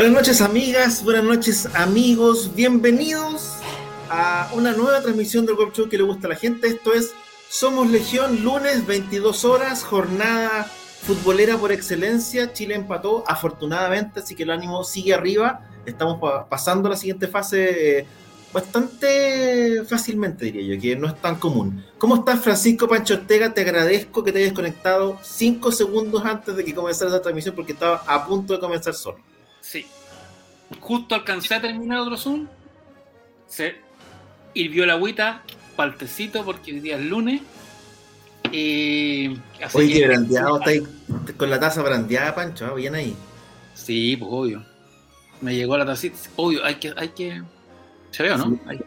Buenas noches amigas, buenas noches amigos, bienvenidos a una nueva transmisión del Web Show que le gusta a la gente. Esto es Somos Legión, lunes 22 horas, jornada futbolera por excelencia. Chile empató afortunadamente, así que el ánimo sigue arriba. Estamos pa- pasando la siguiente fase eh, bastante fácilmente, diría yo, que no es tan común. ¿Cómo estás, Francisco Pancho Ortega? Te agradezco que te hayas conectado cinco segundos antes de que comenzara esa transmisión porque estaba a punto de comenzar solo. Sí. Justo alcancé a terminar otro Zoom. Se hirvió la agüita, paltecito, porque hoy día es lunes. Y. así Oye, que- brandeado, está ahí con la taza brandeada, Pancho, ah, bien ahí. Sí, pues obvio. Me llegó la tacita. Obvio, hay que. Hay que... ¿Se ve o no? Sí. Ahí.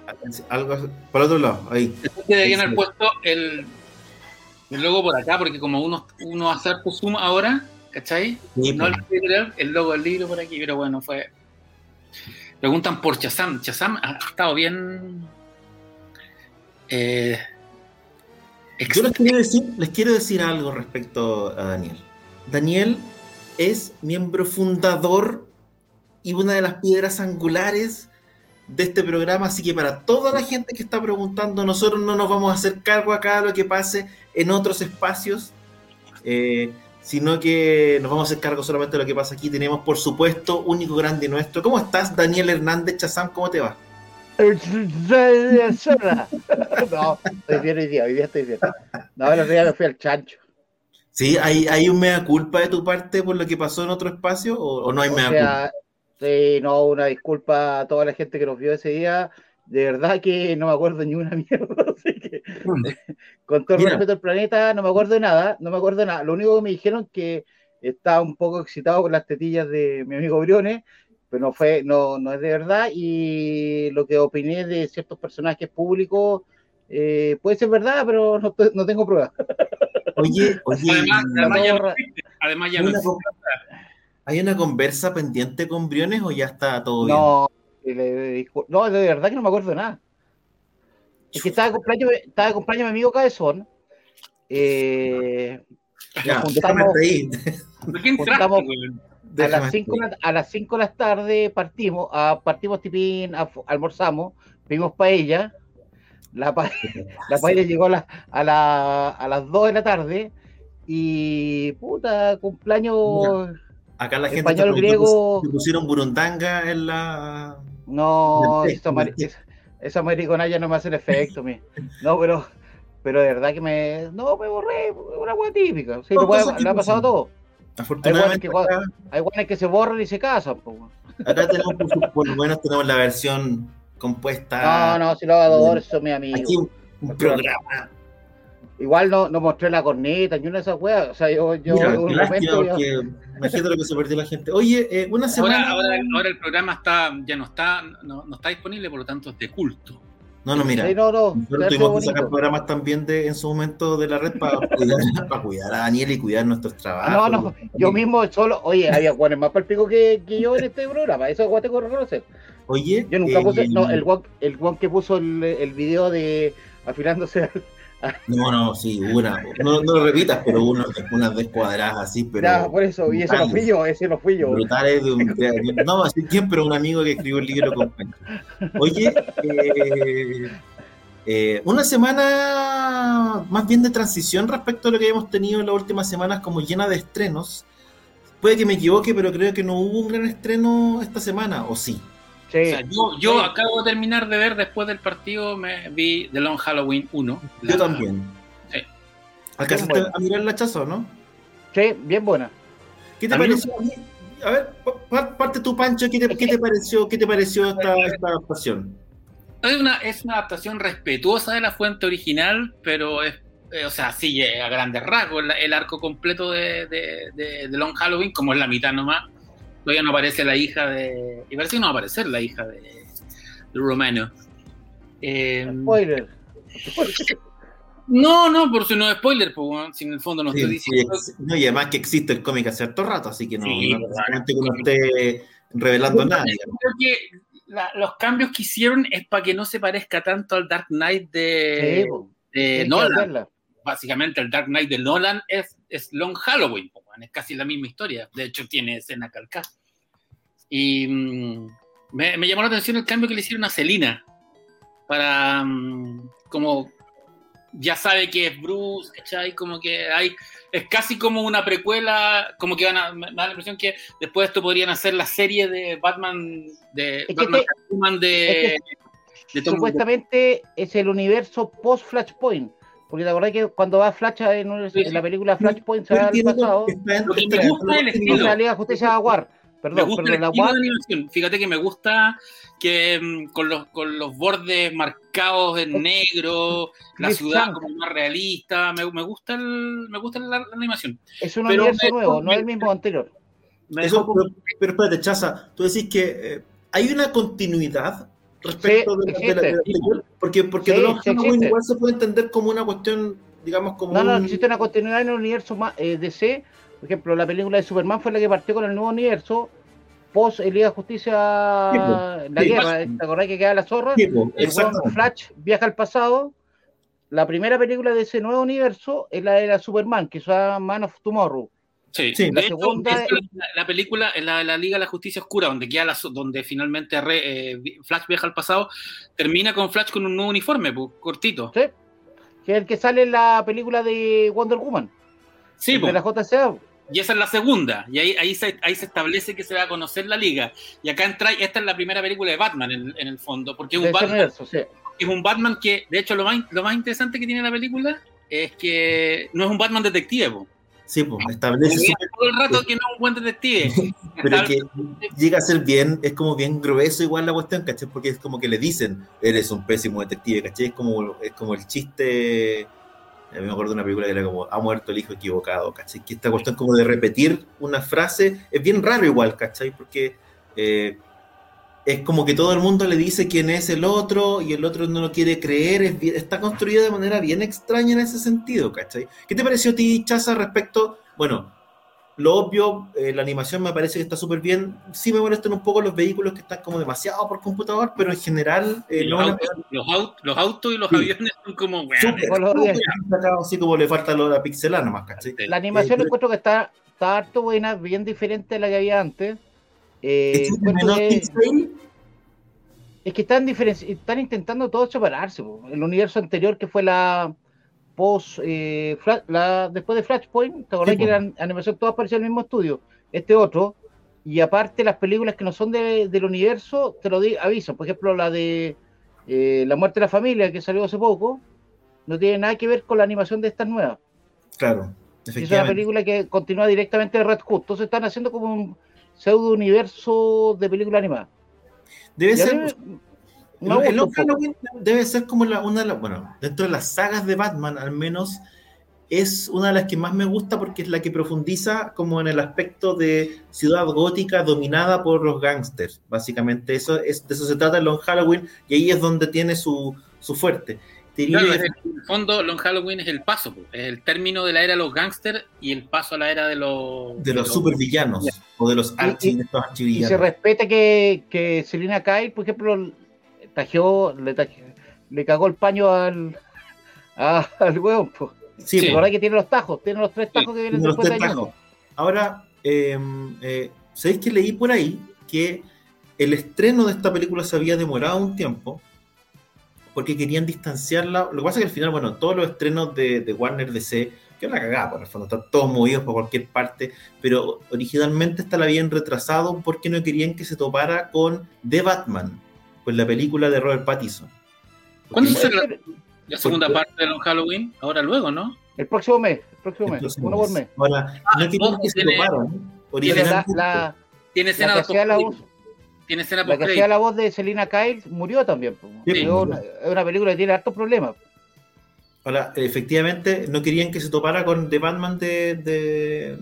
Algo por otro lado, ahí. Después deberían Sí. haber puesto el, el logo por acá, porque como uno, uno hacer por Zoom ahora, ¿cachai? Sí, No el, el logo del libro por aquí, pero bueno, fue. Preguntan por Chazam. Chazam ha estado bien. Eh, ex- Yo les quiero, decir, les quiero decir algo respecto a Daniel. Daniel es miembro fundador y una de las piedras angulares de este programa, así que para toda la gente que está preguntando, nosotros no nos vamos a hacer cargo acá de lo que pase en otros espacios, eh, sino que nos vamos a hacer cargo solamente de lo que pasa aquí. Tenemos, por supuesto, único grande nuestro. ¿Cómo estás, Daniel Hernández Chazam? ¿Cómo te va? No, estoy bien hoy día, hoy día estoy bien. No, el otro día me fui al chancho. ¿Sí? ¿Hay, hay un mea culpa de tu parte por lo que pasó en otro espacio o, o no hay O mea culpa? sí, no, una disculpa a toda la gente que nos vio ese día. De verdad que no me acuerdo ni una mierda, así que con todo el Mira. respeto al planeta, no me acuerdo de nada, no me acuerdo de nada. Lo único que me dijeron que estaba un poco excitado con las tetillas de mi amigo Briones, pero no fue, no, no es de verdad. Y lo que opiné de ciertos personajes públicos eh, puede ser verdad, pero no, no tengo pruebas. Oye, oye, además, además ya no Torra- existe. Además ya ¿hay no una, existe. ¿hay una conversa pendiente con Briones o ya está todo bien? No, le no, de verdad que no me acuerdo de nada. Es que estaba de cumpleaños, estaba de cumpleaños mi amigo Cabezón. Eh, Ya, nos juntamos- a las 5 reír. a las 5 de la tarde partimos, a, partimos tipín, a- almorzamos, vimos paella. La, pa- la paella llegó a, la- a, la- a las 2 de la tarde. Y puta, cumpleaños. Acá la gente Español, griego. te pusieron burundanga en la... No, eso, mari- del té. es- esa mariconalla no me hace el efecto, mi. No, pero, pero de verdad que me. No, me borré, una hueá típica. Sí, lo, le ha pasado todo. Afortunadamente Hay guanes que- acá, se borran y se casan, po, weón. acá tenemos, por, lo menos tenemos la versión compuesta. No, no, si los adoro, son. Aquí un, un programa. Igual no, no mostré la corneta ni una de esas weas. O sea, yo, yo Mira, un momento. imagínate lo que se perdió la gente. Oye, eh, una semana... Ahora, ahora, ahora el programa está, ya no está, no, no está disponible, por lo tanto es de culto. No, no, mira. Sí, no, no, Nosotros tuvimos que sacar programas también de, en su momento de la red para cuidar, para cuidar a Daniel y cuidar nuestros trabajos. Ah, no, no, yo mismo solo, oye, había guanes más palpico que, que yo en este programa, eso guate tengo que reconocer. Oye, Yo nunca eh, puse, no, el guan, el guan que puso el, el video de afilándose No, no, sí, una. No, no lo repitas, pero uno, unas descuadradas así, pero. Por eso, y ese no fui yo, ese no fui yo. Brutales de un. de- no vamos a decir quién, pero un amigo que escribió el libro con. Oye, eh, eh, una semana más bien de transición respecto a lo que hemos tenido en las últimas semanas, como llena de estrenos. Puede que me equivoque, pero creo que no hubo un gran estreno esta semana, ¿o sí? Sí. O sea, yo, yo acabo de terminar de ver después del partido, me vi The Long Halloween 1. Yo La- también. Sí. ¿Alcanzaste a mirar la chazo, no? Sí, bien buena. ¿Qué te A mí pareció? A ver, pa- pa- parte tu Pancho, ¿qué te, qué te pareció, qué te pareció esta, esta adaptación? Es una, es una adaptación respetuosa de la fuente original, pero es, eh, o sea, sigue a grandes rasgos el, el arco completo de, de, de- de Long Halloween, como es la mitad nomás. Todavía no aparece la hija de. Y parece que no va a aparecer la hija de, de Romano. Eh, Spoiler. no, no, por si no es spoiler, pues, weón, si en el fondo no Sí, estoy diciendo. ex- no, y además que existe el cómic hace harto rato, así que no, Sí, no que uno esté revelando nada. digamos. Creo que la- los cambios que hicieron es para que no se parezca tanto al Dark Knight de, Sí, de Nolan. Básicamente, el Dark Knight de Nolan es, es Long Halloween, es casi la misma historia. De hecho, tiene escena calcada. Y mm, me, me llamó la atención el cambio que le hicieron a Selina. Para. mm, como. Ya sabe que es Bruce, ¿cachai? Como que hay. Es casi como una precuela. Como que van a. Me da la impresión que después de esto podrían hacer la serie de Batman. De que Batman te- Catwoman de. es de Tom- Supuestamente es el universo post-Flashpoint. Porque te acordás que cuando va Flash en, un- Sí, sí. en la película Flashpoint se va al pasado. Lo que me gusta es el estilo. O sea, Liga Justicia War. Me Perdón, gusta pero el la estilo War de animación. Fíjate que me gusta que mm, con los, con los bordes marcados en negro, la ciudad como más realista. Me, me gusta el, me gusta la, la animación. es un pero universo me- nuevo, no me- es el mismo anterior. Me Eso, pero espérate, Chaza, tú decís que eh, hay una continuidad respecto Sí, de, la- de la, de porque, porque Sí, de igual se puede entender como una cuestión, digamos, como No, no, un- existe una continuidad en el universo eh, DC. Por ejemplo, la película de Superman fue la que partió con el nuevo universo. Post el Liga de Justicia, Sí, pues. la guerra, ¿te acordás que queda la zorra? El. Flash viaja al pasado. La primera película de ese nuevo universo es la de la Superman, que es Man of Tomorrow. Sí, Sí. de La hecho, segunda es- es la, la película, la, la Liga de la Justicia Oscura, donde queda la, donde finalmente re- eh, Flash viaja al pasado, termina con Flash con un nuevo uniforme, pues, cortito. ¿sí? Que es el que sale en la película de Wonder Woman, Sí, de la JCA. Y esa es la segunda. Y ahí, ahí, se, ahí se establece que se va a conocer la liga. Y acá entra, esta es la primera película de Batman en, en el fondo. Porque es de un, Batman, universo, sí. es un Batman que, de hecho, lo más, lo más interesante que tiene la película es que no es un Batman detective. po. Sí, pues, establece Porque su- todo el rato que no es un buen detective. pero que llega a ser bien, es como bien grueso igual la cuestión, ¿cachai? Porque es como que le dicen, eres un pésimo detective, ¿cachai? Es como, es como el chiste, a mí me acuerdo de una película que era como, ha muerto el hijo equivocado, ¿cachai? Que esta cuestión como de repetir una frase es bien raro igual, ¿cachai? Porque eh, es como que todo el mundo le dice quién es el otro y el otro no lo quiere creer, es bien- está construido de manera bien extraña en ese sentido, ¿cachai? ¿Qué te pareció a ti, Chaza, respecto, bueno, lo obvio, eh, la animación me parece que está súper bien. Sí me molestan un poco los vehículos que están como demasiado por computador, pero en general eh, los, no autos, los, aut- los autos y los Sí. aviones son como. sacado, así como le falta lo de la pixelana más, ¿cachai? La animación Eh, encuentro que está, está harto buena, bien diferente a la que había antes. Eh, es que están, están intentando todos separarse. po. El universo anterior que fue la post, eh, la, después de Flashpoint, ¿te acordás Sí, que la animación todas parecían el mismo estudio? Este otro, y aparte las películas que no son de- del universo, te lo di- aviso. Por ejemplo, la de eh, La muerte de la familia, que salió hace poco, no tiene nada que ver con la animación de estas nuevas. Claro, Es una película que continúa directamente de Red Hood. Entonces están haciendo como un pseudo universo de película animada. Debe ser. el- el poco. Halloween debe ser como la, una de las. Bueno, dentro de las sagas de Batman, al menos, es una de las que más me gusta porque es la que profundiza como en el aspecto de ciudad gótica dominada por los gángsters. Básicamente, eso es, de eso se trata en Long Halloween y ahí es donde tiene su, su fuerte. Claro, en el fondo, Long Halloween es el paso, es el término de la era de los gángsters y el paso a la era de los. de los supervillanos o de los archi, y- de estos Y se archivillanos. respeta que, que Selina Kyle, por ejemplo, tajeó, le, taje- le cagó el paño al, a- al hueón. po. Sí, Sí. pues, Ahora que tiene los tajos, tiene los tres tajos que vienen Tiene los después de tajos. Ahora, eh, eh, ¿sabéis que leí por ahí que el estreno de esta película se había demorado un tiempo porque querían distanciarla? Lo que pasa es que al final, bueno, todos los estrenos de, de Warner DC, que es una cagada, por el fondo, están todos movidos por cualquier parte, pero originalmente esta la habían retrasado porque no querían que se topara con The Batman, pues la película de Robert Pattinson. ¿Cuándo se la, la segunda Porque- parte de Long Halloween? Ahora luego, ¿no? El próximo mes, el próximo mes, Entonces, uno por mes. Ahora, no querían ojo, que se tiene- toparan. Tiene la, Originalmente, la, Tiene escena la Tiene escena la que hacía la voz de Selina Kyle murió también. Sí, una- Es una película que tiene hartos problemas. Ahora, efectivamente, no querían que se topara con The Batman de, de,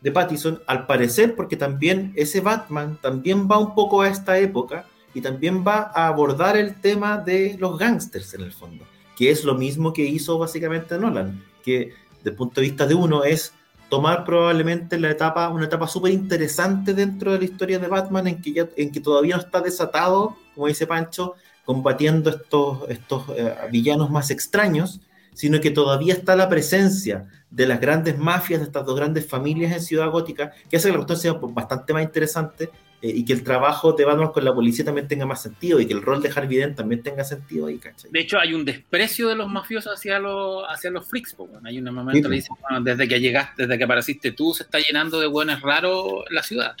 de Pattison, al parecer, porque también ese Batman también va un poco a esta época y también va a abordar el tema de los gángsters en el fondo, que es lo mismo que hizo básicamente Nolan, que desde el punto de vista de uno es tomar probablemente la etapa, una etapa súper interesante dentro de la historia de Batman en que, ya, en que todavía no está desatado, como dice Pancho, combatiendo estos, estos eh, villanos más extraños, sino que todavía está la presencia de las grandes mafias, de estas dos grandes familias en Ciudad Gótica, que hace que la cuestión sea bastante más interesante eh, y que el trabajo de Batman con la policía también tenga más sentido y que el rol de Harvey Dent también tenga sentido ahí, ¿cachai? De hecho, hay un desprecio de los mafiosos hacia los, hacia los freaks, po, bueno. hay un momento que dice, bueno, desde que llegaste, desde que apareciste tú, se está llenando de buenos raros la ciudad.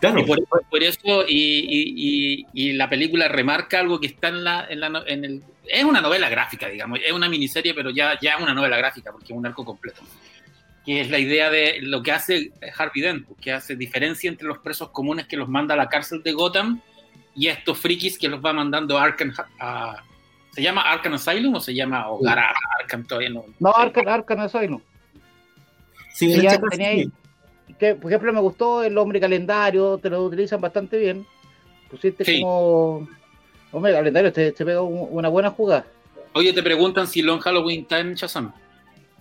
Claro. Y por, por eso, y, y, y, la película remarca algo que está en la, en la en el, es una novela gráfica, digamos, es una miniserie, pero ya, ya es una novela gráfica, porque es un arco completo que es la idea de lo que hace Harvey Dent, que hace diferencia entre los presos comunes que los manda a la cárcel de Gotham y estos frikis que los va mandando a Arkham. A, ¿Se llama Arkham Asylum o se llama Hogar a Arkham todavía no? No, Arkham, Arkham Asylum. Sí, Y ya tenía ahí- sí. que, por ejemplo, me gustó el hombre calendario, te lo utilizan bastante bien. Pusiste Sí. como. Hombre calendario, te, te pega un- una buena jugada. Oye, te preguntan si Long Halloween está en Shazam.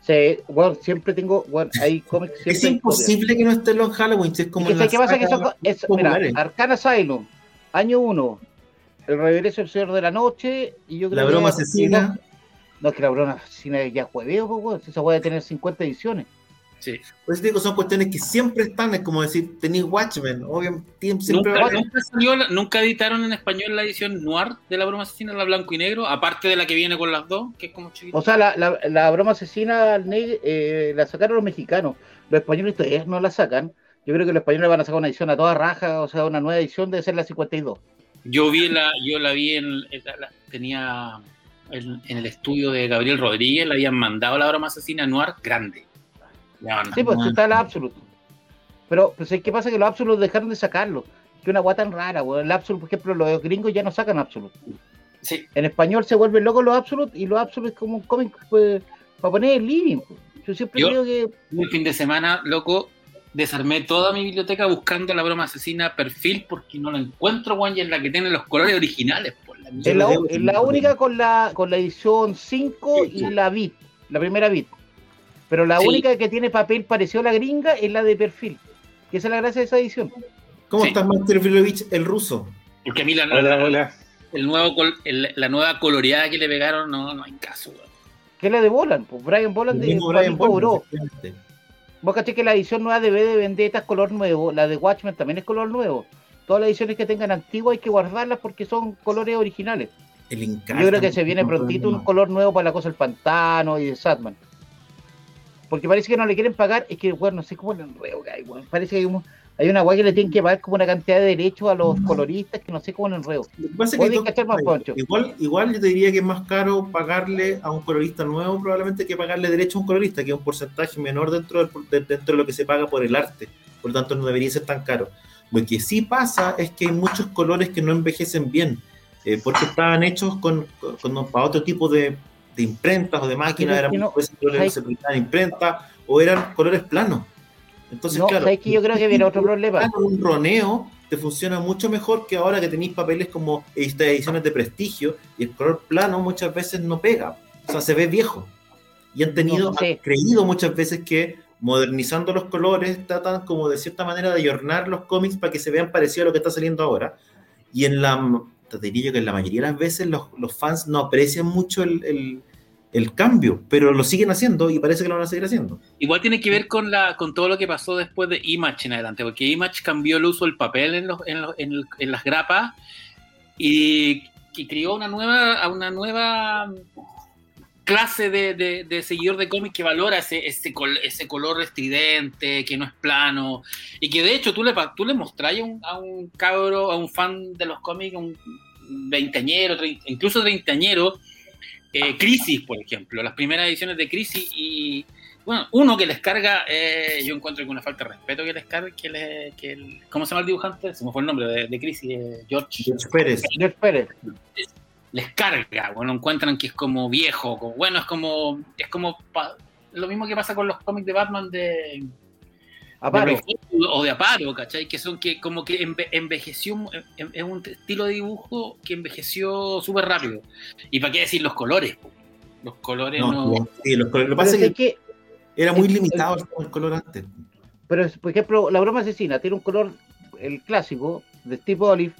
Sí, bueno, siempre tengo. Bueno, hay cómics. Es imposible que no esté Long Halloween, es como ¿Y qué, pasa? Que son, es, mira. Arcana Asylum, año 1, El regreso del Señor de la Noche, y yo creo La que- broma asesina. No, es que la broma asesina es ya jueveo, si esa puede tener 50 ediciones. Sí. Pues digo, son cuestiones que siempre están, es como decir, tenéis Watchmen, obviamente siempre Nunca, salió editaron en español la edición noir de la broma asesina, la blanco y negro, aparte de la que viene con las dos, que es como chiquita. O sea, la, la, la broma asesina eh, la sacaron los mexicanos. Los españoles todavía no la sacan. Yo creo que los españoles van a sacar una edición a toda raja, o sea, una nueva edición debe ser la 52. Yo vi la, yo la vi en, en la- la- tenía en, en el estudio de Gabriel Rodríguez, le habían mandado la broma asesina noir grande. Sí, pues mandado- está la Absolute. Pero, pues, ¿qué pasa? Que los Absolute dejaron de sacarlo. Que una guata tan rara, weón. El Absolute, por ejemplo, los gringos ya no sacan Absolute. Sí, En español se vuelven locos los Absolute y los Absolute es como un cómic pues, para poner en living. pues. Yo siempre Yo- creo que el fin de semana, loco, desarmé toda mi biblioteca buscando la broma asesina perfil porque no la encuentro, Juan, y es la que tiene los colores originales. Por la es la, es única con la, con la edición 5 Sí, y la bit, la primera bit. Pero la Sí. única que tiene papel parecido a la gringa es la de perfil. Que esa es la gracia de esa edición. ¿Cómo Sí. estás, Master Filovich, el ruso? Porque a mí la, Hola, la- hola. el nuevo col- el- la nueva coloreada que le pegaron, no, no hay caso. Que es la de Bolan, pues Brian Bolan de Brian cobró. Vos caché que la edición nueva de B de Vendetta es color nuevo, la de Watchmen también es color nuevo. Todas las ediciones que tengan antiguas hay que guardarlas porque son colores originales. El Yo creo que se viene prontito un color nuevo para la cosa del pantano y de Satman. Porque parece que no le quieren pagar, es que, bueno, no sé cómo el enredo que hay, weón. Parece que hay, un- hay una guay que le tienen que pagar como una cantidad de derechos a los coloristas que no sé cómo el enredo. Igual, igual yo te diría que es más caro pagarle a un colorista nuevo probablemente que pagarle derecho a un colorista, que es un porcentaje menor dentro, del- de- dentro de lo que se paga por el arte. Por lo tanto, no debería ser tan caro. Lo que sí pasa es que hay muchos colores que no envejecen bien, eh, porque estaban hechos con, con- con- para otro tipo de, de imprentas o de máquinas, es eran no- muchas veces colores hay- se pintaban imprenta o eran colores planos. Entonces, no, claro, sabes que yo creo que viene otro problema. Un roneo te funciona mucho mejor que ahora que tenéis papeles como estas ediciones de prestigio y el color plano muchas veces no pega, o sea, se ve viejo. Y han tenido, No, sí. han creído muchas veces que modernizando los colores tratan como de cierta manera de ayornar los cómics para que se vean parecidos a lo que está saliendo ahora. Y en la, te diría yo que la mayoría de las veces los, los fans no aprecian mucho el, el- el cambio, pero lo siguen haciendo y parece que lo van a seguir haciendo. Igual tiene que ver con la con todo lo que pasó después de Image en adelante, porque Image cambió el uso del papel en, los, en, los- en las grapas y, y crió una nueva, una nueva clase de, de- de seguidor de cómic que valora ese, ese, col- ese color estridente, que no es plano, y que de hecho tú le, pa- tú le mostrás a un, a un cabro, a un fan de los cómics, un veinteañero, incluso treintañero, eh, Crisis, por ejemplo, las primeras ediciones de Crisis y bueno, uno que les carga, eh, yo encuentro que una falta de respeto que les carga, que, le, que el, ¿cómo se llama el dibujante? Se me fue el nombre de, de Crisis, eh, George. George Pérez, George Pérez. Les carga, bueno, encuentran que es como viejo, como- bueno, es como, es como pa- lo mismo que pasa con los cómics de Batman de, Aparo. de Refugio o de Aparo, ¿cachai? Que son que como que enve- envejeció, mu- em- es un estilo de dibujo que envejeció súper rápido. Y para qué decir los colores, los colores no... No, sí, los colores- lo que Pero pasa que que, era muy el- limitado el color antes. pero por ejemplo, la broma asesina tiene un color, el clásico, de tipo olive,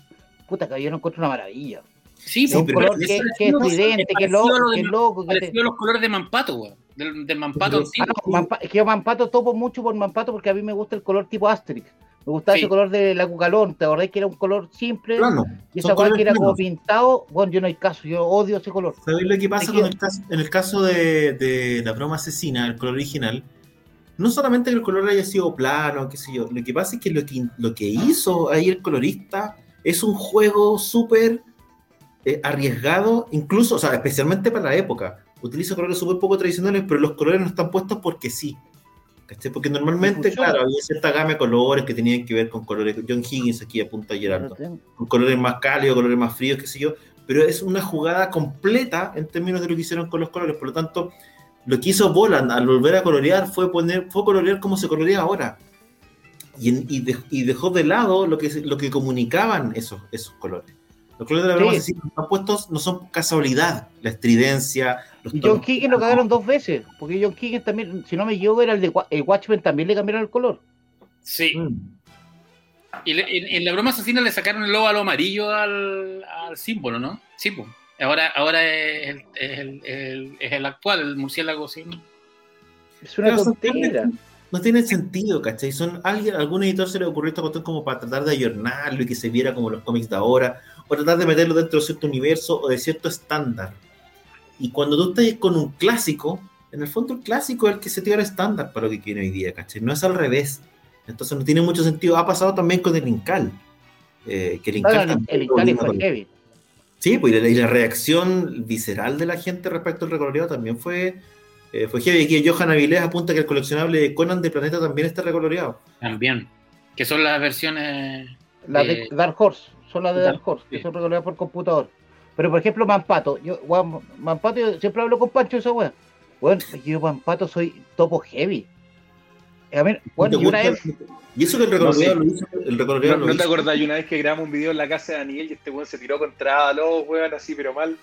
puta que yo no encuentro una maravilla. Sí, Es Sí, un pero color es que, que es parecido- tridente, es que loco, que loco. Que te- los colores de Mampato, weón. Del, del Mampato antiguo. Ah, Mampa- es que yo Mampato topo mucho por Mampato porque a mí me gusta el color tipo Asterix. Me gustaba Sí. ese color de la Cucalón, ¿te acordás que era un color simple? Plano. y esa weá que era como pintado, bueno, yo no hay caso, yo odio ese color. ¿Sabéis lo que pasa con que- el caso, en el caso de, de la broma asesina, el color original? No solamente que el color haya sido plano, qué sé yo, lo que pasa es que lo que, lo que hizo ahí el colorista es un juego súper eh, arriesgado, incluso, o sea, especialmente para la época. Utiliza colores súper poco tradicionales, pero los colores no están puestos porque sí. ¿cachai? Porque normalmente, claro, había cierta gama de colores que tenían que ver con colores. John Higgins aquí apunta a Gerardo con colores más cálidos, colores más fríos, qué sé yo, pero es una jugada completa en términos de lo que hicieron con los colores. Por lo tanto, lo que hizo Boland al volver a colorear fue poner, fue colorear como se colorea ahora. Y, en- y, de- y dejó de lado lo que, lo que comunicaban esos, esos colores. Los colores de la broma Sí. asesina están puestos, no son casualidad, la estridencia, los Y John Higgins lo cagaron dos veces, porque John Higgins también, si no me equivoco, era el de el Watchmen, también le cambiaron el color. Sí. Mm. Y le- en, en la broma asesina le sacaron el óvalo amarillo al, al símbolo, ¿no? Sí, pues. Ahora, ahora es, el, es, el, el- es el actual, el murciélago, sí. Es una tontera. no tiene sentido, ¿cachai? Son alguien, algún editor se le ocurrió esta cuestión como para tratar de ayornarlo y que se viera como los cómics de ahora, o tratar de meterlo dentro de cierto universo o de cierto estándar. Y cuando tú estás con un clásico, en el fondo el clásico es el que se tira el estándar para lo que quiere hoy día, ¿cachai? No es al revés. Entonces no tiene mucho sentido. Ha pasado también con el Incal. eh, que el Incal, Claro, el, a fue heavy. Sí, pues y la, y la reacción visceral de la gente respecto al recoloreado también fue, eh, fue heavy. Aquí Johan Avilés apunta que el coleccionable de Conan de Planeta también está recoloreado. También. Que son las versiones. La de Eh, Dark Horse, son las de Dark- Horse, que son reguladas por computador. Pero por ejemplo, Mampato, yo, weón, Mampato, yo siempre hablo con Pancho de esa weá. Bueno, yo Mampato soy topo heavy. A ver, bueno, ¿Te y una vez, Y eso que el recoloreado No, lo hizo. El ¿No, lo no te acordás? Y una vez que grabamos un video en la casa de Daniel y este weón se tiró contra los weón así, pero mal.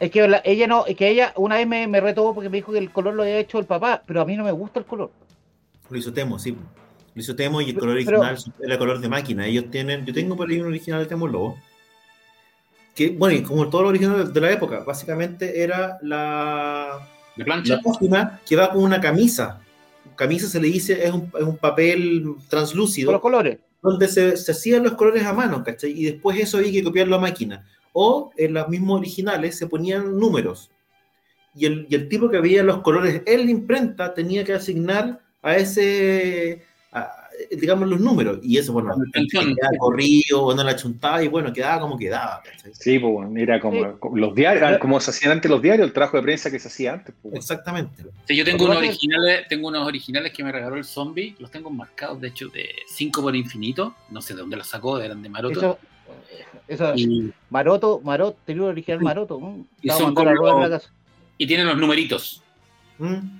es que la- ella no, es que ella una vez me, me retó porque me dijo que el color lo había hecho el papá, pero a mí no me gusta el color. Lo hizo Temo, sí. Lo hizo Temo y el color pero- original era color de máquina. Ellos tienen, yo tengo por ahí un original de Temo Lobo. Que, bueno, y como todo lo original de la época, básicamente era la, de plancha. la página que va con una camisa. Camisa se le dice, es un, es un papel Con los translúcido colores. donde se, se hacían los colores a mano, ¿cachai? Y después eso había que copiarlo a máquina. O en los mismos originales se ponían números. Y el, y el tipo que veía los colores en la imprenta tenía que asignar a ese, digamos, los números. Y eso, bueno, quedaba corrido o no la chuntaba y bueno, quedaba como quedaba, ¿cachai? Sí, pues weón, era como, Sí. los diarios, como se hacían antes los diarios, el trabajo de prensa que se hacía antes. pues. Exactamente. Sí, yo tengo unos originales, tengo unos originales que me regaló el zombie, los tengo marcados, de hecho, de 5 por infinito, no sé de dónde los sacó, eran de Maroto. Eso, eso, Y, Maroto, Maroto, tenía un original Maroto. ¿no? Y son como la y tienen los numeritos. ¿Mm?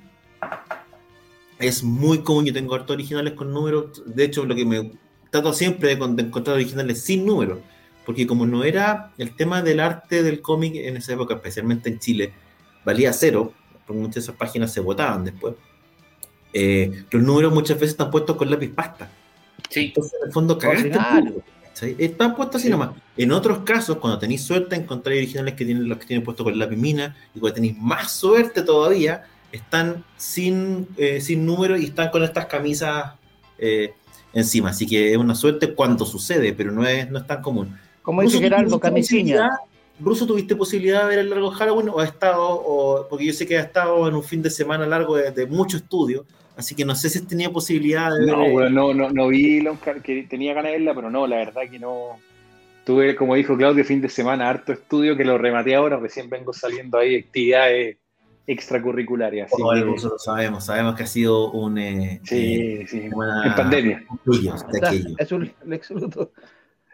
Es muy común, yo tengo hartos originales con números. De hecho, lo que me trato siempre de, de encontrar originales sin números. Porque como no era el tema del arte del cómic en esa época, especialmente en Chile, valía cero, porque muchas de esas páginas se votaban después. eh, los números muchas veces están puestos con lápiz pasta. Sí, Entonces, en el fondo, cagaste. el ¿cachai? Están puestos así Sí. nomás. En otros casos, cuando tenéis suerte, encontráis originales que tienen los que tienen puesto con lápiz mina, y cuando tenéis más suerte todavía, están sin, eh, sin número y están con estas camisas eh, encima. Así que es una suerte cuando sucede, pero no es, no es tan común. Como dice ¿tuviste camisinha. Bruso, ¿tuviste posibilidad de ver el largo Halloween o ha estado, o, porque yo sé que ha estado en un fin de semana largo de, de mucho estudio, así que no sé si has tenido posibilidad de ver. No, eh, weón, no, no, no vi Oscar, que tenía ganas de verla, pero no, la verdad que no. Tuve, como dijo Claudio, fin de semana, harto estudio que lo rematé ahora, recién vengo saliendo ahí de actividades extracurriculares. Así Oh, que- nosotros sabemos, sabemos que ha sido un... eh, eh, sí, sí, una- en pandemia. de aquellos, de O sea, aquellos. es un Luthor.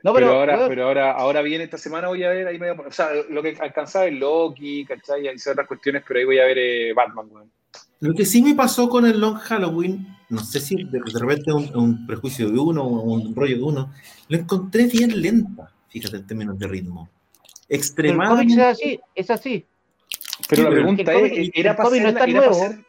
No, pero, pero, ahora, weón, pero ahora, ahora viene esta semana voy a ver ahí medio- o sea, lo que alcanzaba es Loki, ¿cachai? Y otras cuestiones, pero ahí voy a ver eh, Batman, weón. Lo que sí me pasó con el Long Halloween, no sé si de, de repente es un, un prejuicio de uno o un rollo de uno, lo encontré bien lenta, fíjate en términos de ritmo. pero el cómic es Extremadamente. así, es así. Pero Sí, la pero pregunta es, ¿era para no hacer, está nuevo. hacer-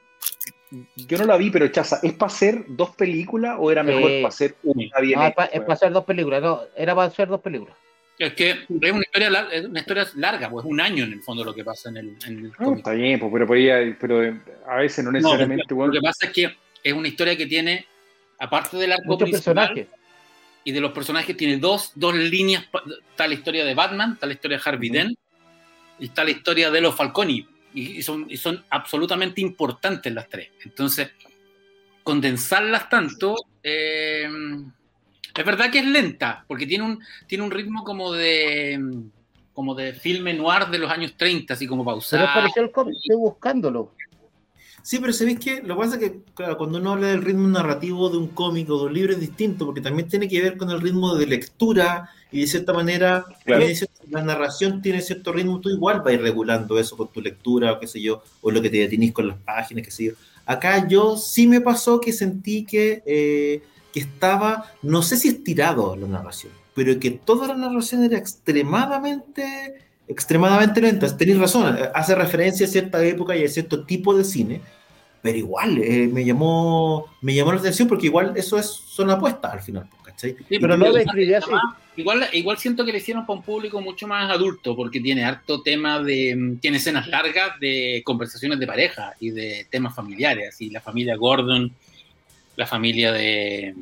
Yo no la vi, pero Chaza, ¿es para hacer dos películas o era mejor Eh, para hacer una bien No, es para hacer dos películas, no, era para hacer dos películas. Es que es una historia, lar- es una historia larga, pues un año en el fondo lo que pasa en el, en el No, cómic. está bien, pues, pero, podía- pero eh, a veces no No, necesariamente, lo que pasa es que es una historia que tiene, aparte del arco Muchos principal personajes. y de los personajes, tiene dos, dos líneas. la historia de Batman, está la historia de Harvey. Dent y está la historia de los Falconi. Y, son, y son absolutamente importantes las tres. Entonces, condensarlas tanto, eh, es verdad que es lenta, porque tiene un, tiene un ritmo como de como de filme noir de los años 30, así como Pero pausado. parecido al cómic, estoy buscándolo. Sí, pero ¿sabéis que Lo que pasa es que claro, cuando uno habla del ritmo narrativo de un cómic o de un libro es distinto, porque también tiene que ver con el ritmo de lectura y de cierta manera Claro. la narración tiene cierto ritmo, tú igual vas a ir regulando eso con tu lectura o qué sé yo, o lo que te detenís con las páginas, qué sé yo. Acá yo sí me pasó que sentí que, eh, que estaba, no sé si estirado la narración, pero que toda la narración era extremadamente, extremadamente lenta. Tenéis razón, eh, hace referencia a cierta época y a cierto tipo de cine, pero igual eh, me llamó me llamó la atención porque igual eso es son apuestas al final, ¿cachai? Sí, Y Pero no así. Igual, igual siento que le hicieron para un público mucho más adulto, porque tiene harto tema de. mm, Tiene escenas largas de conversaciones de pareja y de temas familiares, así la familia Gordon, la familia de,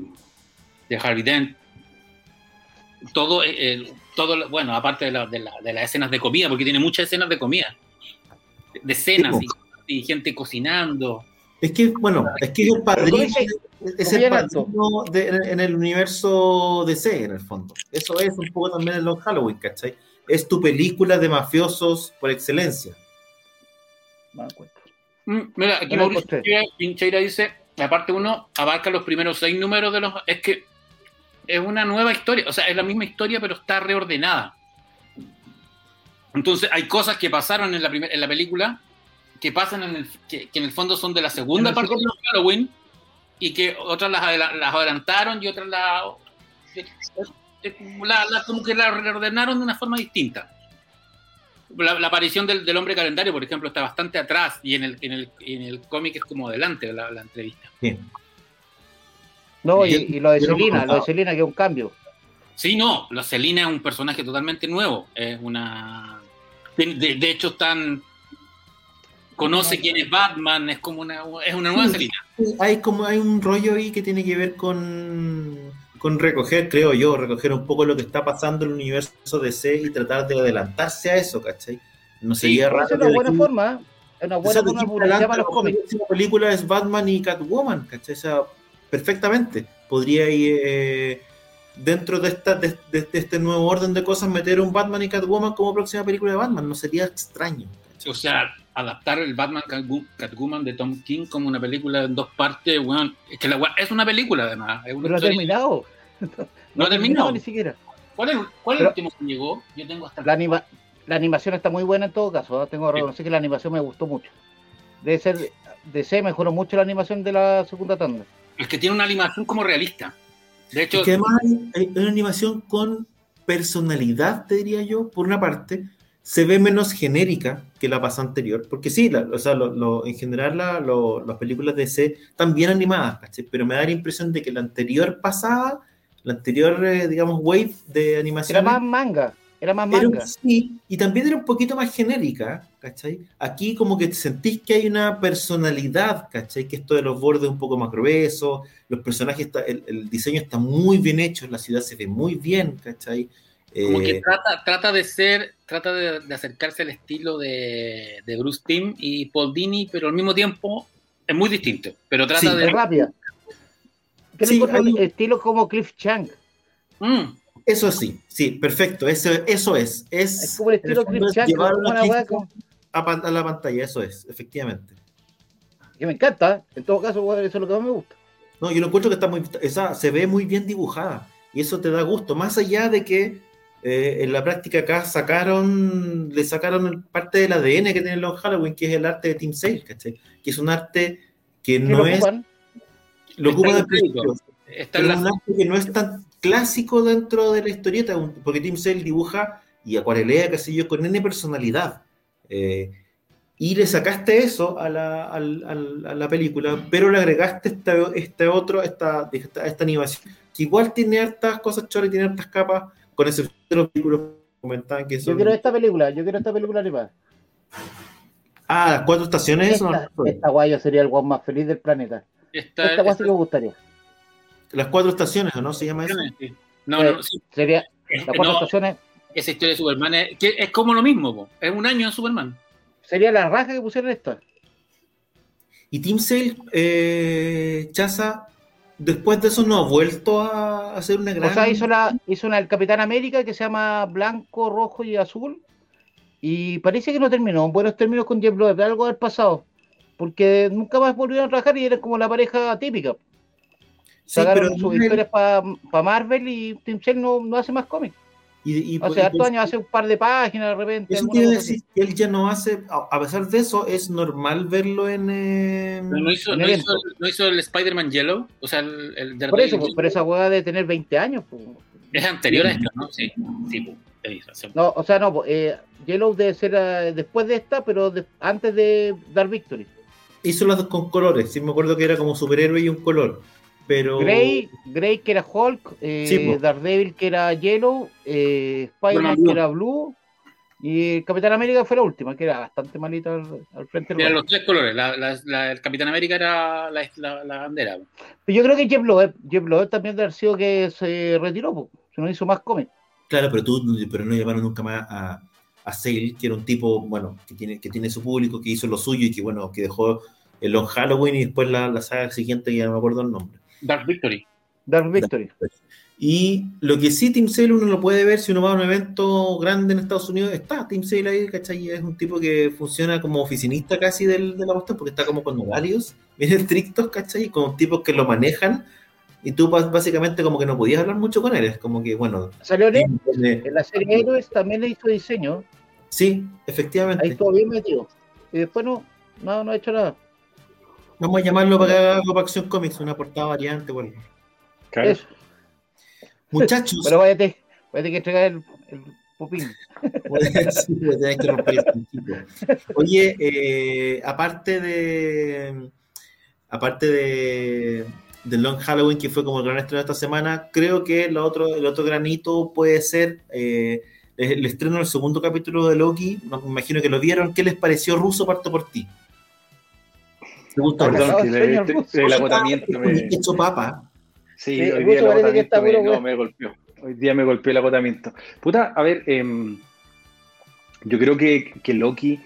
de Harvey Dent. Todo, eh, eh, todo lo- bueno, aparte de, la- de la- de las escenas de comida, porque tiene muchas escenas de comida, de, de cenas Sí, y, y gente cocinando. Es que, bueno, es que es el padrino, es el padrino de- en, en el universo DC, en el fondo. Eso es un poco también el Long Halloween, ¿cachai? Es tu película de mafiosos por excelencia. Me doy cuenta. Mm, mira, aquí Mauricio Pincheira dice, la parte 1 abarca los primeros seis números de los... Es que es una nueva historia, o sea, es la misma historia, pero está reordenada. Entonces, hay cosas que pasaron en la, primer- en la película que pasan en el, que, que en el fondo son de la segunda parte de. Halloween y que otras las, las adelantaron y otras las la, la- como que la reordenaron de una forma distinta. La, la aparición del, del hombre calendario, por ejemplo, está bastante atrás y en el, en el, en el cómic es como adelante la, la entrevista. Bien. No, y, lo de Selina, lo de. Selina que es un cambio. Sí, no, la Selina es un personaje totalmente nuevo. Es una. De, de- de hecho, están. Conoce quién es Batman, es como una. Es una nueva Sí. Selina. Hay como hay un rollo ahí que tiene que ver con, con recoger, creo yo, recoger un poco lo que está pasando en el universo DC y tratar de adelantarse a eso, ¿cachai? No sería Esa raro. es una de buena aquí- forma, ¿eh? es una o buena sea, de forma para los la cómics. próxima película es Batman y Catwoman, ¿cachai? O sea, perfectamente. Podría ir eh, dentro de, esta, de, de- de este nuevo orden de cosas meter un Batman y Catwoman como próxima película de Batman. No sería extraño. O sea, adaptar el Batman Catwo- Catwoman de Tom King como una película en dos partes, weón, es que la es una película además. Es una Pero no ha terminado. No ha terminado. ni siquiera. ¿Cuál es, cuál es Pero- el último que llegó? Yo tengo hasta. La, anima- la animación está muy buena en todo caso. ¿eh? Tengo que Sí. reconocer que la animación me gustó mucho. Debe ser. DC mejoró mucho la animación de la segunda tanda. Es que tiene una animación como realista. De hecho, Y que además hay, hay una animación con personalidad, te diría yo, por una parte, se ve menos genérica que la pasada anterior, porque sí, la- o sea, lo- lo- en general la- lo- las películas de DC están bien animadas, ¿cachai? pero me da la impresión de que la anterior pasada, la anterior, eh, digamos, wave de animación... Era más manga. Era más Era un- manga. sí, y también era un poquito más genérica, ¿cachai? Aquí como que sentís que hay una personalidad, ¿cachai? Que esto de los bordes un poco más gruesos, los personajes, está- el, el diseño está muy bien hecho, la ciudad se ve muy bien, ¿cachai? como Eh, que trata, trata de ser, trata de, de acercarse al estilo de, de Bruce Timm y Paul Dini, pero al mismo tiempo es muy distinto. Pero trata Sí, de. Es rápida. Sí, hay- estilo como Cliff Chang. Mm, Eso sí, sí, perfecto, eso, eso es. Es, Es como el estilo es una como- a, la pantalla, eso es, efectivamente. que me encanta. ¿eh? En todo caso, eso es lo que más me gusta. No, yo lo encuentro que está muy, esa, se ve muy bien dibujada. y eso te da gusto, más allá de que eh, en la práctica acá sacaron, le sacaron parte del ADN que tiene Long Halloween, que es el arte de Team Sale, ¿cachai? Que es un arte que ¿Qué no lo es... ocupan? Lo Está ocupa en de el crédito. principio, Está en la- un arte que no es tan clásico dentro de la historieta, un- porque Tim Sale dibuja y acuarelea, qué sé yo, con N personalidad. Eh, y le sacaste eso a la, al- al- a la película, pero le agregaste este, este otro, esta, esta, esta animación, que igual tiene hartas cosas choras tiene hartas capas, con excepción de los películas que comentaban que Yo son... quiero esta película, yo quiero esta película animada. Ah, las cuatro estaciones, eso no Esta, esta guay yo sería el guay más feliz del planeta. está- Esta guay sí que me gustaría. Las cuatro estaciones, ¿o no se llama eso? sí. No, no, sí. Sería las cuatro no, estaciones, esa historia de Superman es, que es como lo mismo, po. es un año en Superman. sería la raja que pusieron esto. Y Team Sale, eh, Chaza, después de eso no ha vuelto a hacer una gran... O sea, hizo la, hizo una del Capitán América que se llama Blanco, Rojo y Azul. Y parece que no terminó. en Buenos términos con Jeff Loeb, algo del pasado. Porque nunca más volvieron a trabajar y eran como la pareja típica. Sí, Sacaron pero sus historias para Marvel y Tim Sale no, no hace más cómics. y- y- Hace y- hartos años, hace un par de páginas de repente. Eso así. decir que él ya no hace, a pesar de eso, es normal verlo en... eh, no hizo, En no hizo, no hizo el Spider-Man Yellow, o sea, el, el Por eso, pues, pero esa hueá de tener 20 años. pues. es anterior a esto, ¿no? Sí, sí, razón. No, o sea, no, pues, eh, Yellow debe ser eh, después de esta, pero de- antes de Dar Victory. Hizo las dos con colores, sí me acuerdo que era como superhéroe y un color, pero... Grey, Grey que era Hulk, eh, Sí. Daredevil que era Yellow, eh, Spider-Man que era Blue, y el Capitán América fue la última, que era bastante malita al, al frente Eran los tres colores, la, la- la- el Capitán América era la, la- la bandera. Pero yo creo que Jeff Loeb, Jeff Loeb también debe haber sido que se retiró, po, se no hizo más cómics. Claro, pero tú, pero no llamaron nunca más a, a Sale, que era un tipo, bueno, que tiene, que tiene su público, que hizo lo suyo y que, bueno, que dejó el Long Halloween y después la, la saga siguiente, que ya no me acuerdo el nombre. Dark Victory. Dark Victory. Y lo que sí, Team Sale uno lo puede ver si uno va a un evento grande en Estados Unidos, está Team Sale ahí, ¿cachai? Es un tipo que funciona como oficinista casi del, de la cuestión, porque está como con horarios bien estrictos, ¿cachai? Con tipos que lo manejan, y tú básicamente como que no podías hablar mucho con él, es como que, bueno, Salió en, tiene- en la serie Héroes, también le hizo diseño, sí, ahí efectivamente. estuvo bien metido. Y después no, no, no ha hecho nada. Vamos a llamarlo para que haga algo para Acción Comics, una portada variante, bueno. Claro. Eso. Muchachos, Pero váyate, váyate que entregar el, el pupín. Sí, voy a tener que romper el principio. Oye, eh, aparte de aparte de, de Long Halloween, que fue como el gran estreno de esta semana, creo que el otro, el otro granito puede ser eh, el, el estreno del segundo capítulo de Loki. Me imagino que lo vieron. ¿Qué les pareció Ruso? Parto por ti. ¿Te gustó? Perdón. Le- ruso. el agotamiento me... Hecho papa. Sí, Sí, hoy el día el agotamiento me, no, me golpeó. Hoy día me golpeó el agotamiento. Puta, a ver, em, yo creo que, que Loki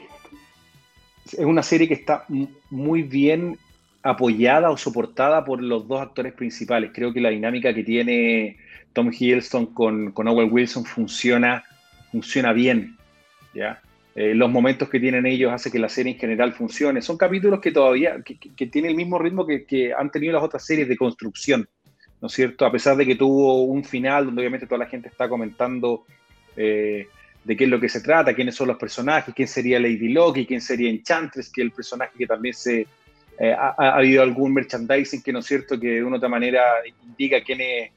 es una serie que está muy bien apoyada o soportada por los dos actores principales. Creo que la dinámica que tiene Tom Hiddleston con, con Owen Wilson funciona, funciona bien. ¿ya? Eh, los momentos que tienen ellos hace que la serie en general funcione. Son capítulos que todavía que, que- tienen el mismo ritmo que, que han tenido las otras series de construcción, ¿no es cierto? A pesar de que tuvo un final donde obviamente toda la gente está comentando eh, de qué es lo que se trata, quiénes son los personajes, quién sería Lady Loki, quién sería Enchantress, que es el personaje que también se... eh, ha, ha habido algún merchandising que, ¿no es cierto?, que de una u otra manera indica quién es,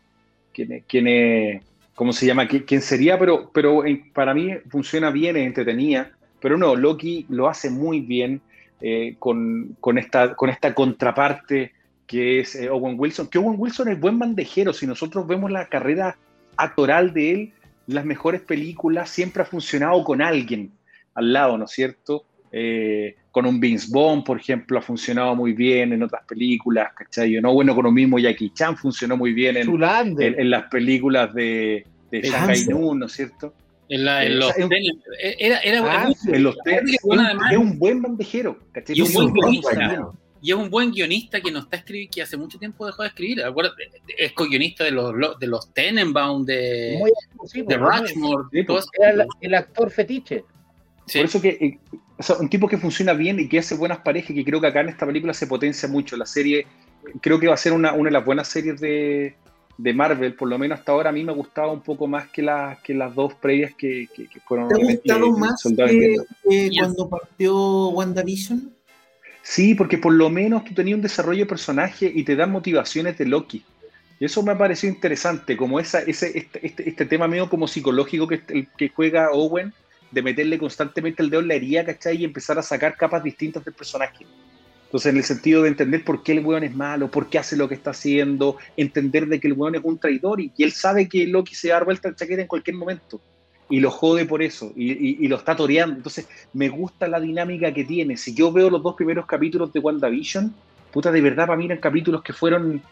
quién es, quién es- ¿cómo se llama? ¿Qui- ¿Quién sería? Pero, pero para mí funciona bien, es entretenida. Pero no, Loki lo hace muy bien eh, con, con esta, con esta contraparte que es eh, Owen Wilson. Que Owen Wilson es buen bandejero. Si nosotros vemos la carrera actoral de él, las mejores películas siempre ha funcionado con alguien al lado, ¿no es cierto? Eh, con un Vince Bond, por ejemplo, ha funcionado muy bien en otras películas, ¿cachai? ¿No? Bueno, con un mismo Jackie Chan funcionó muy bien en, Zulander. en, en las películas de, de Shanghai. Noon, ¿no es cierto? En, la, en Eh, los tenis. Era, era, Ah. En los es, bueno, un- además- es un buen bandejero, ¿cachai? Y un buen un buen guionista. y es un buen guionista que no está escribiendo, que hace mucho tiempo dejó de escribir. Acuérdate, es co-guionista de los, de los Tenenbaum, de, de Rushmore, pues. Era el, el actor fetiche. Sí. Por eso que eh, o sea, un tipo que funciona bien y que hace buenas parejas, y que creo que acá en esta película se potencia mucho. La serie, creo que va a ser una, una de las buenas series de, de Marvel, por lo menos hasta ahora, a mí me gustaba un poco más que, las que las dos previas que, que, que fueron. ¿Te gustado más que, cuando partió WandaVision? Sí, porque por lo menos tú tenías un desarrollo de personaje y te dan motivaciones de Loki. Y eso me ha parecido interesante, como esa, ese, este, este, este tema medio como psicológico que, que juega Owen, de meterle constantemente el dedo en la herida, ¿cachai? Y empezar a sacar capas distintas del personaje. Entonces, en el sentido de entender por qué el weón es malo, por qué hace lo que está haciendo, entender de que el weón es un traidor y que él sabe que Loki se va a dar vuelta el chaqueta en cualquier momento. Y lo jode por eso, y, y- y lo está toreando. Entonces, me gusta la dinámica que tiene. Si yo veo los dos primeros capítulos de WandaVision, puta, de verdad, para mí eran capítulos que fueron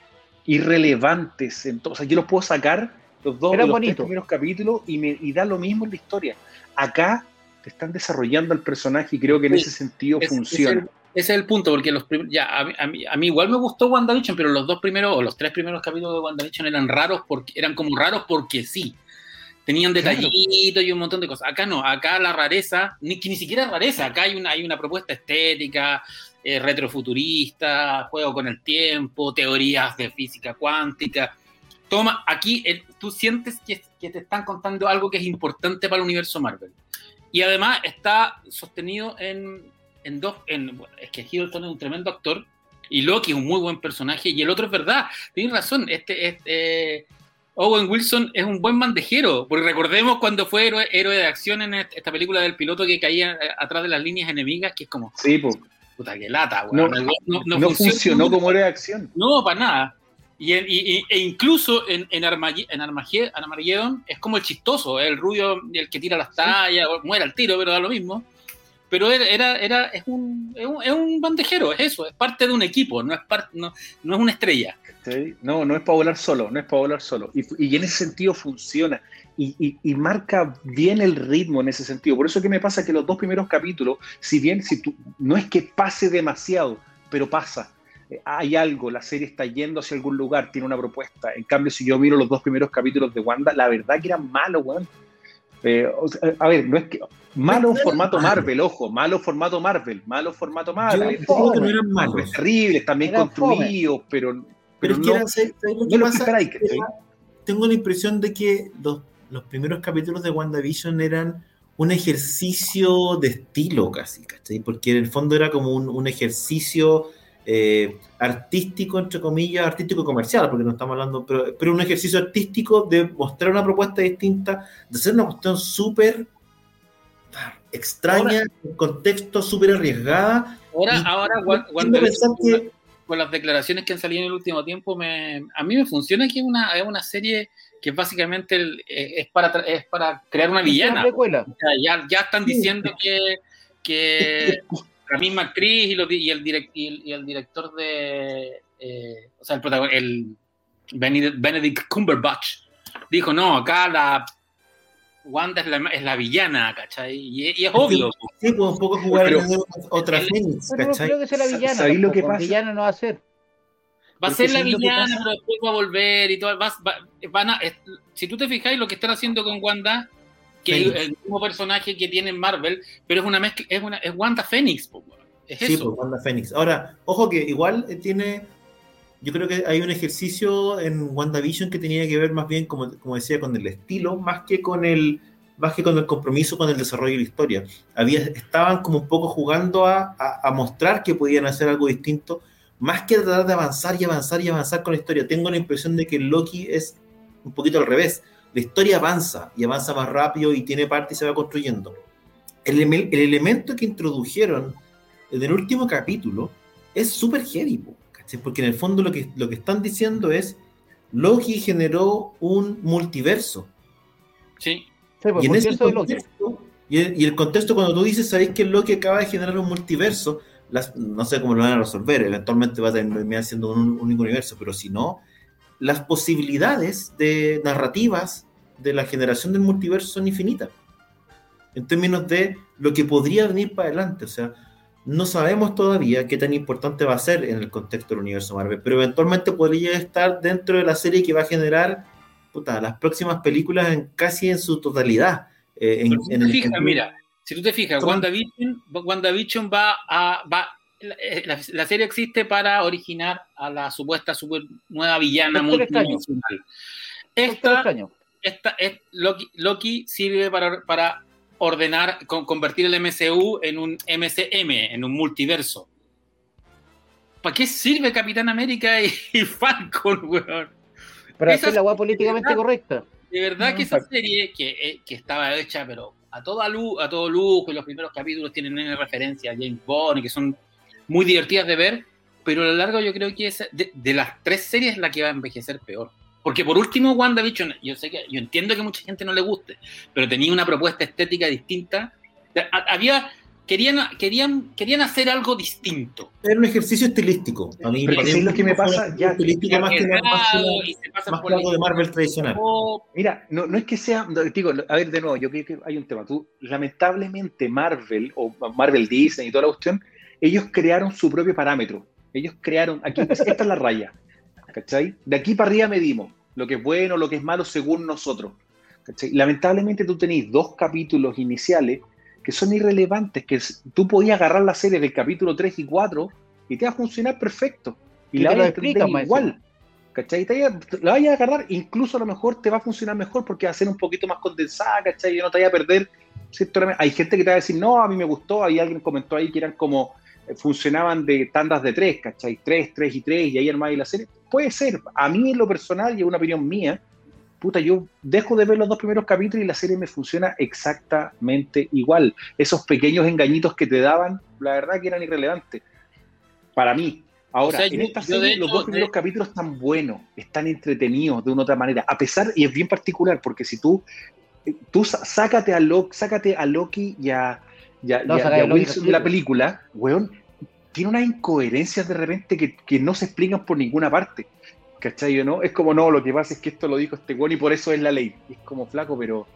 irrelevantes. Entonces, yo los puedo sacar, los dos Era los tres primeros capítulos, y, me, y da lo mismo en la historia. Acá te están desarrollando al personaje y creo que en Sí, ese sentido Es- funciona. Ese, ese es el punto, porque los ya, a, mí, a mí- a mí igual me gustó WandaVision, pero los dos primeros o los tres primeros capítulos de WandaVision eran raros porque eran como raros porque sí. Tenían Claro. detallitos y un montón de cosas. Acá no, acá la rareza, ni, que ni siquiera es rareza, acá hay una, hay una propuesta estética, eh, retrofuturista, juego con el tiempo, teorías de física cuántica. Toma, aquí el- tú sientes que, que te están contando algo que es importante para el universo Marvel. Y además está sostenido en, en dos. En, bueno, es que Hiddleston es un tremendo actor y Loki es un muy buen personaje. Y el otro es verdad, tienes razón. Este, este Owen Wilson es un buen bandejero, porque recordemos cuando fue héroe, héroe de acción en est- esta película del piloto que caía eh, atrás de las líneas enemigas, que es como, Sí, pues. puta que lata, No, weón. No, no funcionó como era de acción. No, para nada. Y, en- y- e incluso en, en, Armage- en Armage- en Armageddon es como el chistoso, el rubio, el que tira las tallas, o muere al tiro, pero da lo mismo. Pero era, era, es, un, es, un, es un bandejero, es eso, es parte de un equipo, no es, par- no, no es una estrella. No, no es para volar solo, no es para volar solo. Y, y en ese sentido funciona. Y, y- y marca bien el ritmo en ese sentido. Por eso que me pasa que los dos primeros capítulos, si bien si tú, no es que pase demasiado, pero pasa. Eh, Hay algo, la serie está yendo hacia algún lugar, tiene una propuesta. En cambio, si yo miro los dos primeros capítulos de Wanda, la verdad que eran malos, weón. Eh, o sea, a ver, no es que. Malo formato. Marvel, ojo, malo formato Marvel, malo formato Yo Marvel. digo que no eran malos. terribles, también Eran construidos, pero, Pero pero es que no, eran- ¿sabes lo no que esperáis, ¿cachai? tengo la impresión de que los, los primeros capítulos de WandaVision eran un ejercicio de estilo casi, ¿cachai? Porque en el fondo era como un, un ejercicio eh, artístico, entre comillas, artístico comercial, porque no estamos hablando, pero, pero un ejercicio artístico de mostrar una propuesta distinta, de hacer una cuestión súper extraña, en contexto súper arriesgada. Ahora, Y- ahora pensar que con las declaraciones que han salido en el último tiempo, me, a mí me funciona que es una, es una serie que básicamente el- eh, es, para, tra- es para crear una villana. precuela. O sea, ya, ya están diciendo que, que la misma actriz y, los y el, direct- y, el, y el director de. eh, o sea, el protagonista, el Benedict, Cumberbatch, dijo: No, acá la. Wanda es la, es la villana, ¿cachai? Y, y es obvio. sí, pues un poco jugar Pero- otra el- Fénix, Pero no ¿cachai? creo que sea la villana. ¿Sabéis lo que pasa? Villana no va a ser. Va a ser la ¿sabes lo que villana, pero después va a volver y todo. va- va- van a- es- si tú te fijáis, lo que están haciendo con Wanda, que es el mismo personaje que tiene en Marvel, pero es una mezcla, es, una, es Wanda weón. Es Sí, eso. pues Wanda Fénix. Ahora, ojo que igual eh, tiene. Yo creo que hay un ejercicio en WandaVision que tenía que ver más bien, como, como decía, con el estilo, más que con el más que con el compromiso con el desarrollo de la historia. Había, estaban como un poco jugando a, a- a mostrar que podían hacer algo distinto, más que tratar de avanzar y avanzar y avanzar con la historia. Tengo la impresión de que Loki es un poquito al revés. La historia avanza y avanza más rápido y tiene parte y se va construyendo. El, el elemento que introdujeron en el último capítulo es súper heavy, ¿cachai? porque en el fondo lo que, lo que están diciendo es Loki generó un multiverso. Sí. Sí, pues, y en ese contexto, y, el, y el contexto cuando tú dices, sabéis que Loki acaba de generar un multiverso, las, no sé cómo lo van a resolver, eventualmente va a terminar siendo un único universo, pero si no, las posibilidades de narrativas de la generación del multiverso son infinitas. En términos de lo que podría venir para adelante. O sea, no sabemos todavía qué tan importante va a ser en el contexto del universo Marvel, pero eventualmente podría estar dentro de la serie que va a generar puta, las próximas películas en casi en su totalidad. Eh, en, si en tú te el- fijas, mira, si tú te fijas, WandaVision, WandaVision va a, va, la, eh, la- serie existe para originar a la supuesta super nueva villana multidimensional. Doctor Esta, Extraño. esta, es- Loki, Loki sirve para, para ordenar, con- convertir el MCU en un MCM, en un multiverso. ¿Para qué sirve Capitán América y, y Falcon, weón? Para Esa hacer la weá políticamente ¿verdad? correcta. De verdad que Mm, esa serie, que, eh, que estaba hecha, pero a toda luz, a todo lujo, y los primeros capítulos tienen referencia a James Bond y que son muy divertidas de ver, pero a lo largo yo creo que es de, de las tres series la que va a envejecer peor. Porque por último, WandaVision, yo sé que yo entiendo que a mucha gente no le guste, pero tenía una propuesta estética distinta. Ha- Había, querían, querían, querían hacer algo distinto. Era un ejercicio estilístico. A mí, Pero para ¿sí mí es lo que me pasa? Ya, estilístico más que, nada- más más por que algo de Marvel tradicional. Mira, no, no es que sea, digo, a ver, de nuevo, yo creo que hay un tema. Tú, lamentablemente, Marvel o Marvel Disney y toda la cuestión, ellos crearon su propio parámetro. Ellos crearon, aquí, esta es la raya, ¿cachai? De aquí para arriba medimos lo que es bueno, lo que es malo según nosotros. ¿cachai? Lamentablemente tú tenés dos capítulos iniciales que son irrelevantes, que tú podías agarrar la serie del capítulo 3 y 4 y te va a funcionar perfecto. Y Y la vas a entender igual. ¿Cachai? La vayas a agarrar, incluso a lo mejor te va a funcionar mejor porque va a ser un poquito más condensada, ¿cachai? Y no te vaya a perder. cierto. Hay gente que te va a decir, no, a mí me gustó, hay alguien comentó ahí que eran como, funcionaban de tandas de tres, ¿cachai? Tres, tres y tres, y ahí armáis la serie. Puede ser, a mí en lo personal, y es una opinión mía, puta, yo dejo de ver los dos primeros capítulos y la serie me funciona exactamente igual. Esos pequeños engañitos que te daban, la verdad que eran irrelevantes. Para mí. Ahora, O sea, en esta yo serie, los hecho, dos primeros de- capítulos están buenos, están entretenidos de una otra manera. A pesar, y es bien particular, porque si tú, eh, tú sácate a Loki, sácate a Loki y a, y a- No, Wilson de la película, weón, tiene unas incoherencias de repente que, que no se explican por ninguna parte. ¿Cachai o no? Es como, no, lo que pasa es que esto lo dijo este weón y por eso es la ley. Es como flaco, pero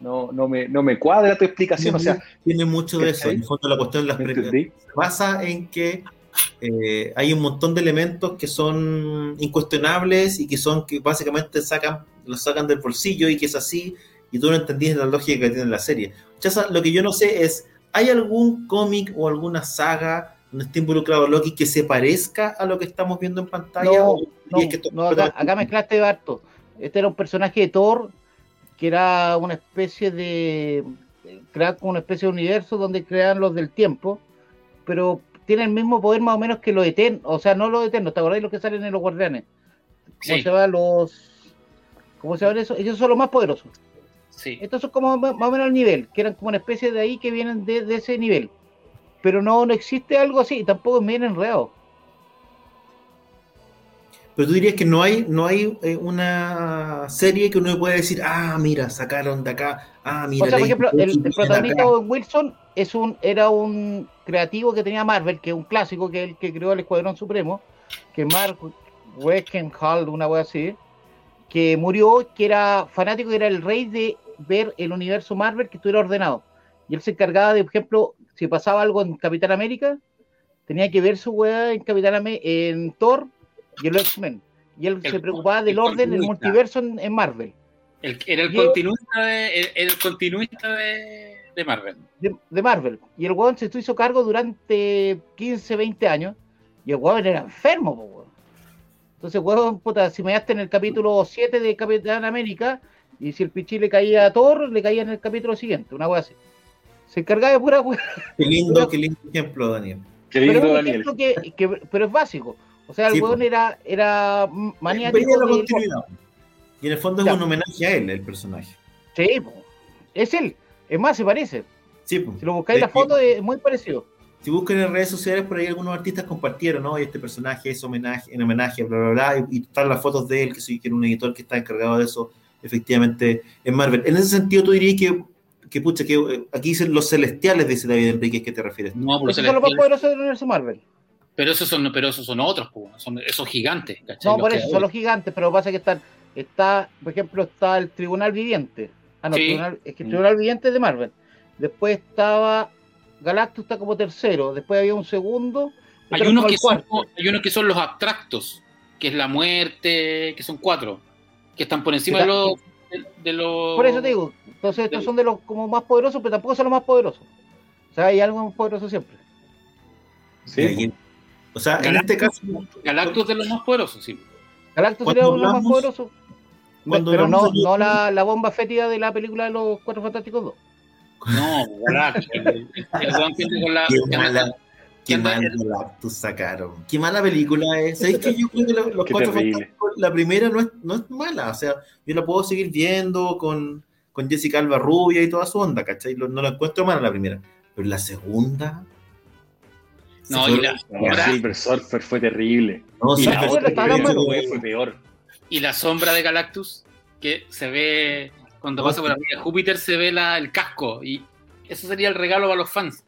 no, no, me, no me cuadra tu explicación. O sea, tiene mucho de eso. En el fondo, la cuestión de las se basa en que eh, hay un montón de elementos que son incuestionables y que son que básicamente sacan, los sacan del bolsillo y que es así, y tú no entendías la lógica que tiene la serie. Chaza, lo que yo no sé es, ¿hay algún cómic o alguna saga donde esté involucrado Loki que se parezca a lo que estamos viendo en pantalla? No, ¿O No, que no, acá, acá mezclaste harto. Este era un personaje de Thor que era una especie de. crear como una especie de universo donde crean los del tiempo, pero tiene el mismo poder más o menos que los eternos. O sea, no los eternos, ¿te acordáis los que salen en los guardianes? ¿Cómo Sí. se llaman los.? ¿Cómo se llaman esos? Ellos son los más poderosos. sí. Estos son como más más o menos el nivel, que eran como una especie de ahí que vienen de, de ese nivel. Pero no, no existe algo así, tampoco es bien enredado. Pero tú dirías que no hay, no hay eh, una serie que uno pueda decir, ah, mira, sacaron de acá, ah, mira. O sea, por ejemplo, el, protagonista acá". Owen Wilson es un, era un creativo que tenía Marvel, que es un clásico, que es el que creó el Escuadrón Supremo, que Mark Weckenhall, una wea así, que murió, que era fanático, que era el rey de ver el universo Marvel que estuviera ordenado. Y él se encargaba de, por ejemplo, si pasaba algo en Capitán América, tenía que ver su wea en Capitán América, en Thor y en los X-Men. Y él El- se preocupaba del el orden, el continuista. multiverso en, en Marvel. El- era el continuista de, el, el continuista de, de Marvel. de, de Marvel. Y el weón se hizo cargo durante 15, 20 años. Y el weón era enfermo, po, weón. Entonces, weón, puta, si me daste en el capítulo 7 de Capitán América, y si el pichí le caía a Thor, le caía en el capítulo siguiente, una weá así. Se encargaba de pura weá. Qué lindo, qué lindo ejemplo, Daniel. Qué Pero, lindo, un Daniel. ejemplo que, que- pero es básico. O sea, el Sí, weón po. era, era maniático. la de- continuidad. Y en el fondo es Ya. un homenaje a él, el personaje. Sí, po. es él. Es más, se parece. Sí, pues. Si lo buscáis la Es que- foto, es muy parecido. Si buscan en redes sociales, por ahí algunos artistas compartieron, ¿no? Y este personaje es homenaje, en homenaje, bla, bla, bla, y, y están las fotos de él, que soy que era un editor que está encargado de eso, efectivamente, en Marvel. En ese sentido, tú dirías que, que pucha, que eh, aquí dicen los celestiales, dice David Enrique, ¿qué te refieres? No, por Esos son los más poderosos del universo Marvel. pero esos son, pero esos son otros, son esos gigantes, ¿cachai? No, Los por eso, son los gigantes, pero pasa que están, está, por ejemplo, está el Tribunal Viviente. Ah, no, Sí. tribunal- es que el Tribunal Viviente es de Marvel. Después estaba Galactus está como tercero, después había un segundo, Hay unos, que son, hay unos que son los abstractos, que es la muerte, que son cuatro, que están por encima Que de los, de, de los... Por eso te digo, entonces estos son de los como más poderosos, pero tampoco son los más poderosos. O sea, hay algo más poderoso siempre. Sí. O sea, en este caso, Galactus de los más poderosos, sí. Galactus sería uno de los más poderosos. cuando pero no, no la, la bomba fétida de la película de los Cuatro Fantásticos 2. No, Galactus. El, el, con la. Qué mala, qué anda- mal Galactus sacaron. Qué mala película es. ¿Sabéis que yo creo que lo- los cuatro terrible. fantásticos, la primera no es, no es mala? O sea, yo la puedo seguir viendo con, con Jessica Alba Rubia y toda su onda, ¿cachai? Lo- No la encuentro mala la primera. Pero la segunda. se No, y la- Silver Surfer fue terrible. No, y sí, la otra fue- peor. Y la sombra de Galactus, que se ve cuando No, pasa por sí. arriba de Júpiter, se ve la, el casco. Y eso sería el regalo para los fans.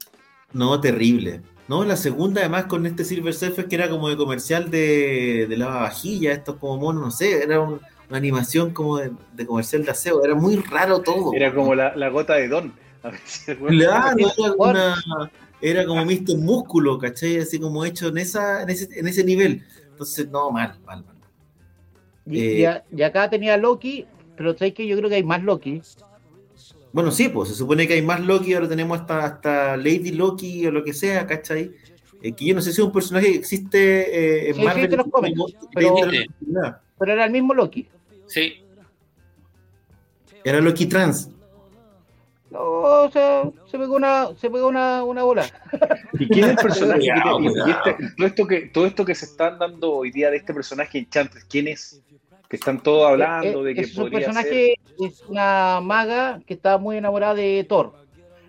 No, terrible. No, la segunda además con este Silver Surfer que era como de comercial de, de lavavajilla, estos como monos, no sé, era un- una animación como de, de comercial de aseo, era muy raro todo. Era como la, la gota de Don. A veces, weón- Claro, era, Bueno. una- era como Mr. Músculo, ¿cachai? Así como hecho en, esa, en, ese, en ese nivel. Entonces, no, mal, mal, mal. Y, Eh, y a- y acá tenía Loki, pero sabéis que yo creo que hay más Loki. Bueno, sí, pues se supone que hay más Loki, ahora tenemos hasta, hasta Lady Loki o lo que sea, ¿cachai? Eh, que yo no sé si es un personaje que existe eh, en Sí, Marvel. los Pero era el mismo Loki. Sí. Loki trans. No, o sea, se pegó una, se pegó una, una bola. ¿Y quién es el personaje? Que te- y- este- todo, esto que, todo esto que se están dando hoy día de este personaje Enchantress, ¿quién es? Que están todos hablando Eh, de que es un ser. personaje, es una maga que está muy enamorada de Thor.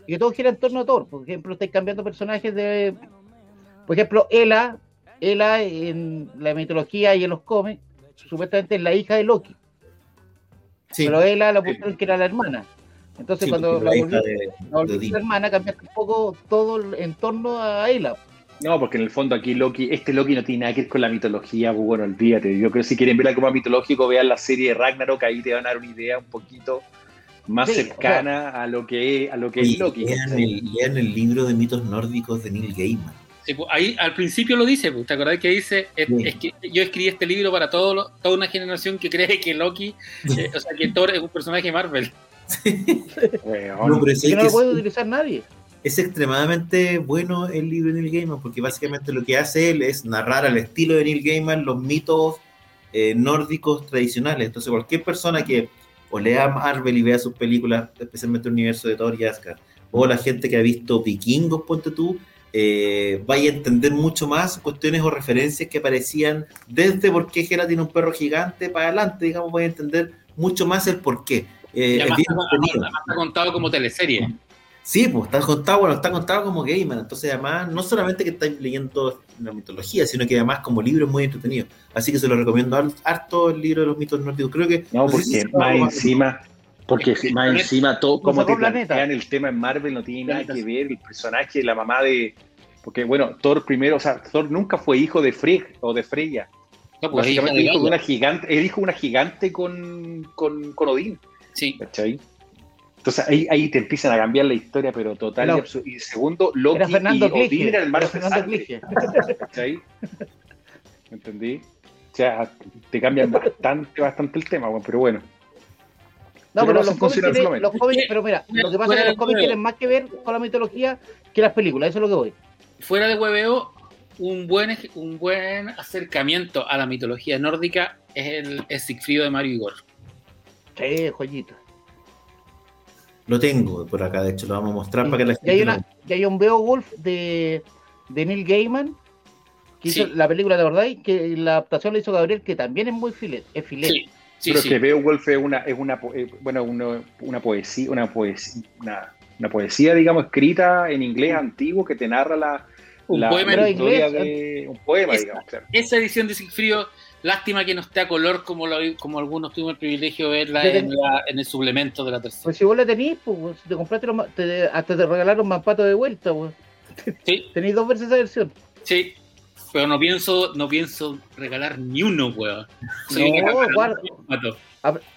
Y que todo gira en torno a Thor. Por ejemplo, estáis cambiando personajes de. Por ejemplo, Ela, Ela en la mitología y en los cómics, supuestamente es la hija de Loki. Sí, Pero Ela la pusieron que era la hermana. Entonces, sí, cuando la volvieron de- la de hermana, cambiaste un poco todo el- en torno a Ela. No, porque en el fondo aquí Loki, este Loki no tiene nada que ver con la mitología, pues bueno, olvídate. Yo creo que si quieren ver algo más mitológico, vean la serie de Ragnarok, ahí te van a dar una idea un poquito más Sí, cercana a lo que es, a lo que es Loki. lean, el, lean el libro de mitos nórdicos de Neil Gaiman. Sí, pues, ahí al principio lo dice, pues, ¿te acordás que dice? Es, Sí. es que yo escribí este libro para todo lo- toda una generación que cree que Loki, eh, o sea, que Thor es un personaje de Marvel. Weón. No, pero es, que no lo es- puede utilizar nadie. es extremadamente bueno el libro de Neil Gaiman, porque básicamente lo que hace él es narrar al estilo de Neil Gaiman los mitos eh, nórdicos tradicionales. Entonces, cualquier persona que o lea Marvel y vea sus películas, especialmente el universo de Thor y Asgard, o la gente que ha visto Vikingos, ponte tú, eh, vaya a entender mucho más cuestiones o referencias que aparecían desde por qué Hela tiene un perro gigante para adelante, digamos, vaya a entender mucho más el por qué. Eh, es además, bien está contado como teleserie. Sí, pues está contado, bueno, está contado como Gaiman, entonces además no solamente que estáis leyendo la mitología, sino que además como libro es muy entretenido. Así que se lo recomiendo har- harto el libro de los mitos nórdicos. Creo que No, sé porque si más encima, porque Es que- más encima todo como te Planeta. plantean el tema en Marvel no tiene nada que ver el personaje, la mamá de porque bueno, Thor primero, o sea, Thor nunca fue hijo de Frigg o de Freya. No, pues, hija Básicamente de hijo de una gigante, es hijo de una gigante con, con, con Odín, Sí. ¿cachai? Entonces ahí, ahí te empiezan a cambiar la historia, pero total Era- y. Y segundo, Loki Era Fernando y Odín Clige. era el Clige. ¿cachai? ¿Me entendí? O sea, te cambian bastante, bastante el tema, pero bueno. No, Pero los cómics, tienen- los cómics- pero mira, lo que pasa es que los cómics tienen más que ver con la mitología que las películas, eso es lo que voy. Fuera de hueveo, un buen, un buen acercamiento a la mitología nórdica es el es Sigfrido de Mario Igor. Sí, joyita. Lo tengo por acá, de hecho lo vamos a mostrar para que la Y hay, gente una, y hay un Beowulf de, de Neil Gaiman, que hizo Sí. la película de verdad, y que la adaptación la hizo Gabriel, que también es muy filet, es filet. Sí, sí, pero sí. que Beowulf es una, es una, po- eh, bueno, una, una poesía, una poesía, una, una poesía, digamos, escrita en inglés antiguo que te narra la, Un la, poema la en historia inglés, de un poema, Esa- digamos, claro. Esa edición de Sigfrido, lástima que no esté a color como, lo, como algunos tuvimos el privilegio de verla en, ten- la- en el suplemento de la tercera. Pues si vos la tenís, pues si te compraste los, ma- te- hasta te regalaron más patos de vuelta, pues. Sí, Tenéis dos veces esa versión. sí. Pero no pienso, no pienso regalar ni uno, weón. No, guarda.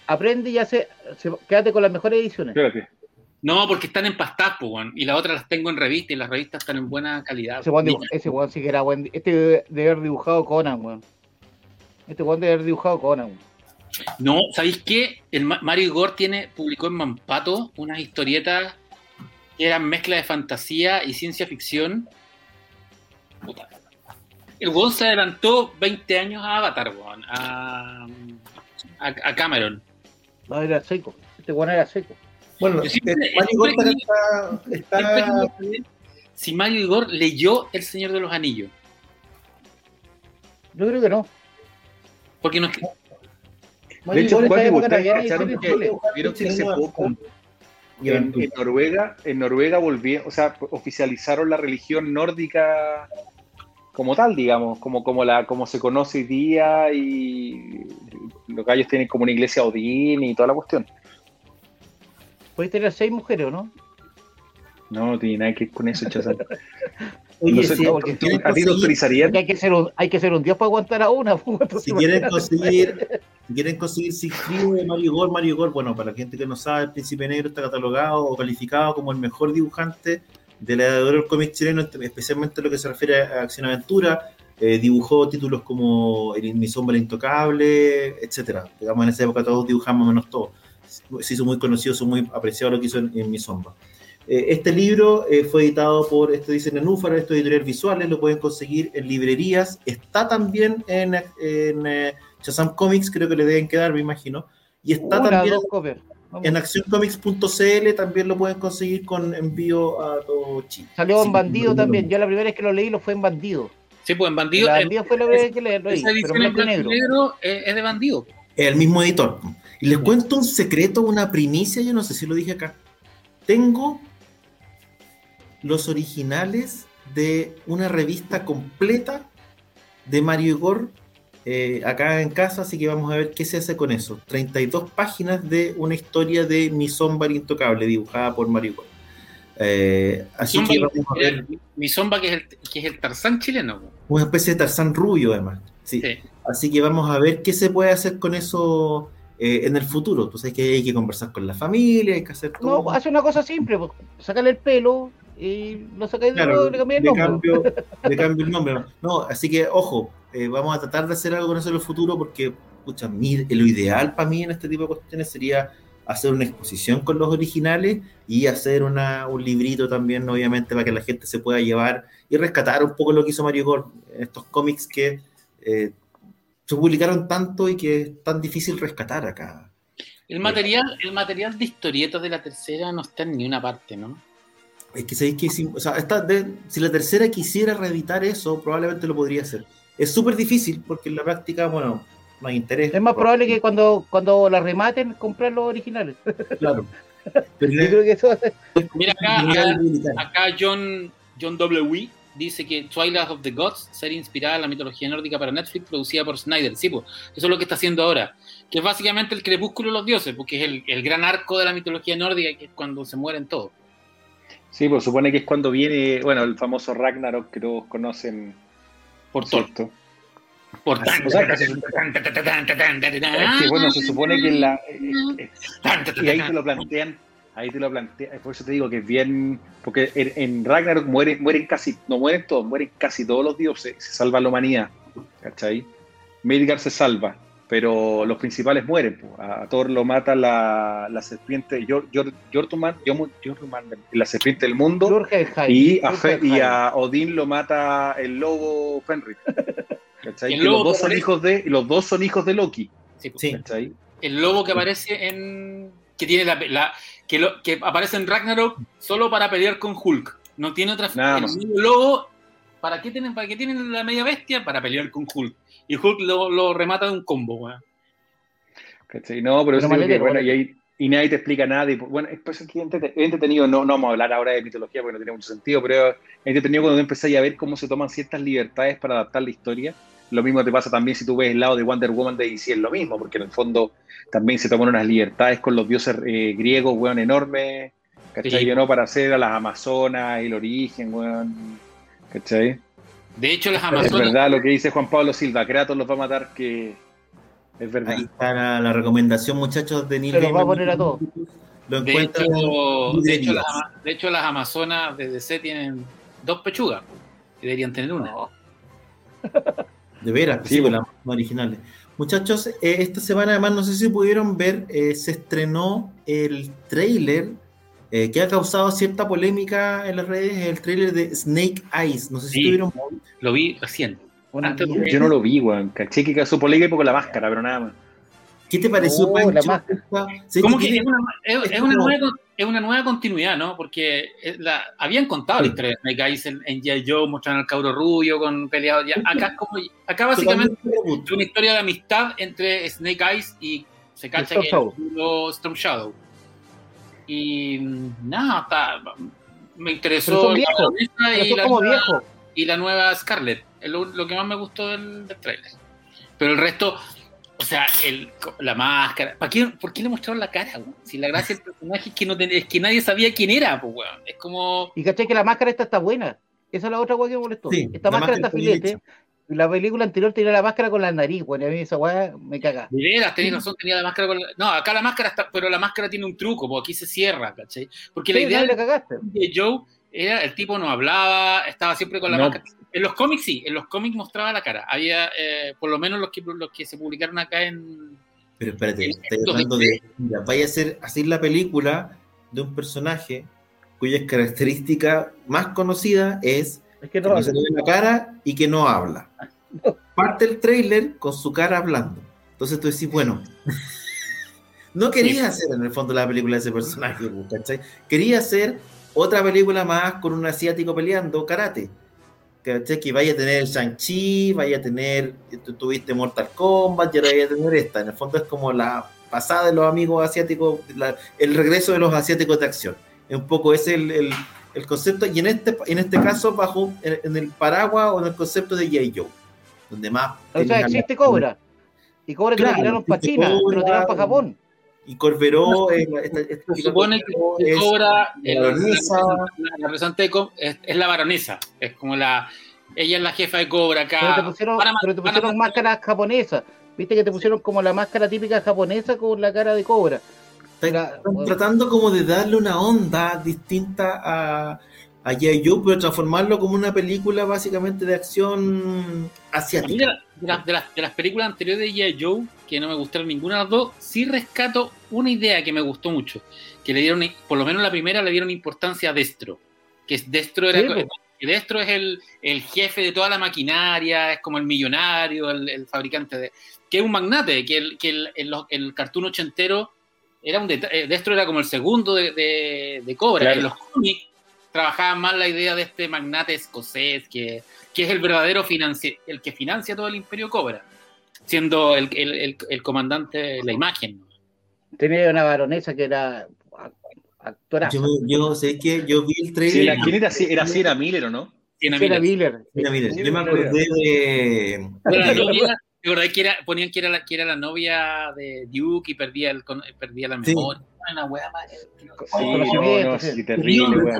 Aprende y hace, se- quédate con las mejores ediciones. Espérate. No, porque están empastadas, po, weón. Y las otras las tengo en revista y las revistas están en buena calidad. Ese weón, ese sí que era buen. Este debe, debe haber dibujado Conan, weón. Este weón debe haber dibujado Conan, weón. No, ¿sabéis qué? El Ma- Mario Igor tiene, publicó en Mampato unas historietas que eran mezcla de fantasía y ciencia ficción Puta. El weón se adelantó 20 años a Avatar, weón. A, a, a Cameron. No, era seco. Este weón era seco. Bueno, siempre- eh, Mario que- está, está- Si Mario Igor leyó El Señor de los Anillos. Yo creo que no. Porque no, De hecho, Igual esta Juan, ustedes que, Chile. vieron que hace poco y en Noruega, en Noruega volvieron, o sea, oficializaron la religión nórdica como tal, digamos, como, como, la, como se conoce hoy día y los gallos tienen como una iglesia Odín y toda la cuestión. Puedes tener seis mujeres, ¿o no? No, no tiene nada que ver con eso, Chazán. Oye, No sé, si, porque quieren ¿A ti te conseguir- autorizarían? Porque hay que ser un, hay que ser un dios para aguantar a una. pues, si quieren conseguir, si quieren conseguir Sigfrido de Mario Gor, Mario Gor, bueno, para la gente que no sabe, el Príncipe Negro está catalogado o calificado como el mejor dibujante de la edad del cómic chileno, especialmente en lo que se refiere a acción aventura. Eh, dibujó títulos como el, Mi Sombra Intocable, etcétera. Digamos, en esa época todos dibujamos menos todos. Se hizo muy conocido, se hizo muy apreciado lo que hizo en, en Mi Sombra. Eh, este libro eh, fue editado por, esto dice Nenúfar, esto editorial visuales, lo pueden conseguir en librerías. Está también en, en eh, Shazam Comics, creo que le deben quedar, me imagino. Y está Una, también dos copias. En accioncomics.cl, también lo pueden conseguir con envío a todo Chile. Salió en Sí, bandido no, también. no. Yo la primera vez que lo leí lo fue en bandido. Sí, pues en Bandido. la eh, bandido fue la primera vez que le- lo leí, esa edición en en blanco negro. negro es, es de Bandido. El mismo editor. Y les cuento un secreto, una primicia, yo no sé si lo dije acá. Tengo los originales de una revista completa de Mario Igor eh, acá en casa, así que vamos a ver qué se hace con eso. 32 páginas de una historia de Mi Sombra Intocable, dibujada por Mario. Eh, así Zomba, que vamos a ver mi- Mi Zomba, que es el, que es el Tarzán chileno. una especie de Tarzán rubio, además. Sí. Sí. Así que vamos a ver qué se puede hacer con eso eh, en el futuro. Tú sabes que hay que conversar con la familia, hay que hacer todo. No, hace una cosa simple, pues, sacarle el pelo y lo sacáis de Claro, nuevo y le cambiáis el nombre. cambio, le cambio el nombre. No, así que, ojo, eh, vamos a tratar de hacer algo con eso en el futuro porque, escucha, mi- lo ideal para mí en este tipo de cuestiones sería hacer una exposición con los originales y hacer una, un librito también, obviamente, para que la gente se pueda llevar y rescatar un poco lo que hizo Mario Gor en estos cómics que eh, se publicaron tanto y que es tan difícil rescatar acá. El material, el material de historietas de la tercera no está en ni una parte, ¿no? Es que sabéis que si, o sea, esta de- si la tercera quisiera reeditar eso, probablemente lo podría hacer. Es súper difícil porque en la práctica, bueno, no hay interés. Es más probable que cuando, cuando la rematen, comprar los originales. Claro. Pero Yo creo que eso Mira acá, Genial acá, publicar. acá John, John W. dice que Twilight of the Gods sería inspirada en la mitología nórdica para Netflix, producida por Snyder. Sí, pues, eso es lo que está haciendo ahora. Que es básicamente el crepúsculo de los dioses, porque es el, el gran arco de la mitología nórdica, que es cuando se mueren todos. Sí, pues supone que es cuando viene, bueno, el famoso Ragnarok que todos conocen, Por. ¿cierto? Por Así, tan- o sea, que se- Es que bueno, se supone que en la... eh, eh, y ahí te lo plantean, ahí te lo plantean, por eso te digo que es bien, porque en, en Ragnarok mueren, mueren casi, no mueren todos, mueren casi todos los dioses, se salva la humanidad, ¿cachai? Midgard se salva, pero los principales mueren, po. a Thor lo mata la, la serpiente, Jortuman, la serpiente del mundo, y a, Fe- y Lurgenheim. a Odín lo mata el lobo Fenrir. ¿Cachai? El los dos son hijos de, y los dos son hijos de Loki. Sí, pues. Sí. ¿cachai? El lobo que aparece en. que tiene la. la- que, lo- que aparece en Ragnarok solo para pelear con Hulk. No tiene otra. Nada el más. lobo. ¿Para qué, tienen, ¿Para qué tienen la media bestia? Para pelear con Hulk. Y Hulk lo, lo remata de un combo, weón. ¿Cachai? No, pero, Pero eso que, bueno, y, maletero. ahí, y nadie te explica nada. Y, bueno, es pues, es entretenido, no, no vamos a hablar ahora de mitología porque no tiene mucho sentido, pero es entretenido cuando empezáis a ver cómo se toman ciertas libertades para adaptar la historia. Lo mismo te pasa también si tú ves el lado de Wonder Woman de DC, es lo mismo, porque en el fondo también se toman unas libertades con los dioses eh, griegos, weón, enormes, ¿cachai? Sí. Yo no para hacer a las Amazonas, el origen, weón, ¿cachai? De hecho, las Es Amazonas. verdad lo que dice Juan Pablo Silva, Kratos los va a matar, que es verdad. Ahí está la, la recomendación, muchachos, de Neil Se los va a poner a todos. Lo De hecho, de, hecho, las, ama- de hecho, las Amazonas de DC tienen dos pechugas. Que deberían tener una. No. De veras, Sí, sí, bueno. las originales. Muchachos, eh, esta semana además, no sé si pudieron ver, eh, se estrenó el trailer eh, que ha causado cierta polémica en las redes es el tráiler de Snake Eyes. No sé si Sí. tuvieron. Lo vi recién. De-. Yo no lo vi, weón. Caché que causó polémica con la máscara, pero nada más. ¿Qué te pareció, Oh, la máscara. ¿Sabes Como qué que es una, es, es una nueva, es una nueva continuidad, ¿no? Porque es la, habían contado la historia de Snake Eyes en, en G.I. Joe, mostrando al cabro rubio con peleado. Ya, acá, como, acá básicamente es una historia de amistad entre Snake Eyes y se cacha que Storm Shadow. Y mm, nada, está, me interesó son la y la, como nueva, viejos. y la nueva Scarlet. Es lo, lo que más me gustó del, del trailer. Pero el resto, o sea, el, la máscara. ¿Para qué, ¿Por qué le mostraron la cara? weón? Si la gracia del personaje es que, no ten- es que nadie sabía quién era, pues, weón. Es como. Y caché que la máscara esta está buena. Esa es la otra weá que me molestó. Sí, Esta la máscara máscara está filete. La película anterior tenía la máscara con la nariz. Y a mí esa weá me caga. De veras, tenés razón, tenía la máscara con la- No, acá la máscara está. Pero la máscara tiene un truco, porque aquí se cierra, ¿cachai? Porque la idea no, le de cagaste. Joe era el tipo no hablaba, estaba siempre con la No. máscara. En los cómics sí, en los cómics mostraba la cara. Había, eh, por lo menos los que, los que se publicaron acá en. Pero espérate, estoy hablando de. Mira, vaya a ser así la película de un personaje cuya característica más conocida es Es que que no, no se le ve la cara y que no habla. Parte el trailer con su cara hablando. Entonces tú decís, bueno, no quería hacer en el fondo la película de ese personaje, pues, ¿cachai? Quería hacer otra película más con un asiático peleando karate. ¿Cachai? Que vaya a tener el Shang-Chi, vaya a tener, tú tuviste Mortal Kombat y ahora vaya a tener esta. En el fondo es como la pasada de los amigos asiáticos, la- el regreso de los asiáticos de acción. Es un poco ese el, el- el concepto, y en este, en este caso bajo en, en el paraguas o en el concepto de J. Joe, donde más... O sea, existe Cobra. Y Cobra te lo Claro, tiraron para China, te lo tiraron para Japón. Y Corberó es, la- esta- esta Se supone que es- Cobra, la, baronesa. la- representante de es, es la baronesa. Es como la. Ella es la jefa de Cobra acá. Pero te pusieron, pero te pusieron máscaras japonesas. Viste que te pusieron como la máscara típica japonesa con la cara de Cobra. Están Era- tratando como de darle una onda distinta a, a G.I. Joe, pero transformarlo como una película básicamente de acción asiática. de, la- de las- de las, de las películas anteriores de G.I. Joe, que no me gustaron ninguna de las dos, sí rescato una idea que me gustó mucho. Que le dieron, por lo menos la primera, le dieron importancia a Destro. Que es Destro era. Sí, pues. que Destro es el, el jefe de toda la maquinaria, es como el millonario, el, el fabricante de. que es un magnate, que el, que el, el, el cartoon ochentero era un deta- eh, Destro era como el segundo de, de, de Cobra. Claro. En los cómics trabajaban más la idea de este magnate escocés que, que es el verdadero financiero, el que financia todo el imperio Cobra, siendo el, el, el, el comandante la imagen. ¿no? Tenía una baronesa que era actora. Yo, yo sé que yo vi el Sí, trailer. era- ¿Quién era? Sí, Era Sierra Miller o no? Miles. Miller. Mira, mira, yo me acordé de. Bueno, la novia, ¿te acordás que era, ponían que era, la, que era la novia de Duke y perdía, el, perdía la Sí. memoria? Una wea. Sí, sí. sí, terrible,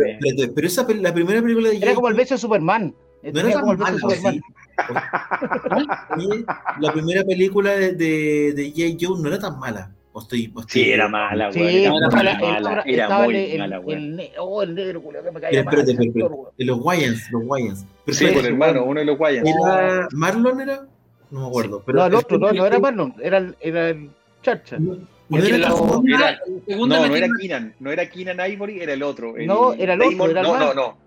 pero esa la primera película de Era G.I. como el beso de Superman. No era como el beso de mala, Superman. sí. La primera película de, de, de J. Joe no era tan mala. O estoy, o estoy- Sí, era mala, Sí, weón. Era muy estaba la- mala. estaba- Era muy el- mala, el, el ne- oh, el negro, que me caía espérate, espérate. Los Wayans, los Wayans. Pero Sí, por hermano, uno de los. ¿Era Marlon era? No me acuerdo. Pero No, el otro, no, no era Marlon, era el, era el Chacha. No, no era la. Era- la segunda No, no era Keenan, no era Keenan Ivory, era el otro. el No, era el otro, Damon- era el No, no, no.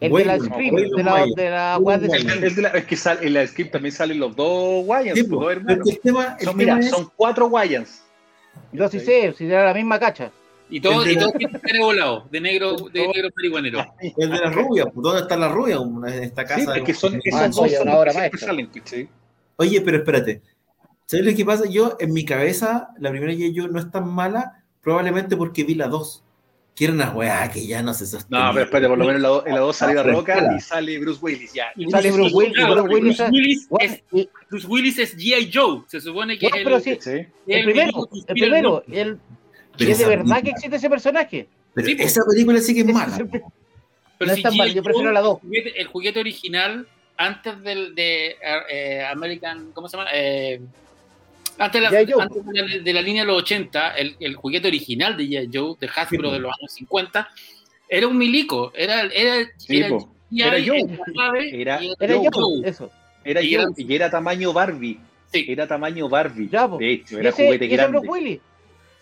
El de la Scream, Waylon de la, de la de el de la- es que sale, en la script también salen los dos Wyans, Sí, los po, dos hermanos. el tema, el Son, tema mira, es- son cuatro Wyans. Yo sí sé, si era la misma cacha. Y todo, El de y la- todo tiene cara volado, de negro, de negro marihuanero. el de la rubia. pues, ¿Dónde está la rubia? Una- En esta casa. Sí, es que son, Ah, esos dos son maestra. salen, ¿cachai? Oye, pero espérate. ¿Sabes lo que pasa? Yo, en mi cabeza, la primera yo no es tan mala, probablemente porque vi la 2. Que era una weá que ya no se sostenía. No, pero espérate, por lo menos en la en la 2 salió la pero Roca y sale Bruce Willis, ya. Y Sale Bruce Willis, Bruce Willis, Bruce Willis es, Bruce Willis es G.I. Joe, se supone que Bueno, el, sí, ¿cachai? el el primero, el primero, el, Pero es de verdad película- que existe ese personaje. Pero Sí, po. esa película sí que es mala. Pero No si es tan mal, yo prefiero la dos. El juguete, el juguete original, antes del de eh, American, ¿cómo se llama? Eh, antes, de la, antes de, la, de la línea de los 80, el, el juguete original de G.I. Joe, de Hasbro Sí, de los años 50, era un milico, era, era, Sí, era, Era Joe. era Era- Era Joe, eso. Era Y yo, eran- y era tamaño Barbie. Sí. Era tamaño Barbie. Ya. De hecho, Y era ese, juguete y ese grande. Bruce Willis.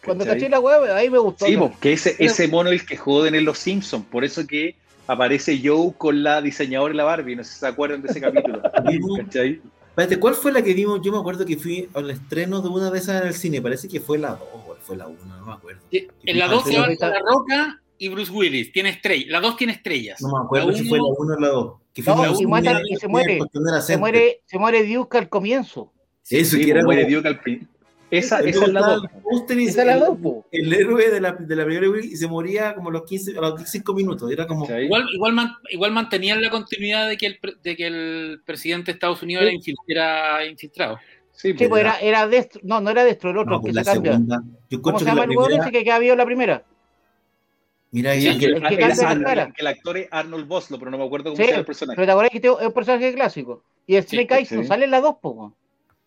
Cuando ¿cachai? caché la weá, ahí me gustó. Sí, ¿no? que ese, ese mono es el que joden en Los Simpsons. Por eso que aparece Joe con la diseñadora y la Barbie. No sé si se acuerdan de ese capítulo. Espérate, ¿cuál fue la que vimos? Yo me acuerdo que fui al estreno de una de esas en el cine. Parece que fue la 2 o fue la 1, no me acuerdo. En la 2 Sí, se va La Roca y Bruce Willis. Tiene estrellas. La 2 tiene estrellas. No me acuerdo La si fue la uno- 1 o la 2. Que No, fuimos y a un matan- cine y se muere. Se muere, se muere Duke al comienzo. Eso, Sí, que era muere como- Duke al prin- Esa, el esa es la estaba 2. en el póster y Esa es la el- dos. El héroe de la, de la primera y se moría como a los 15, a los 5 minutos. Era como. Igual, igual, man- igual mantenían la continuidad de que el, de que el presidente de Estados Unidos era, infil- era infiltrado. Sí, Sí, po. pues era, era Destro. No, no era Destro, el otro, No, el pues que la se cambia. segunda. Yo ¿Cómo se llama la el primera. ese que, que había en la primera? Mira, Sí, ahí- que, el que el actor es Arnold Boslo, pero no me acuerdo cómo Sí, se llama el personaje. Pero te acuerdas que este es un personaje clásico. Y el Snake Eyes sí. no sale en la 2, po.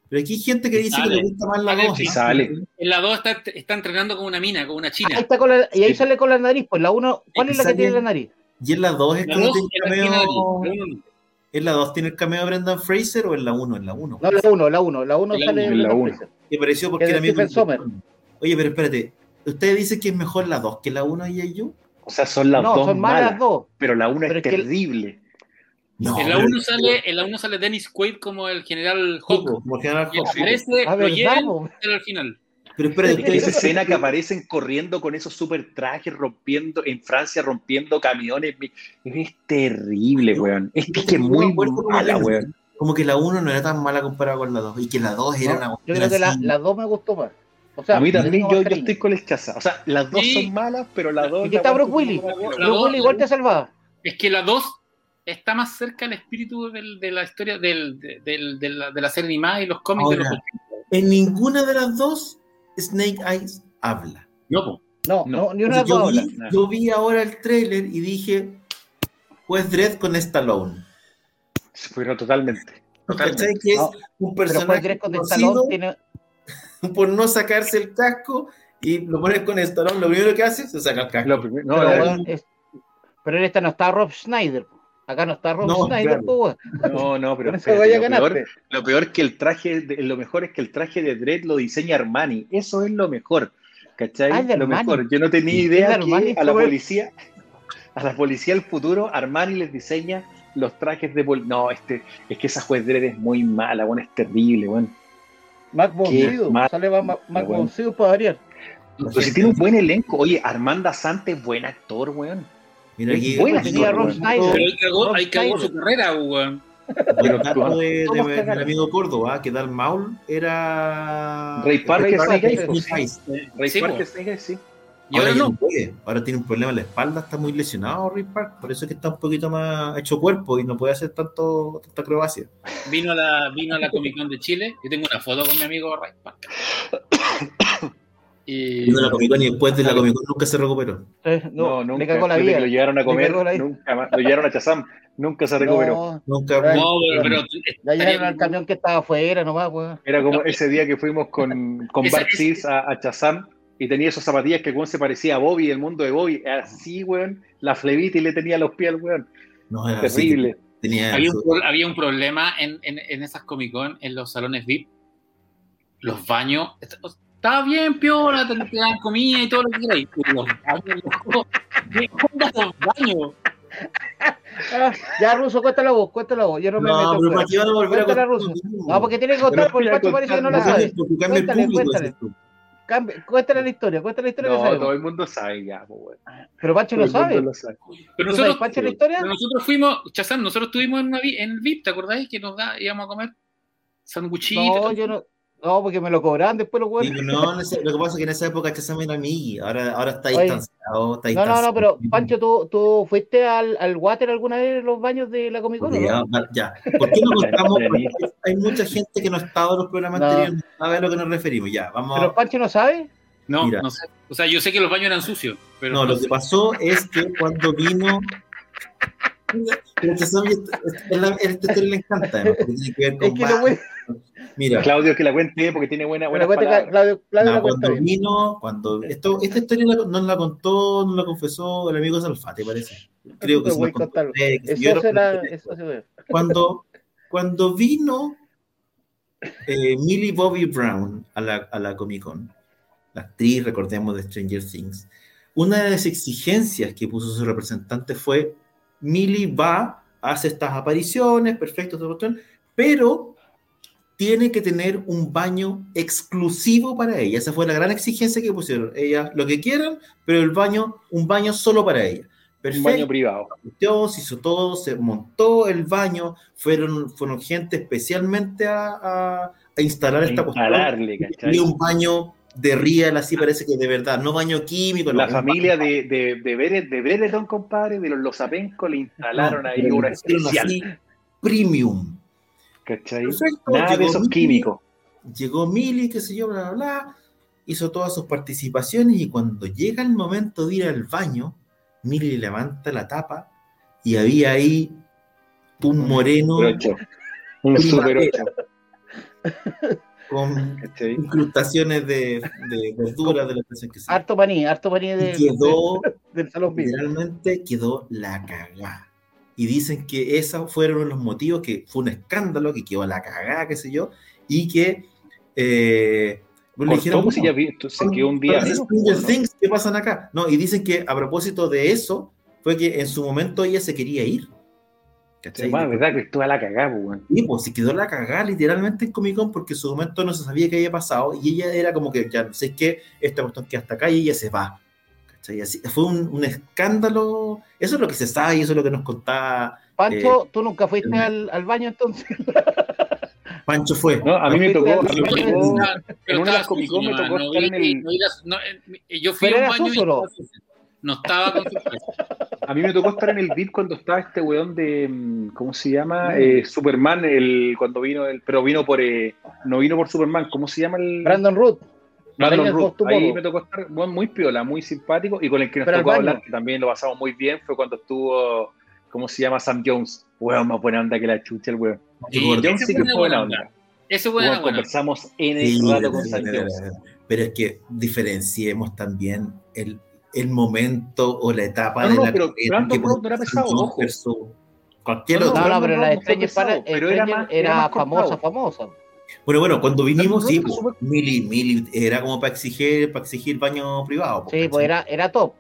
Pero aquí hay gente que dice que le gusta más la Sale, 2. sí, sale. En la 2 está, está entrenando con una mina, con una Ahí china. está con la- y ahí Sí. sale con la nariz, pues la 1, ¿cuál es la que tiene la nariz? Y en la 2 es La como 2 tiene el cameo. la uno no. ¿En la 2 tiene el cameo de Brendan Fraser o en la 1? En la 1. No, la 1, la 1, la 1 La sale uno, de la Brendan uno. Fraser. Me pareció porque era amigo. Oye, pero espérate. ¿Ustedes dicen que es mejor la 2 que la 1 y yo? O sea, son las No, dos son malas malas, las dos. pero la una Pero es es terrible. No. En la pero- 1 sale, en la uno sale Dennis Quaid como el general Hawk. como General Y Hawk. aparece, A ver, al final. Pero espérate, Es que ustedes esa escena que aparecen corriendo con esos super trajes, rompiendo en Francia, rompiendo camiones, mi- es terrible, weón. Es que es que es muy mala, weón. como que la 1 no era tan mala comparada con la 2 y que la 2 era No, una yo creo que la, así. la 2 me gustó más. O sea, A mí también, yo, yo estoy con el chaza. O sea, las dos Sí. son malas, pero las dos. Y que la está. La Bruce dos- Willis igual te salvaba. Es que la 2 está más cerca del espíritu del- de la historia del, de, del- de la, de la serie animada y los cómics de los Ahora. 80. En ninguna de las dos Snake Eyes habla. No. No, No. no, ni una yo, habla. vi, yo vi ahora el trailer y dije, pues Dredd con Stallone. Pero totalmente. Totalmente. ¿Cachai? Que es No, un después personaje con conocido tiene. por no sacarse el casco y lo pones con Stallone. Lo primero que hace es se saca el casco. Lo primero- no, Pero, es- pero en esta no está Rob Schneider. Acá no está Rob No, Schneider, claro. no, no, pero lo, peor, lo peor que el traje, de- lo mejor es que el traje de Dredd lo diseña Armani. Eso es lo mejor. ¿Cachai? Ah, lo mejor. Yo no tenía idea Armani, que a la policía, a la policía del futuro, Armani les diseña los trajes de pol- No, este, es que esa juez Dredd es muy mala, bueno, es terrible, bueno. Mac mal, Sale Mac Mac para variar. Pero si tiene un buen elenco, oye, Armanda Sante es buen actor, weón. Mira aquí. buena tengo Rob Schneider. Pero ahí cagó, ahí cagó su carrera, weón. dato de, de- del amigo Córdoba, que Darth Maul era. Eyes. Snake Eyes. Ray Sí. Y Ahora no. no puede. Ahora tiene un problema en la espalda, está muy lesionado Ray Parker. Por eso es que está un poquito más hecho cuerpo y no puede hacer tanto tanta acrobacia. Vino a la, vino a la Comic Con de Chile. Yo tengo una foto con mi amigo Ray Parker. Y la Comic Con y después de la Comic Con nunca se recuperó. Eh, No, No, nunca. cagó la vida. lo llevaron a comer, nunca más. Lo llevaron a Chazam, nunca se recuperó. No, Nunca. No, pero, pero ya llegaron al camión que estaba afuera nomás, weón. Era como ese día que fuimos con, con Esa- Bart a, a Chazam y tenía esas zapatillas que weón se parecía a Bobby, el mundo de Bobby. Así, weón. La flebita y le tenía los pies al weón. No, era así, Terrible. tenía había, un, había un problema en, en, en esas Comic Con, en los salones VIP. Los baños. Est- Estaba bien, piola, te, te daban comida y todo lo que queráis. Pero. ¿Qué onda los baños? Ya, Ruso, cuéntala vos, cuéntala vos. Yo no me No, meto. pero a volver a Cuéntala, contar Ruso. lo? No, porque tiene que contar, Pero porque el a Pacho parece que no la sabe. El Cuéntale, cuéntale. Cambia- Cuéntale la historia, cuéntale la historia que No, sabemos. todo el mundo sabe ya, po, weón. Pero no el mundo sabe. lo sabe. Pero ¿Tú sabes, nosotros, Pacho, la historia? nosotros fuimos, Chazán, nosotros estuvimos en, una en VIP, ¿te acordáis? Que nos da, íbamos a comer sanguchitos. No, yo no. No, porque me lo cobraban después los huevos. no, en ese- lo que pasa es que en esa época Chazam era Miggy, ahora, ahora está distanciado. Está No, no, no, distanciado. pero Pancho, ¿tú, tú fuiste al, al water alguna vez en los baños de la Comic Con? Ya, no? ya. ¿Por qué no contamos? Porque hay mucha gente que no ha estado en los programas No. anteriores, no sabe a lo que nos referimos. Ya, vamos. Pero Pancho no sabe. No, Mira. no sé. O sea, yo sé que los baños eran sucios, pero No, no lo sé. que pasó es que cuando vino. Pero Chazam, este, este le encanta, porque tiene que ver con. Es que lo bar- bueno. Mira, Claudio que la cuente porque tiene buena, buena cuenta. Claudio, Claudio no, la cuenta cuando bien. vino, cuando. Esto, esta historia la- nos la contó, nos la confesó el amigo Salfate, parece. Creo que se la conté, que Eso yo- será. Eso será. cuando, cuando vino eh, Millie Bobby Brown a la, a la Comic Con, la actriz, recordemos, de Stranger Things, una de las exigencias que puso su representante fue, Millie va, hace estas apariciones, perfecto, pero tiene que tener un baño exclusivo para ella. Esa fue la gran exigencia que pusieron. Ella lo que quieran, pero el baño, un baño solo para ella. Un baño privado. Se hizo todo, se montó el baño, fueron, fueron gente especialmente a, a, a instalar esta Instalarle, cuestión. Y un baño de Riel, así parece que de verdad, no baño químico. La no, familia de, de, de, Bere, de compadre, de los Lozapenco, le instalaron no, ahí una especial. Así, premium. ¿Cachai? Perfecto. Nada de esos químicos. Llegó Mili, qué sé yo, bla, bla, bla, hizo todas sus participaciones y cuando llega el momento de ir al baño, Mili levanta la tapa y había ahí un moreno. Un super 8. Con ¿Cachai? incrustaciones de, de verduras de la expresión que sea. Harto paní, harto paní de, quedó, del salón Literalmente quedó la cagada. Y dicen que esos fueron los motivos, que fue un escándalo, que quedó la cagada, qué sé yo, y que eh, bueno, dijeron, ¿Cómo si ya vi, se quedó un día? ¿no? Things que pasan acá. No, y dicen que a propósito de eso, fue que en su momento ella se quería ir. ¿Cachai? Bueno, verdad que estuvo a la cagada, pues. Sí, pues se quedó la cagada literalmente en Comic Con porque en su momento no se sabía qué había pasado y ella era como que ya no sé qué, esta cuestión que hasta acá y ella se va. ¿Cachai? Así, fue un, un, escándalo. Eso es lo que se sabe y eso es lo que nos contaba. Pancho, eh, ¿tú nunca fuiste al, al baño entonces? Pancho fue. No, a mí me tocó. En una de las Comic Con me tocó no, estar en el. No, no, yo fui Pero a era un baño sucio, ¿no? y no estaba con. A mí me tocó estar en el VIP cuando estaba este weón de. ¿Cómo se llama? Eh, Superman, el, cuando vino. El, pero vino por. Eh, no vino por Superman. ¿Cómo se llama el. Brandon Root. Brandon Root. Ahí me tocó estar bueno, muy piola, muy simpático. Y con el que nos Pero tocó hablar, que también lo pasamos muy bien, fue cuando estuvo. ¿Cómo se llama? Sam Jones. Weón, más buena onda que la chucha, el weón. Sí, Jones sí que una fue buena onda. Eso una buena. conversamos en el Sí, rato con sí, Sam Jones. Pero es que diferenciemos también el, el momento o la etapa No, de no, la pero Brandon que Root no era pesado, ojo. Cualquier No, no, otro. No, no, pero la estrella era más- era más famosa, famosa. Bueno, bueno, cuando vinimos, sí, pues, Mili, Mili era como para exigir, para exigir baño privado. Sí, pues era, era top.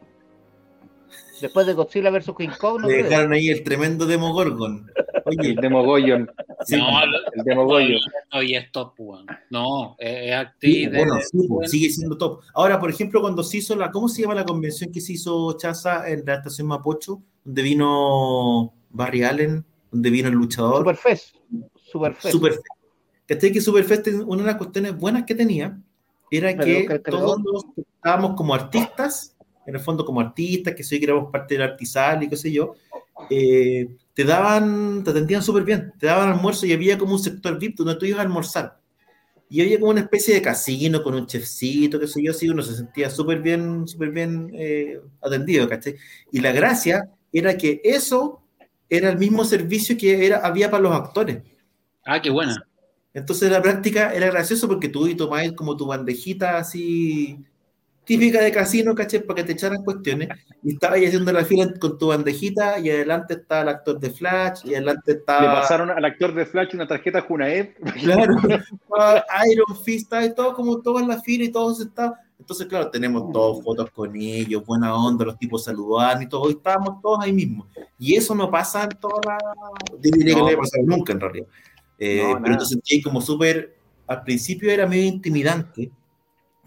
Después de Godzilla vs. King Kong, no Le creo. dejaron ahí el tremendo Demogorgon. Oye, El Demogollon. sí, No, El Demogollon. hoy es top, weón. No, es sí, actriz. de- bueno, sí, pues, bueno. sigue siendo top. Ahora, por ejemplo, cuando se hizo la, ¿cómo se llama la convención que se hizo Chaza en la estación Mapocho? Donde vino Barry Allen, donde vino el luchador. Superfest. Superfest. Superfest. ¿Cachai? Que Superfest, una de las cuestiones buenas que tenía era que todos los que estábamos como artistas, en el fondo como artistas, que soy que éramos parte del artisal y qué sé yo, eh, te daban, te atendían súper bien, te daban almuerzo y había como un sector VIP donde tú ibas a almorzar. Y había como una especie de casino con un chefcito, qué sé yo, así uno se sentía súper bien, súper bien eh, atendido, ¿cachai? Y la gracia era que eso era el mismo servicio que era, había para los actores. Ah, qué buena. Entonces la práctica era gracioso porque tú y tomabas como tu bandejita así típica de casino, ¿cachai? Para que te echaran cuestiones. Y estabas ahí haciendo la fila con tu bandejita y adelante está el actor de Flash y adelante está... Le pasaron al actor de Flash una tarjeta Junaed. Claro, estaba Iron Fist, estaba y todo como todo en la fila y todos estaban... Entonces, claro, tenemos todos fotos con ellos, buena onda, los tipos saludaban y todo, y estábamos todos ahí mismo. Y eso no pasa en toda la... Diría que No. no había pasado nunca, en realidad. Eh, No, pero te sentías como súper... Al principio era medio intimidante,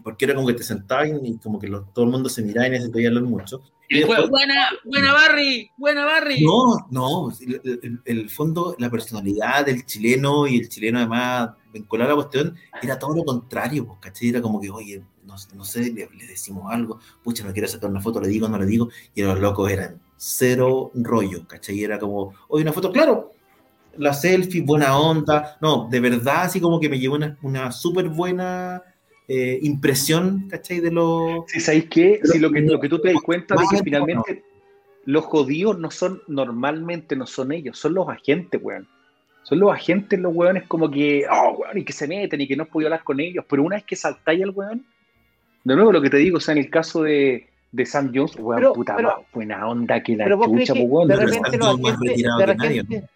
porque era como que te sentabas y como que lo- todo el mundo se miraba y no se podía hablar mucho. Y después, buena, buena Barry, buena Barry. No, no, el, el- el fondo, la personalidad del chileno y el chileno además vinculado a la cuestión era todo lo contrario, pues, ¿cachai? Era como que, oye, no, no sé, le, le decimos algo, pucha, me quiero sacar una foto, le digo, no le digo, y los locos eran cero rollo, ¿cachai? Era como, oye, una foto, claro, la selfie, buena onda, no, de verdad, así como que me llevó una, una súper buena eh, impresión, ¿cachai? De lo... Si sabéis qué, si lo que, lo que tú te das cuenta de que finalmente los jodidos no son, normalmente no son ellos, son los agentes, weón. Son los agentes, los weones como que, oh, weón, y que se meten y que no has podido hablar con ellos. Pero una vez que saltáis al weón, de nuevo lo que te digo, o sea, en el caso de, de Sam Jones, weón, Pero- puta, pero- buena onda que la chucha, que pues, weón. de repente los retirados de que nadie, repente,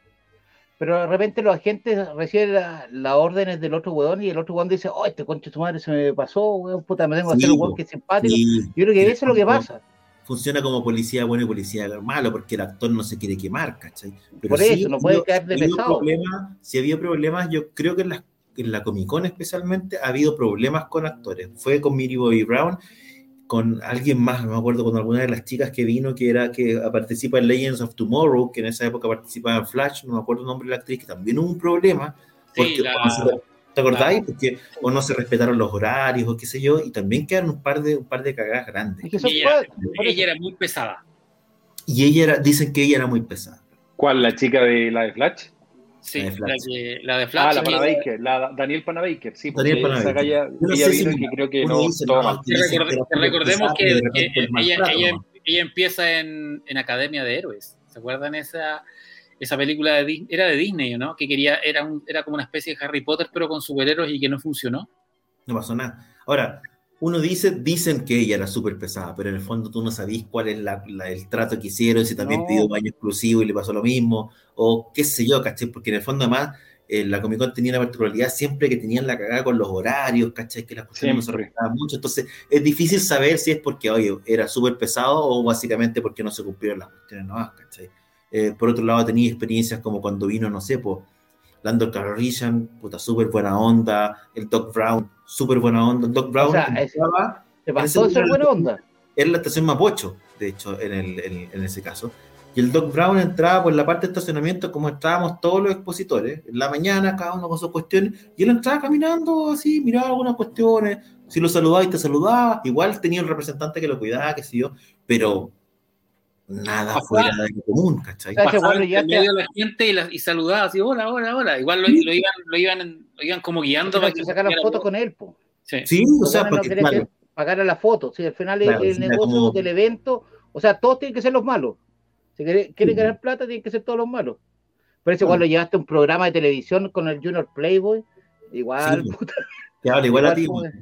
pero de repente los agentes reciben las órdenes del otro weón y el otro weón dice, oh, este concha de tu madre se me pasó, weón, puta, me tengo que hacer un weón que es simpático. Yo creo que eso es lo que pasa. Funciona como policía bueno y policía malo, porque el actor no se quiere quemar, ¿cachai? Pero Por eso, no puede caer de pesado. si había problemas, yo creo que en, en la Comic Con especialmente ha habido problemas con actores. Fue con Miri Bobby Brown con alguien más, no me acuerdo con alguna de las chicas que vino, que era que participa en Legends of Tomorrow, que en esa época participaba en Flash, no me acuerdo el nombre de la actriz, que también hubo un problema. Porque, ¿Te acordáis? Porque o no se respetaron los horarios o qué sé yo, y también quedaron un par de, un par de cagadas grandes. ella, ella, era muy pesada. Y ella era, dicen que ella era muy pesada. ¿Cuál? ¿La chica de la de Flash? Sí, la de, Flash. Ah, la Panabaker, la Daniel Panabaker, sí, porque Daniel Panabaker. esa ella, ella vino y que creo que no, toma. recordemos que, ella, ella, ella, empieza en, en, Academia de Héroes. ¿Se acuerdan esa, esa película de Disney? Era de Disney, ¿no? Que quería, era, un, era como una especie de Harry Potter, pero con superhéroes y que no funcionó. No pasó nada. Ahora, uno dice, dicen que ella era súper pesada, pero en el fondo tú no sabís cuál es la, el trato que hicieron, si también pidió baño exclusivo y le pasó lo mismo, o qué sé yo, ¿cachai? Porque en el fondo además eh, la Comic Con tenía la particularidad siempre que tenían la cagada con los horarios, ¿cachai? Que las cuestiones no se respetaban mucho, entonces es difícil saber si es porque, oye, era súper pesado o básicamente porque no se cumplieron las cuestiones nuevas, ¿cachai? Eh, por otro lado tenía experiencias como cuando vino, no sé, pues Lando Calrissian, puta, súper buena onda, el Doc Brown, súper buena onda, el Doc Brown. O sea, entraba, se pasó de ser buena onda. Era la estación Mapocho, de hecho, en, el, en, en, ese caso. Y el Doc Brown entraba por la parte de estacionamiento como estábamos todos los expositores, en la mañana, cada uno con sus cuestiones, y él entraba caminando así, miraba algunas cuestiones, si lo saludaba y te saludaba, igual tenía el representante que lo cuidaba, qué sé yo, pero nada fuera de lo común, ¿cachai? Pasaba en medio de la gente y, y, saludaba así, hola, hola, hola. Igual lo, lo, iban, lo, iban, lo iban como guiando para que sacaran fotos con él, po. Sí, sí o sea, porque no claro. pagar a la foto, sí, al final claro, el, el negocio como... del evento, o sea, todos tienen que ser los malos. Si quieren quiere ganar plata, tienen que ser todos los malos. Por eso, igual lo llevaste a un programa de televisión con el Junior Playboy, igual, sí, puta. Claro, igual, igual a ti.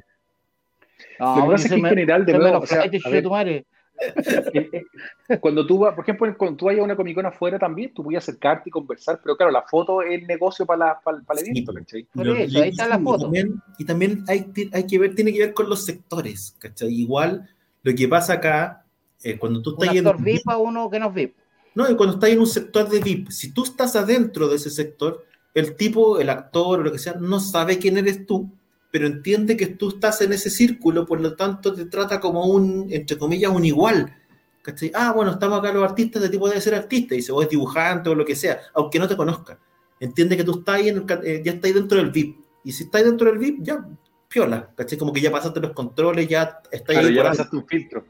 No, lo que pasa es que en general, de nuevo, o sea, a ver, cuando tú vas, por ejemplo, cuando tú vayas a una Comic Con afuera también, tú puedes acercarte y conversar, pero claro, la foto es el negocio para, la, para, para el evento, ¿cachai? Por eso, ahí está la foto. Y también, y también hay, hay, que ver, tiene que ver con los sectores, ¿cachai? Igual lo que pasa acá, eh, cuando tú estás en. VIP a uno que no es VIP. No, y cuando estás en un sector de VIP, si tú estás adentro de ese sector, el tipo, el actor o lo que sea, no sabe quién eres tú pero entiende que tú estás en ese círculo, por lo tanto te trata como un, entre comillas, un igual. ¿cachai? Ah, bueno, estamos acá los artistas, de tipo debe ser artista, y dice, o es dibujante o lo que sea, aunque no te conozca. Entiende que tú estás ahí, en el, eh, ya estás dentro del VIP. Y si estás dentro del VIP, ya, piola, ¿cachai? Como que ya pasaste los controles, ya estás ahí. ya pasaste un filtro.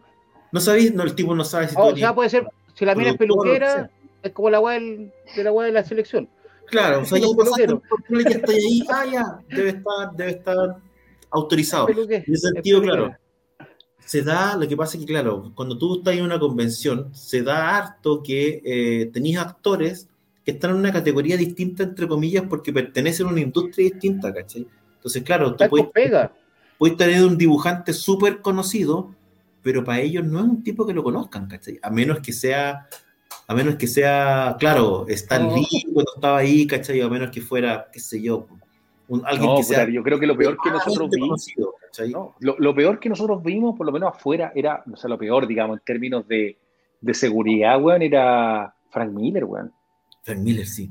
No sabéis, no, el tipo no sabe si oh, O sea, puede ser, si la mira es peluquera, es como la weá de la de la selección. Claro, o sea, ya pasaste el ya está ahí, ah, ya, debe estar, debe estar autorizado. En ese sentido, claro, se da, lo que pasa es que, claro, cuando tú estás en una convención, se da harto que eh, actores que están en una categoría distinta, entre comillas, porque pertenecen a una industria distinta, ¿cachai? Entonces, claro, tú puedes, puedes tener un dibujante súper conocido, pero para ellos no es un tipo que lo conozcan, ¿cachai? A menos que sea a menos que sea, claro, Stan Lee cuando estaba ahí, ¿cachai? A menos que fuera, qué sé yo, un, alguien no, que sea, yo creo que lo peor que nosotros vimos, no, lo, lo, peor que nosotros vimos, por lo menos afuera, era, o sea, lo peor, digamos, en términos de, de seguridad, weón, era Frank Miller, weón. Frank Miller, sí.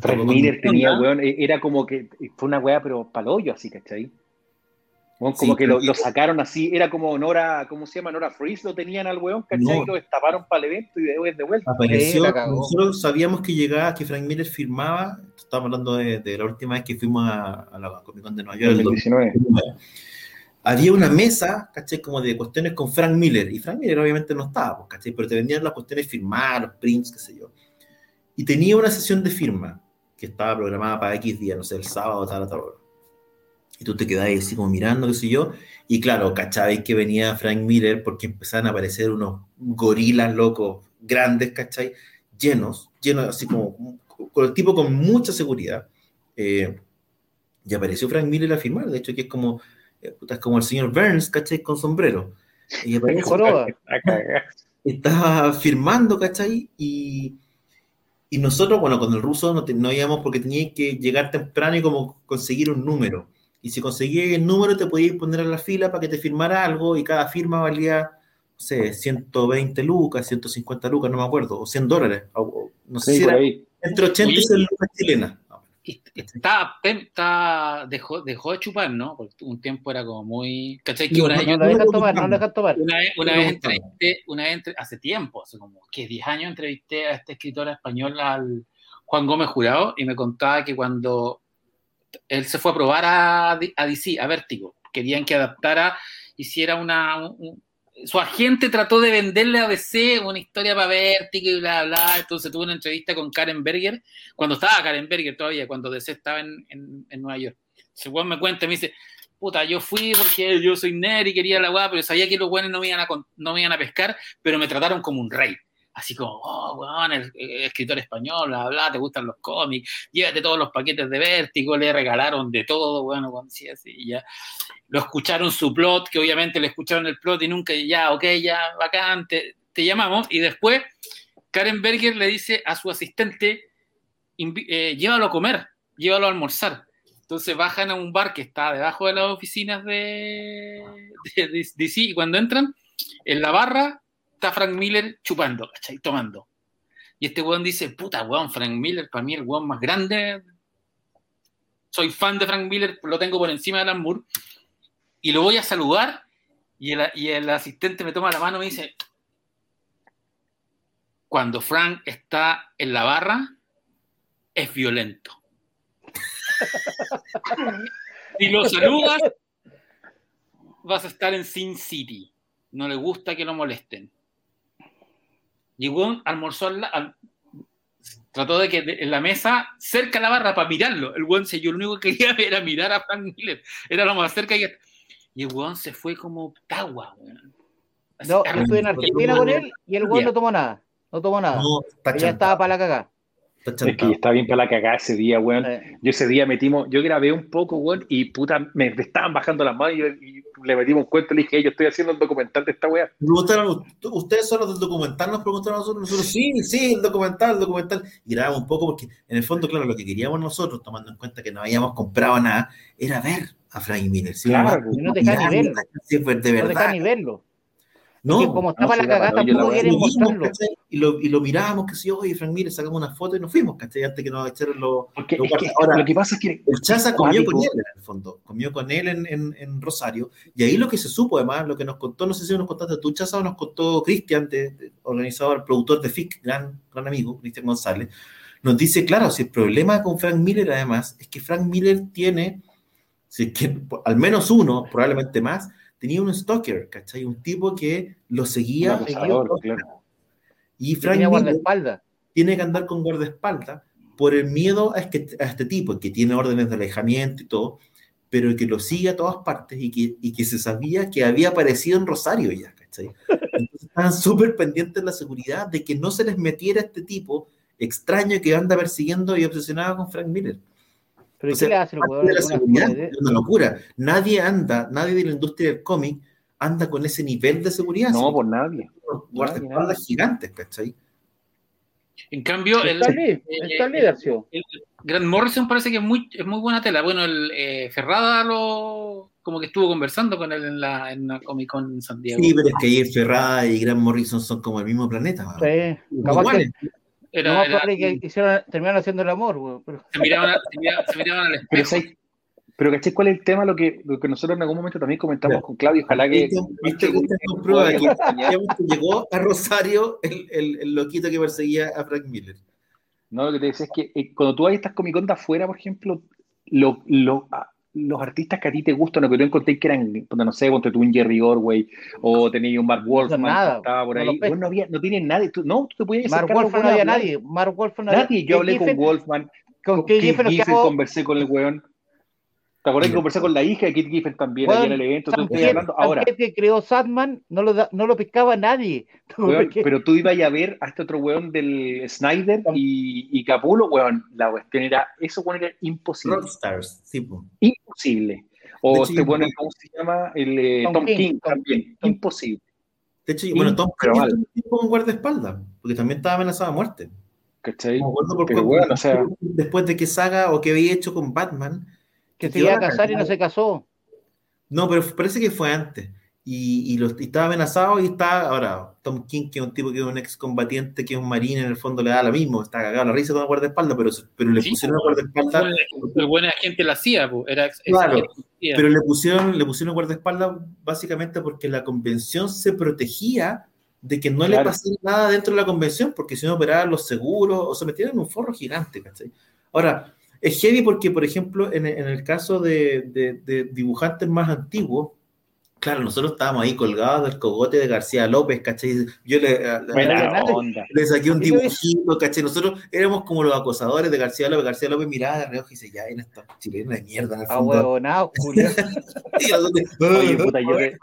Frank Miller tenía, weón, e, era como que fue una weá, pero palollo, así, ¿cachai? Como sí, que lo, lo, sacaron así, era como Nora, ¿cómo se llama? Nora Freeze lo tenían al weón, ¿cachai? No. Y lo destaparon para el evento y de, de vuelta. Apareció, nosotros sabíamos que llegaba, que Frank Miller firmaba, estábamos hablando de, de la última vez que fuimos a, a la Comic Con de Nueva York. El 2019. Había una mesa, ¿cachai? Como de cuestiones con Frank Miller, y Frank Miller obviamente no estaba, pues, ¿cachai? Pero te vendían las cuestiones firmar, los prints, qué sé yo. Y tenía una sesión de firma que estaba programada para X día, no sé, el sábado, tal, tal, tal y tú te quedabas así como mirando, qué sé yo, y claro, ¿cachabais que venía Frank Miller porque empezaban a aparecer unos gorilas locos, grandes, ¿cachai? Llenos, llenos, así como, con el tipo con mucha seguridad. Eh, y apareció Frank Miller a firmar, de hecho, que es como, eh, es como el señor Burns, ¿cachai? Con sombrero. Y apareció, estaba firmando, ¿cachai? Y, Y nosotros, bueno, con el ruso no, te- no íbamos porque tenías que llegar temprano y como conseguir un número. Y si conseguías el número, te podías poner en la fila para que te firmara algo y cada firma valía, no sé, 120 lucas, 150 lucas, no me acuerdo, o 100 dólares. o- o- no sé Sí, si era ahí. entre 80 y Oye. 100 lucas chilenas. Está, está, dejó, dejó de chupar, ¿no? Porque un tiempo era como muy. ¿Cachai? Que una no, vez No dejan tomar, no dejan tomar. Una vez, una No vez entrevisté, una vez entre- hace tiempo, hace como que 10 años entrevisté a este escritor español, al Juan Gómez Jurado, y me contaba que cuando él se fue a probar a, a DC, a Vértigo, querían que adaptara, hiciera una... un- su agente trató de venderle a DC una historia para Vértigo y bla, bla, entonces tuve una entrevista con Karen Berger, cuando estaba Karen Berger todavía, cuando DC estaba en, en, en Nueva York. Weón me cuenta me dice, puta, yo fui porque yo soy nerd y quería la weá, pero sabía que los weones no me iban a, no me iban a pescar, pero me trataron como un rey. Así como, oh, weón, el, el escritor español, bla, te gustan los cómics, llévate todos los paquetes de vértigo, le regalaron de todo, bueno, cuando sí, así, ya. Lo escucharon su plot, que obviamente le escucharon el plot y nunca, ya, ok, ya, bacán, te, llamamos. Y después, Karen Berger le dice a su asistente, eh, llévalo a comer, llévalo a almorzar. Entonces bajan a un bar que está debajo de las oficinas de, de, de DC y cuando entran, en la barra está Frank Miller chupando, ¿cachai? Tomando. Y este weón dice, puta weón, Frank Miller, para mí el weón más grande. Soy fan de Frank Miller, lo tengo por encima de Alan. Y lo voy a saludar y el, y el asistente me toma la mano y me dice, cuando Frank está en la barra, es violento. si lo saludas, vas a estar en Sin City. No le gusta que lo molesten. Weón almorzó al al- trató de que de- en la mesa, cerca a la barra, para mirarlo. El weón se yo lo único que quería era mirar a Frank Miller. Era lo más cerca que. Y el weón se fue como tagua, weón. No, yo estuve en Argentina con él y el weón no tomó nada. No tomó nada. No, está ya estaba para la cagada. Está Es que está bien para la cagada ese día, weón. Eh, Yo ese día metimos, yo grabé un poco, weón, y puta, me, me estaban bajando las manos y, yo- y le metimos un cuento, le dije, "Ey, yo estoy haciendo un documental de esta weá. ¿ustedes son los del documental? Nos preguntaron a nosotros, nosotros, sí, sí, el documental, el documental. Y grabamos un poco porque, en el fondo, claro, lo que queríamos nosotros, tomando en cuenta que no habíamos comprado nada, era ver a Frank Miller. Si Claro, y no te dejan ni verlo. de no dejan verdad. ni verlo. No, que como está no, para sí, la cagada, tampoco quieren lo vimos, mostrarlo. Y lo, y lo mirábamos, que si, oye, Frank Miller, sacamos una foto y nos fuimos, ¿cachai? Antes que nos echaron los... Porque Lo es que ahora- lo que pasa es que El Chaza comió con él, en el fondo. Comió con él en, en- en Rosario. Y ahí lo que se supo, además, lo que nos contó, no sé si nos contaste tú, Chaza, o nos contó Cristian, organizador, productor de FIC, gran, gran amigo, Cristian González, nos dice, claro, si el problema con Frank Miller, además, es que Frank Miller tiene, si es que al menos uno, probablemente más, tenía un stalker, ¿cachai? Un tipo que lo seguía. claro. Y Frank tenía Miller tiene que andar con guardaespaldas por el miedo a este, a este tipo, que tiene órdenes de alejamiento y todo, pero que lo sigue a todas partes y que, y que se sabía que había aparecido en Rosario ya, ¿cachai? Entonces estaban súper pendientes de la seguridad de que no se les metiera este tipo extraño que anda persiguiendo y obsesionado con Frank Miller. Pero O ¿y sea, qué le hace el es una locura. Nadie anda, nadie de la industria del cómic anda con ese nivel de seguridad. No, por nadie. guardaespaldas gigantes, ¿cachai? En cambio, el, está Lee, Darcio. el Grant Morrison parece que es muy, es muy buena tela. Bueno, el eh, Ferrada lo como que estuvo conversando con él en la, en la Comic Con en San Diego. Sí, pero es que ahí Ferrada y Grant Morrison son como el mismo planeta. Sí, capaz que Era- más era- que hicieron, terminaron haciendo el amor, weón. Pero- se, miraban, a- se, miraban, se miraban al Pero, pero ¿cachai cuál es el tema? Lo que, lo que nosotros en algún momento también comentamos con Claudio. Ojalá que. ¿Viste, que usted comprueba que efectivamente llegó a Rosario el, el- el loquito que perseguía a Frank Miller? No, lo que te decía es que eh, cuando tú vas a estas Comic Con de afuera, por ejemplo, lo- lo- a- los artistas que a ti te gustan o que tú encontré que eran, no sé, ponte tú un Jerry Orway o tenías un Mark Wolfman nada, que estaba por no ahí. Bueno, no, había, no tienen nadie. Tú, no, tú te podías Mark Wolfman no había nadie. Mark Wolfman no había Nadie. Yo hablé con Wolfman, Con con Kate Giffen conversé con el weón. ¿Te acuerdas que conversé con la hija de Kate Giffen también Weón, allá en el evento? Tú hablando ahora. Que creó Sandman no lo, da- no lo pescaba nadie. Weón, pero tú ibas a ver a este otro weón del Snyder y, y Capulo, weón, la cuestión era, eso weón era imposible. Rockstars, sí. po. Imposible. O este bueno, ¿cómo se llama? El eh, Tom Tom, King, King, también. Tom- Imposible. De hecho, bueno, Tom mal. también fue un guardaespaldas, porque también estaba amenazado de muerte. ¿cachai? No me acuerdo por Pero bueno, o sea, después de qué saga o qué había hecho con Batman. Que se iba a casar y no se casó. No, pero parece que fue antes. Y, y, los- y estaba amenazado y está ahora Tom King, que es un tipo que es un excombatiente, que es un marine, en el fondo le da lo mismo, está cagado a la risa con la guardaespaldas, pero, pero le Sí, pusieron pues, guardaespaldas, El buen agente la hacía, era ex- Claro, pero le pusieron, le pusieron guardaespaldas básicamente porque la convención se protegía de que no le pasara nada dentro de la convención, porque si no operaban los seguros o se metían en un forro gigante, ¿cachai? Ahora, es heavy porque, por ejemplo, en, en el caso de, de- de dibujantes más antiguos, claro, nosotros estábamos ahí colgados del cogote de García López, ¿cachai? Yo le, saqué un dibujito, ¿cachai? Nosotros éramos como los acosadores de García López. García López miraba de reojo y dice, ya, en estos chilenos de mierda, en el Ah, huevonao, Julio. Y nosotros, Oye, puta, yo te-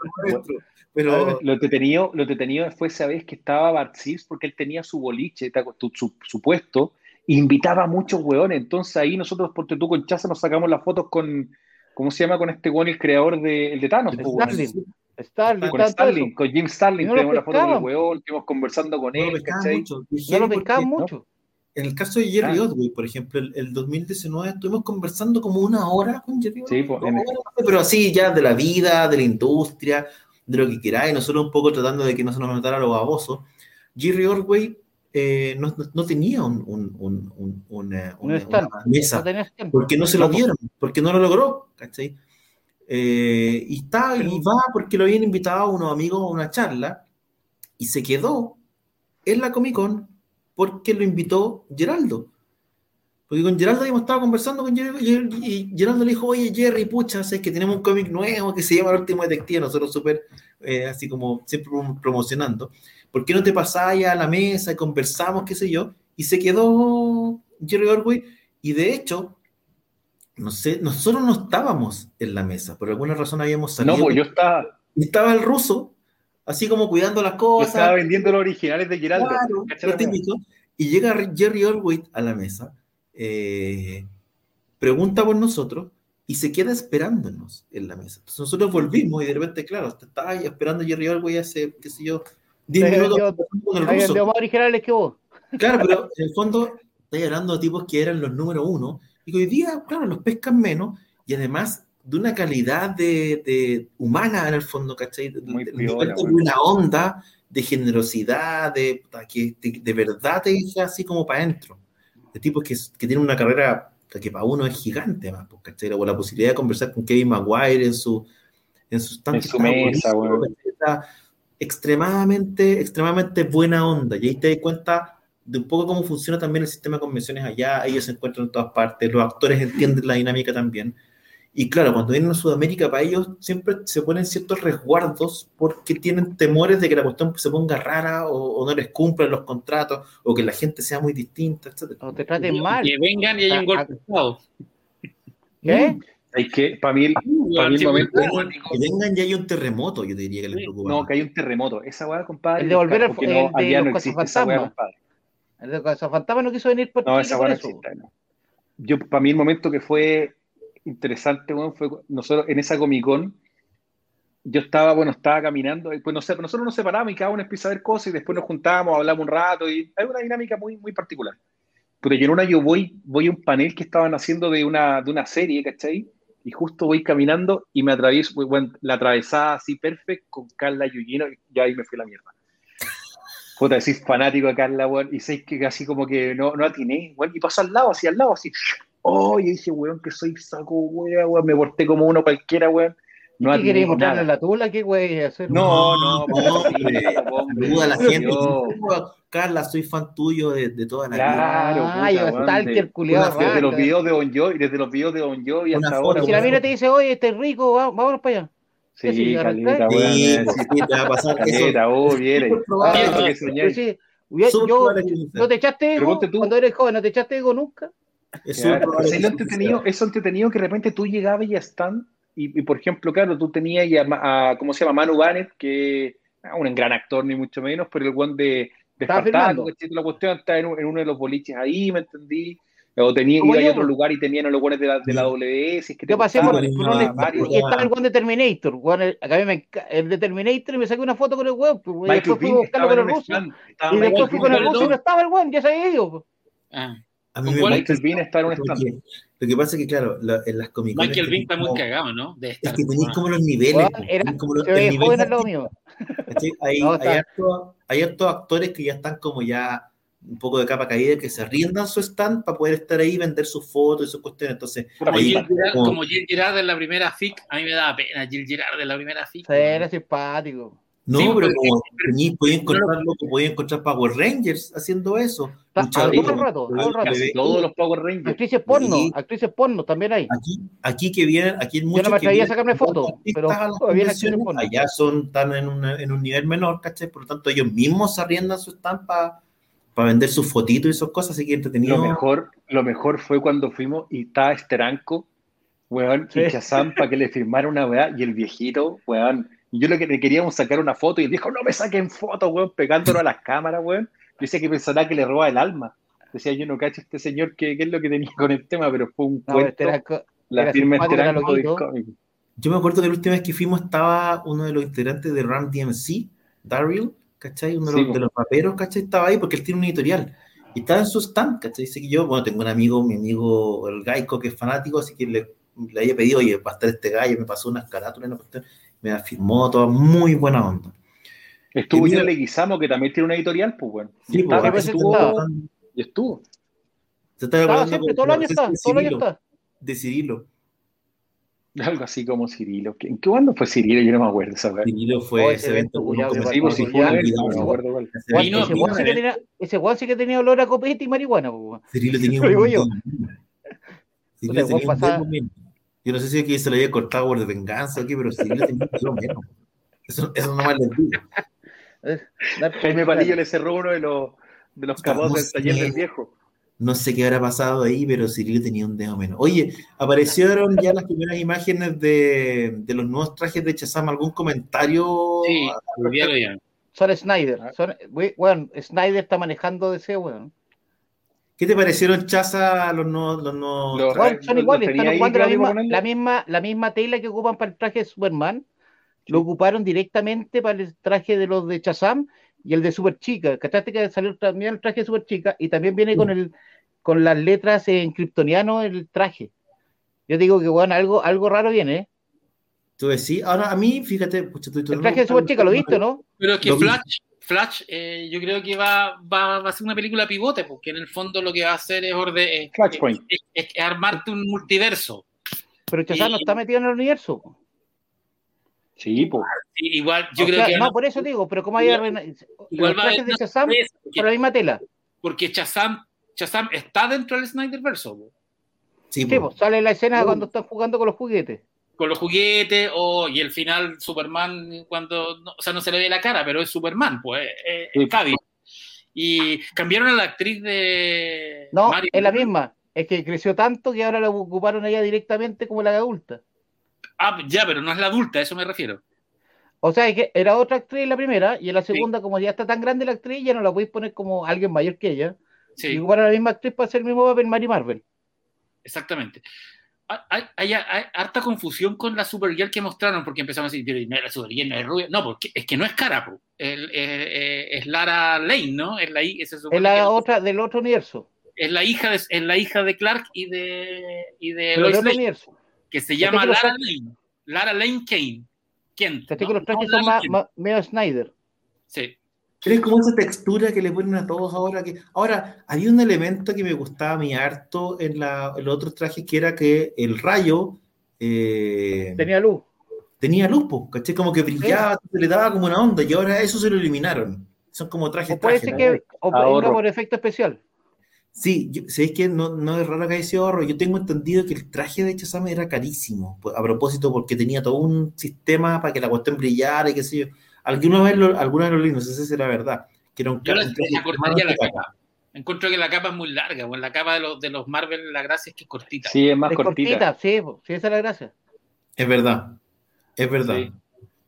Pero, Lo detenido, lo detenido fue esa vez que estaba Bart porque él tenía su boliche, su, su- su puesto, invitaba a muchos hueones. Entonces ahí nosotros, porque tú con Chaza, nos sacamos las fotos con, ¿cómo se llama? Con este hueón, el creador de, el de Thanos. pues. Starling. Starling, Con Starling, con Jim Starling, no tenemos la foto con el pescaban. hueón, estuvimos conversando con no él, ¿cachai? mucho. No lo pescaban mucho. En el caso de Jerry Ah. Otway, por ejemplo, el, el 2019 estuvimos conversando como una hora con Jerry Sí, pues, en- horas, pero así ya de la vida, de la industria, de lo que queráis. Nosotros un poco tratando de que no se nos notara lo baboso. Jerry Otway eh, no, no- tenía un, un, un, un- una, Un una- una mesa. No porque no se lo dieron, porque no lo logró, ¿cachai? Eh, y está, y va porque lo habían invitado a unos amigos a una charla, y se quedó en la Comic Con porque lo invitó Geraldo. Porque con Geraldo habíamos estado conversando con Jerry, y Geraldo le dijo, oye Jerry, pucha, sé que tenemos un cómic nuevo que se llama El último detective, nosotros súper, eh, así como siempre prom- promocionando. ¿Por qué no te pasás ya a la mesa y conversamos, qué sé yo? Y se quedó Jerry Orway, y de hecho, no sé, nosotros no estábamos en la mesa, por alguna razón habíamos salido. No, pues yo estaba, estaba el ruso, así como cuidando las yo cosas. estaba vendiendo los originales de Geraldo. Claro, lo típico. Y llega Jerry Orway a la mesa, eh, pregunta por nosotros y se queda esperándonos en la mesa. Entonces nosotros volvimos y de repente, claro, estaba ahí esperando Jerry Orway hace, qué sé yo, 10 Sí, minutos yo- con el ruso. vendido más originales que vos. Claro, pero en el fondo estoy hablando de tipos que eran los número uno y que hoy día, claro, los pescan menos y además de una calidad de, de humana en el fondo, ¿cachai? De, Muy de- de- piola, de buena onda, de generosidad, de de, de verdad te deja así como para adentro. De tipos que, que tienen una carrera que para uno es gigante, más, pues, ¿cachai? O la posibilidad de conversar con Kevin Maguire en su en su stand En su mesa. Está extremadamente, extremadamente buena onda. Y ahí te das cuenta de un poco cómo funciona también el sistema de convenciones allá. Ellos se encuentran en todas partes, los actores entienden la dinámica también. Y claro, cuando vienen a Sudamérica, para ellos siempre se ponen ciertos resguardos porque tienen temores de que la cuestión se ponga rara o, o no les cumplan los contratos o que la gente sea muy distinta, etc. No te traten mal. Que vengan y hay un Ah, golpe de Estado. ¿Qué? Hay que, para mí, el- para mí el Sí, momento Que vengan y hay un terremoto, yo te diría que les preocupa. No, que hay un terremoto. Esa weá, compadre. El de volver al- no, de no existe esa weá, cazafantasmas. compadre. El de Cazafantasma no quiso venir por No, esa por weá no eso. existe. no. Yo, para mí, el momento que fue interesante, weón, fue nosotros en esa Comic Con. Yo estaba, bueno, estaba caminando, y pues no sé, nosotros nos separamos y cada uno empieza a ver cosas y después nos juntamos, hablamos un rato y hay una dinámica muy, muy particular. Pero yo en una yo voy, voy a un panel que estaban haciendo de una, de una serie, ¿cachai? Y justo voy caminando y me atravieso, bueno, la atravesada así perfecto con Carla Yuyino y ahí me fui a la mierda. Puta, soy fanático de Carla, weón, y sé que casi como que no, no atiné, weón, y pasó al lado, así al lado, así. Oh, yo dije, weón, que soy saco, weón, weón, me porté como uno cualquiera, weón. No ¿Qué queréis mostrarle la tula? ¿Qué güey hacer? No, no, No, hombre, hombre. hombre, Saluda a la gente. Carla, soy fan tuyo de, de toda la vida. Claro, Ah, puta, stalker culiado Desde los videos de On Joy, desde los videos de On Joy hasta foto, ahora. Si la mina te dice, oye, este es rico, vámonos para allá. Sí, Sí, caleta, Sí, weón. sí, sí, te va a pasar eso. Caleta, oh, viene. Sí, yo. ¿no te echaste ego? Cuando eres joven, ¿no te echaste ego nunca? Es Claro, ¿sabes que lo entretenido? Eso entretenido que de repente tú llegabas y ya están, y, y, por ejemplo, claro, tú tenías ya a, a- ¿cómo se llama? Manu Bennett, que ah, un gran actor ni mucho menos, pero el guan de, de Estaba Espartaco. La cuestión está en, un- en uno de los boliches ahí, ¿me entendí? O tenía, iba a yo, otro pues. lugar y tenían los guanes de la, de la WS, es que Yo pasé por, por no, un no, varios. y estaba el weón de Terminator. weón, el- acá a mí el de Terminator y me saqué una foto con el weón. pues, y después fui a buscarlo estaba con el un ruso. Y después fui con el ruso y no estaba el weón, ya se había ido. pues. Ah. A mí ¿Con me Michael Bean está en un stand. Lo que pasa es que, claro, la- en las Comic Michael Bean está muy cagado, ¿no? De Es que tenéis como los niveles. Era- como los, el nivel de mío. ¿cachai? Hay, No, hay, actores que ya están como ya un poco de capa caída, que se arriendan su stand para poder estar ahí y vender sus fotos y sus cuestiones. Entonces, Como ahí, Jill, Girard, como- como Jill Girard en la primera FIC, a mí me daba pena Jill Girard en la primera FIC. Sí, era simpático. No, sí, pero como tení- podía encontrar loco, podía encontrar Power Rangers haciendo eso. Luchadores, todo el rato, todo el rato. Todos los Power Rangers. Actrices porno, Sí. actrices porno también hay. Aquí, aquí que vienen, aquí Yo muchos no me que atreví a sacarme fotos, pero porno. allá son tan en, una- en un nivel menor, ¿cachai? Por lo tanto, ellos mismos se arriendan su stand para vender sus fotitos y esas cosas, así que entretenido. Lo mejor, lo mejor fue cuando fuimos y estaba Esteranco, weón, y Sí. Chazam para que le firmara una weá, y el viejito, weón, y yo lo que le queríamos sacar una foto, y él dijo, no me saquen fotos, weón, pegándolo a las cámaras, weón. Yo decía que pensará que le roba el alma. Decía, yo no cacho a este señor qué, qué es lo que tenía con el tema, pero fue un No, cuento, este era la era firma era. Yo me acuerdo que la última vez que fuimos estaba uno de los integrantes de Ram DMC, Daryl, ¿cachai? Uno de Sí, los, de los raperos, ¿cachai? Estaba ahí porque él tiene un editorial. Y estaba en su stand, ¿cachai? Dice que yo, bueno, tengo un amigo, mi amigo el Gaico, que es fanático, así que le, le había pedido, oye, va a estar este gallo, me pasó unas carátulas, una cuestión, me firmó, todo muy buena onda. Estuvo Y Gino Leguizamo, que también tiene una editorial, pues. Sí, y, pues, estaba, pues, estaba. y estuvo. Se está siempre, todo el año está, todo el año Cirilo, está. De Cirilo. Algo así como Cirilo. ¿En qué cuándo fue Cirilo? Yo no me acuerdo esa weá. Cirilo fue Oh, ese ese evento pues. Ese weón sí que tenía, olor a copete y marihuana, weón. Cirilo tenía un yo. Cirilo tenía un. Yo no sé si aquí se lo había cortado por de venganza o qué, pero Cirilo tenía un dedo menos. Eso, eso no más les digo. Eh, Jaime Palillo le cerró uno de los, de los no del taller del viejo. No sé qué habrá pasado ahí, pero Cirilo tenía un dedo menos. Oye, aparecieron ya las primeras imágenes de, de los nuevos trajes de Chazam. ¿Algún comentario? Sí, olvídalo ya. Son Snyder. Son, we- weón, Snyder está manejando DC, weón. ¿Qué te parecieron, Chaza, los nuevos, los? Weón, son ¿Los iguales, están ocupando la misma, la, misma, la misma tela que ocupan para el traje de Superman. Lo ocuparon directamente para el traje de los de Chazam y el de Super Chica. ¿Cachaste que salió también el traje de Super Chica? Y también viene con el con las letras en kryptoniano el traje. Yo digo que, bueno, algo, algo raro viene, ¿eh? Tú decís, ahora a mí, fíjate, estoy El traje de Super Chica, ¿lo viste, no? Pero es que vi. Flash, eh, yo creo que va, va, va a ser una película pivote, porque en el fondo lo que va a hacer es, orde, es, Flashpoint. es- es- es armarte un multiverso. Pero Chazam no está metido en el universo. Sí, pues. Igual, yo O creo sea, que no, por eso digo, pero como hay Igual- igual va a haber trajes de Chazam por la misma tela. porque Shazam, Shazam está dentro del Snyderverso, po. Sí, Sí, pues, sale la escena Uh. cuando están jugando con los juguetes. Con los juguetes, o, y el final Superman, cuando, no, o sea, no se le ve la cara, pero es Superman, pues, es, Sí. es Cavill. Y cambiaron a la actriz de... No, Mary- es la misma. Es que creció tanto que ahora la ocuparon ella directamente como la adulta. Ah, ya, pero no es la adulta, a eso me refiero. O sea, es que era otra actriz la primera y en la segunda, como ya está tan grande la actriz, ya no la podéis poner como alguien mayor que ella. Y Sí, ocuparon a la misma actriz para hacer el mismo papel Mary Marvel. exactamente. Hay, hay- hay harta confusión con la Supergirl que mostraron, porque empezamos a decir, no, la Supergirl no es rubia. No, porque es que no es cara, po. El- eh, es Lara Lane, ¿no? Es la, Es otra del otro universo. es la hija de, es la hija de Clark y de, y de Lois Lane, universo. que se llama Lara Lane. Lara Lane Kane. Fíjate ¿no? que los trajes No, son más, más- Snyder. Sí. Pero es como esa textura que le ponen a todos ahora. que Ahora, había un elemento que me gustaba a mí harto en, la, en los otros trajes, que era que el rayo eh, Tenía luz. tenía luz, po, ¿cachai? Como que brillaba, se le daba como una onda, y ahora eso se lo eliminaron. Son como trajes, O puede trajes. ser ¿no? que o Ahorro. venga por efecto especial. Sí, yo, ¿sabéis que no, no es raro que haya sido ahorro? Yo tengo entendido que el traje de Chazam era carísimo, a propósito, porque tenía todo un sistema para que la cuestión brillara y qué sé yo. Alguna vez lo, alguna vez lo leí, no sé si será verdad, que era un, Yo la, cortaría la capa. Encuentro que la capa es muy larga. Bueno, la capa de los, de los Marvel, la gracia es que es cortita. Sí, es más Es cortita. cortita, sí, sí, esa es la gracia. Es verdad, es verdad. Sí.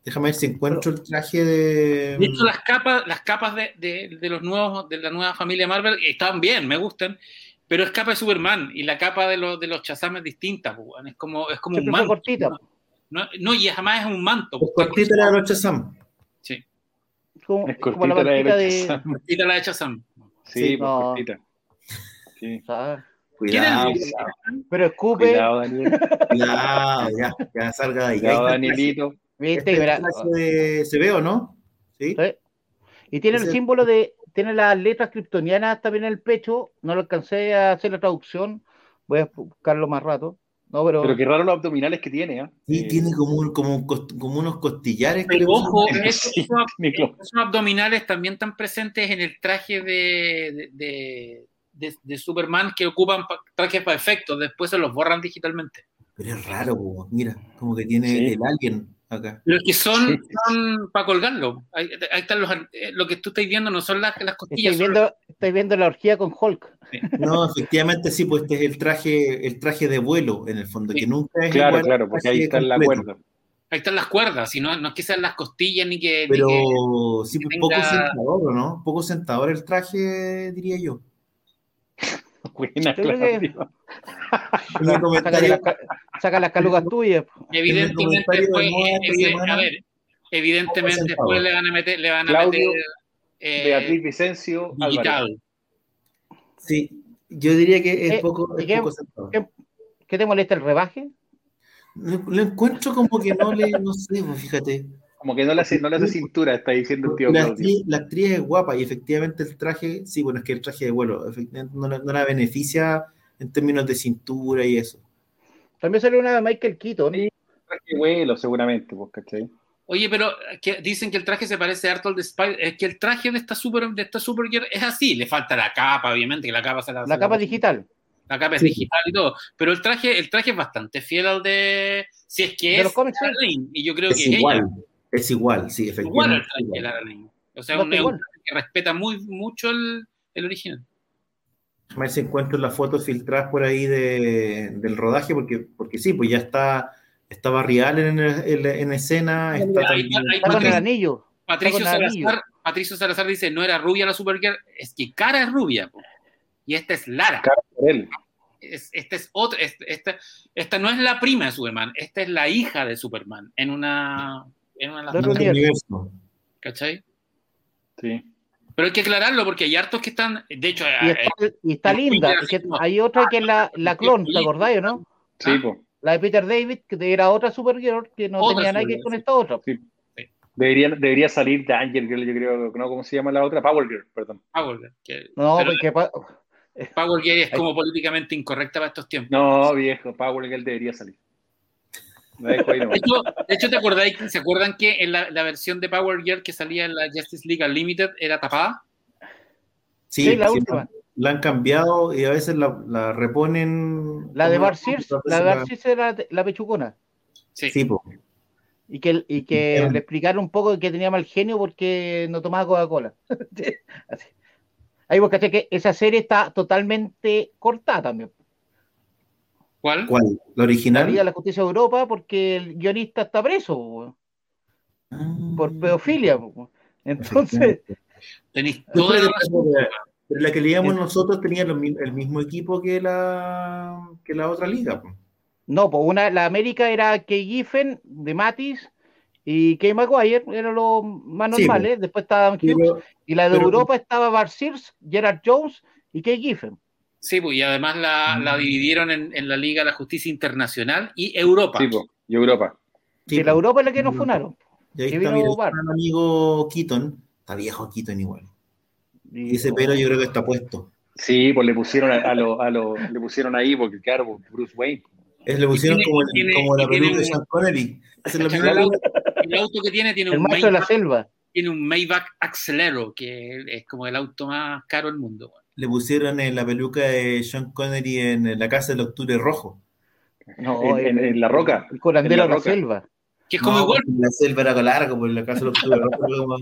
Déjame ver si encuentro el traje de... De hecho, las capas, las capas de, de- de los nuevos, de la nueva familia Marvel están bien, me gustan, pero es capa de Superman y la capa de los de los Shazam es distinta, es como, es como un Siempre manto. cortita. No, no, y jamás es un manto. Es pues, cortita la de los Chazam. Como, Es como la cortita la de cortita la de. Shazam. cortita la de Shazam. Sí, Sí, pues no. cortita. Sí. O sea, Cuidado, cuidado, pero escupe, Cuidado, Daniel. cuidado, ya, ya salga de ahí. Cuidado, el Danielito. ¿viste? Este el de- se ve o no? ¿Sí? ¿sí? Y tiene el Ese- símbolo de, tiene las letras kryptonianas también en el pecho, no lo alcancé a hacer la traducción, voy a buscarlo más rato. No, pero, Pero qué raro los abdominales que tiene, ¿ah? Sí, Eh, tiene como, un- como, un cost- como unos costillares. que le Pero ojo, esos, Sí, abdominales también están presentes en el traje de, de, de- de Superman que ocupan pa- trajes para efectos, después se los borran digitalmente. Pero es raro, mira, como que tiene Sí. el alien acá. Los que son, para colgarlo. Ahí, ahí están los. eh, Lo que tú estás viendo no son las, las costillas. estoy son- viendo, estoy viendo la orgía con Hulk. No, efectivamente sí, pues este es el traje, el traje de vuelo, en el fondo, Sí. que nunca es Claro, igual claro, porque ahí traje está la completo. cuerda. ahí están las cuerdas, y no, no es que sean las costillas ni que. ni Pero que- sí, que pues, poco sentador, ¿o no? Poco sentador el traje, diría yo. Buena, que- saca las calugas tuyas. evidentemente, eviden- semana, a ver, evidentemente después le van a meter. Le van a Claudio, meter eh, Beatriz Vicencio, Álvarez. digital. sí, yo diría que es Eh, poco, ¿y es qué- poco qué- ¿Qué te molesta el rebaje? Lo, lo encuentro como que no le, no sé, pues, fíjate. Como que no le hace, no le hace cintura, está diciendo el tío La actriz, la actriz es guapa y efectivamente el traje, sí, bueno, es que el traje de vuelo efectivamente no, la- no la beneficia en términos de cintura y eso. También salió una de Michael Keaton. Sí. Traje de vuelo, seguramente, pues, ¿cachai? Oye, pero que dicen que el traje se parece harto al de Spider. Es que el traje de esta super de esta Supergirl es así. Le falta la capa, obviamente, que la capa se la. La se capa digital. La capa es Sí. digital y todo. Pero el traje, el traje es bastante fiel al de. Si es que De es los cómics, Y yo creo Es que es igual, ella. Es igual, sí, Igual al efectivamente. traje de igual. Lara Lane. O sea, No, un, igual. que respeta muy mucho el, el original. A ver si encuentro las fotos filtradas por ahí de, del rodaje, porque, porque sí, pues ya está, estaba Real en, en, en escena, está Ahí- también- ahí- Está con el Patricio- anillo. Patricio Está con anillo. Salazar, Patricio Salazar dice: no era rubia la Supergirl, es que cara es rubia. po. Y esta es Lara. Cara por él. es- esta es otra, es- esta, esta no es la prima de Superman, esta es la hija de Superman en una, en una de las en otro universo. universo. ¿cachai? Sí. Pero hay que aclararlo porque hay hartos que están, de hecho, Y eh, está, y está linda. hay otra que es la, la clon, ¿te acordáis o no? Sí, Ah. pues. La de Peter David, que era otra Supergirl que no Otra tenía nada que ver con sí. esta otra. Debería, debería salir de Angel Girl, yo creo, ¿no? ¿Cómo se llama la otra? Power Girl, perdón. Power Girl, que- No, porque Power Girl es como políticamente incorrecta para estos tiempos. No, viejo, Power Girl debería salir. De hecho, de hecho, ¿te acordáis? ¿Se acuerdan que en la, la versión de Power Girl que salía en la Justice League Unlimited era tapada? Sí, sí, la sí, última. la han cambiado y a veces la, la reponen. La de como- Bar Sears, la de Bar Sears era la pechucona. Sí. Sí, po. Y que, y que Bien. le explicaron un poco que tenía mal genio porque no tomaba Coca-Cola. Ahí vos caché que esa serie está totalmente cortada también. ¿Cuál? ¿Cuál? ¿La La original? Liga de la Justicia de Europa porque el guionista está preso Ah, por pedofilia. po. Entonces, Tenéis la razón. la- pero la que leíamos nosotros tenía el mismo equipo que la, que la otra liga. po. no, pues una, la América era Kay Giffen, de Matis y Kay Maguire, eran los más Sí, normales. Después estaba Hughes, Pero, y la de pero- Europa estaba Bar Sears, Gerard Jones y Kay Giffen. Sí, pues, y además la, Mm. la dividieron en, en la Liga de la Justicia Internacional y Europa. Sí, pues. Y Europa. sí, que la. Europa es la que nos Mm. funaron. y ahí está vino mi Bar. gran amigo Keaton. Está viejo Keaton igual. Y- ese pelo yo creo que está puesto. Sí, pues le pusieron a, a lo, a lo- le pusieron ahí porque claro, pues, Bruce Wayne. Es, le pusieron tiene- como, el- tiene- como la peluca de un- Sean Connery. El auto, el auto que tiene tiene El un, maestro de la Maybach, selva. tiene un Maybach Accelero, que es como el auto más caro del mundo. Le pusieron eh, la peluca de Sean Connery en la casa del Octubre Rojo. No, En- en- en La Roca. El curandero En La de la Roca. selva. Que es como No, igual. La selva era larga, por la casa del Octubre Rojo.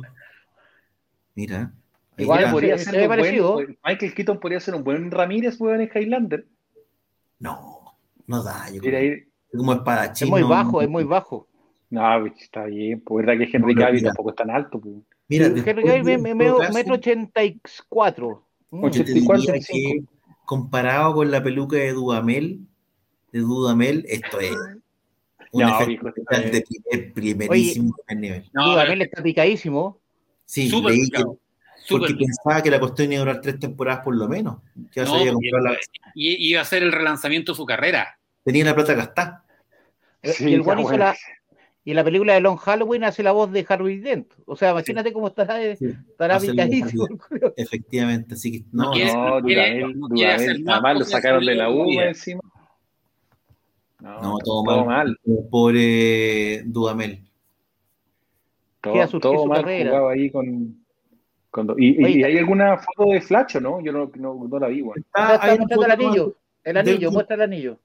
Mira. Igual podría- Podría se ser un buen- parecido. Michael Keaton podría ser un buen Ramírez, weón, en Highlander. No, no da. Yo Mira ahí. Es como espadachín. Es muy no- bajo, es muy bajo. No, pues, está bien. Pues verdad que Henry Cavill tampoco es tan alto. Pues. Mira, Henry Cavill me- en me- metro ochenta y cuatro. Mm. yo te 84, diría que comparado con la peluca de Dudamel, de Dudamel, esto es un No, efecto de primer, primerísimo primer nivel. No, Dudamel está picadísimo. Sí, Súper leí que. Porque pensaba que la cuestión iba a durar tres temporadas por lo menos. Que No, la- y- iba a ser el relanzamiento de su carrera. tenía la plata gastada. y el ya, hizo bueno. la, y en la película de Long Halloween hace la voz de Harvey Dent. O sea, imagínate cómo estará, Sí, estará la picadísimo. Efectivamente, así que No no, quiere- No, quiere hacer Dudamel, más lo sacaron de la U encima. No, no, todo, mal. Pobre Dudamel. Todo, todo su mal carrera. jugado ahí con. con y, y- Oye, y hay alguna foto de Flash no? Yo no, no, no la vi. Ah, Acá está una mostrando el anillo. El del- anillo, muestra el anillo.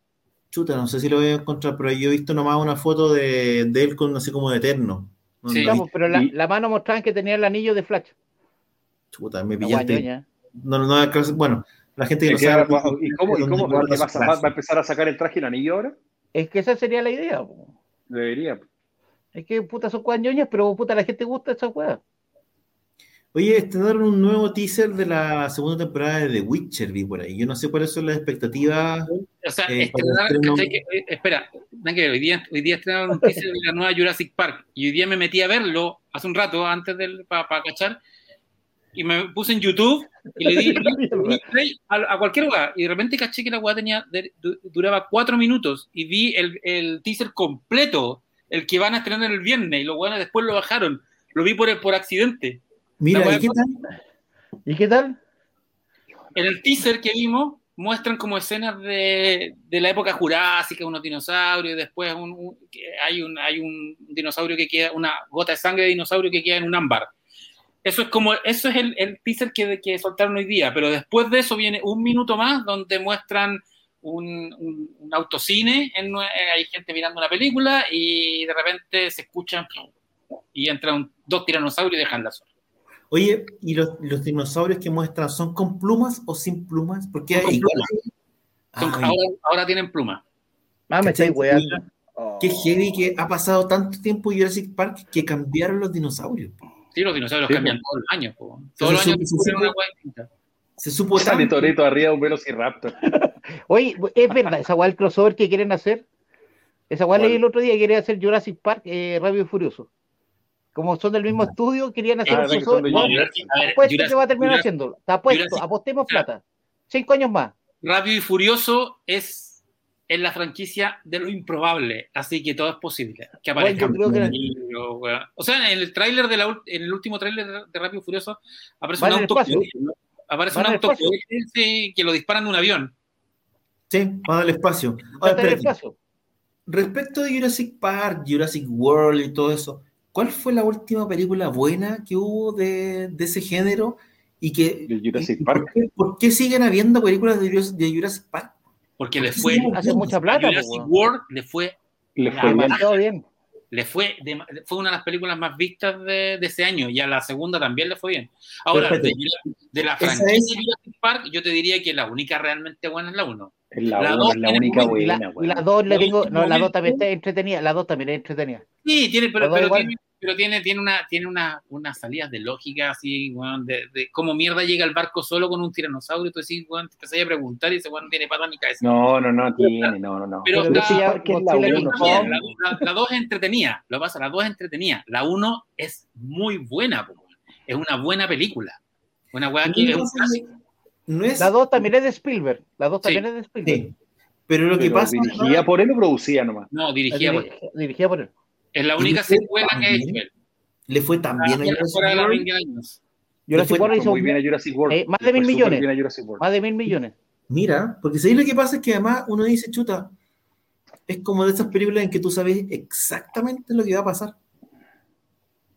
Chuta, no sé si lo voy a encontrar, pero yo he visto nomás una foto de, de él con así como de eterno. No, Sí. Vamos, vi- pero la, y- la mano mostraban que tenía el anillo de Flash. Chuta, me La pillaste. No, no, no, bueno, la gente que ¿Y no qué sabe. ¿Y cómo, y cómo. ¿Va, a empezar a sacar el traje el anillo ahora? Es que esa sería la idea. po. Debería. Es que puta son guañoñas, pero puta la gente gusta esa weá. Oye, estrenaron un nuevo teaser de la segunda temporada de The Witcher, vi por ahí. Yo no sé cuáles son las expectativas. O sea, Eh, estrenar- para el estreno- ¿cachai? Que- espera, hoy día, hoy día estrenaron un teaser de la nueva Jurassic Park y hoy día me metí a verlo hace un rato antes del para cachar y me puse en YouTube y le di, play a, a cualquier lugar y de repente caché que la weá tenía duraba cuatro minutos y vi el, el teaser completo, el que van a estrenar el viernes y los weones después lo bajaron, lo vi por, por accidente. Mira, ¿y qué tal? ¿Y qué tal? En el teaser que vimos muestran como escenas de, de la época jurásica, unos dinosaurios, y después un- un- que hay, un, hay un dinosaurio que queda, una gota de sangre de dinosaurio que queda en un ámbar. Eso es como, eso es el, el teaser que, que soltaron hoy día, pero después de eso viene un minuto más donde muestran un, un- un autocine, en, eh, hay gente mirando una película y de repente se escuchan y entran dos tiranosaurios y dejan la zona. Oye, ¿y los, los dinosaurios que muestran son con plumas o sin plumas? Porque con igual. Son- ahora, ahora tienen plumas. Me ¿cachai? estáis weando. Oh. Qué heavy que ha pasado tanto tiempo Jurassic Park que cambiaron los dinosaurios. Sí, los dinosaurios Sí, cambian po. todos los años. po. Todos los se años supo- descubren se una hueá distinta. Se supo Sale tanto. Toreto arriba un velociraptor. Oye, es verdad, esa weá el crossover que quieren hacer. Esa leí el otro día, quieren hacer Jurassic Park, eh, y Furioso. Como son del mismo estudio, querían hacer Ah, un ¿verdad que son de crossover. No, Universal? a ver, Está puesto que va a terminar Jurassic- haciendo. Está puesto, Jurassic- apostemos plata. Cinco años más. Rápido y Furioso es, es la franquicia de lo improbable, así que todo es posible. Que Bueno, yo aparezcan creo que- weón. O sea, en el tráiler de la en el último tráiler de- Rápido y Furioso aparece Van un auto. ¿no? aparece Van un auto sí, que lo disparan de un avión. Sí, va al espacio. Ahora, espérate. espacio. Respecto de Jurassic Park, Jurassic World y todo eso, ¿cuál fue la última película buena que hubo de, de ese género? Y que, De Jurassic Park. ¿por, qué, por qué siguen habiendo películas de, Jurassic- de Jurassic Park? Porque le Sí, fue Hace mucha plata. Jurassic. World le fue Le fue bien. Demasiado bien. le fue de- fue una de las películas más vistas de, de ese año y a la segunda también le fue bien. Ahora, de, de la franquicia es- de Jurassic Park, yo te diría que la única realmente buena es la 1. Es la, La uno, dos es la única muy- la, buena, la dos le La tengo. No, la dos también está entretenida. La dos también es entretenida. Sí, tiene, pero, pero tiene, pero tiene, tiene una, tiene una, unas salidas de lógica así, weón, de, de cómo mierda llega el barco solo con un tiranosaurio, tú decís, te empezás a preguntar y ese weón no tiene pata ni cabeza. No, no, no, tiene, no, no, no. Pero Pero ya- Park es la uno, la, la, la dos es entretenida, lo que pasa, la dos es entretenida, la uno es muy buena, es una buena película, una weá que es un clásico. No es, La dos también es de Spielberg. La dos Sí. también es de Spielberg. sí, pero lo que pasa ¿Dirigía por él o producía nomás? No, Es dirigida por- diri- dirigida por él. es la única secuela que ha hecho él. le fue tan bien a Jurassic World. Jurassic fue World hizo muy bien a Jurassic World. Eh, más de mil millones. más de mil millones. Mira, porque si lo que pasa es que además uno dice, chuta, es como de esas películas en que tú sabes exactamente lo que va a pasar.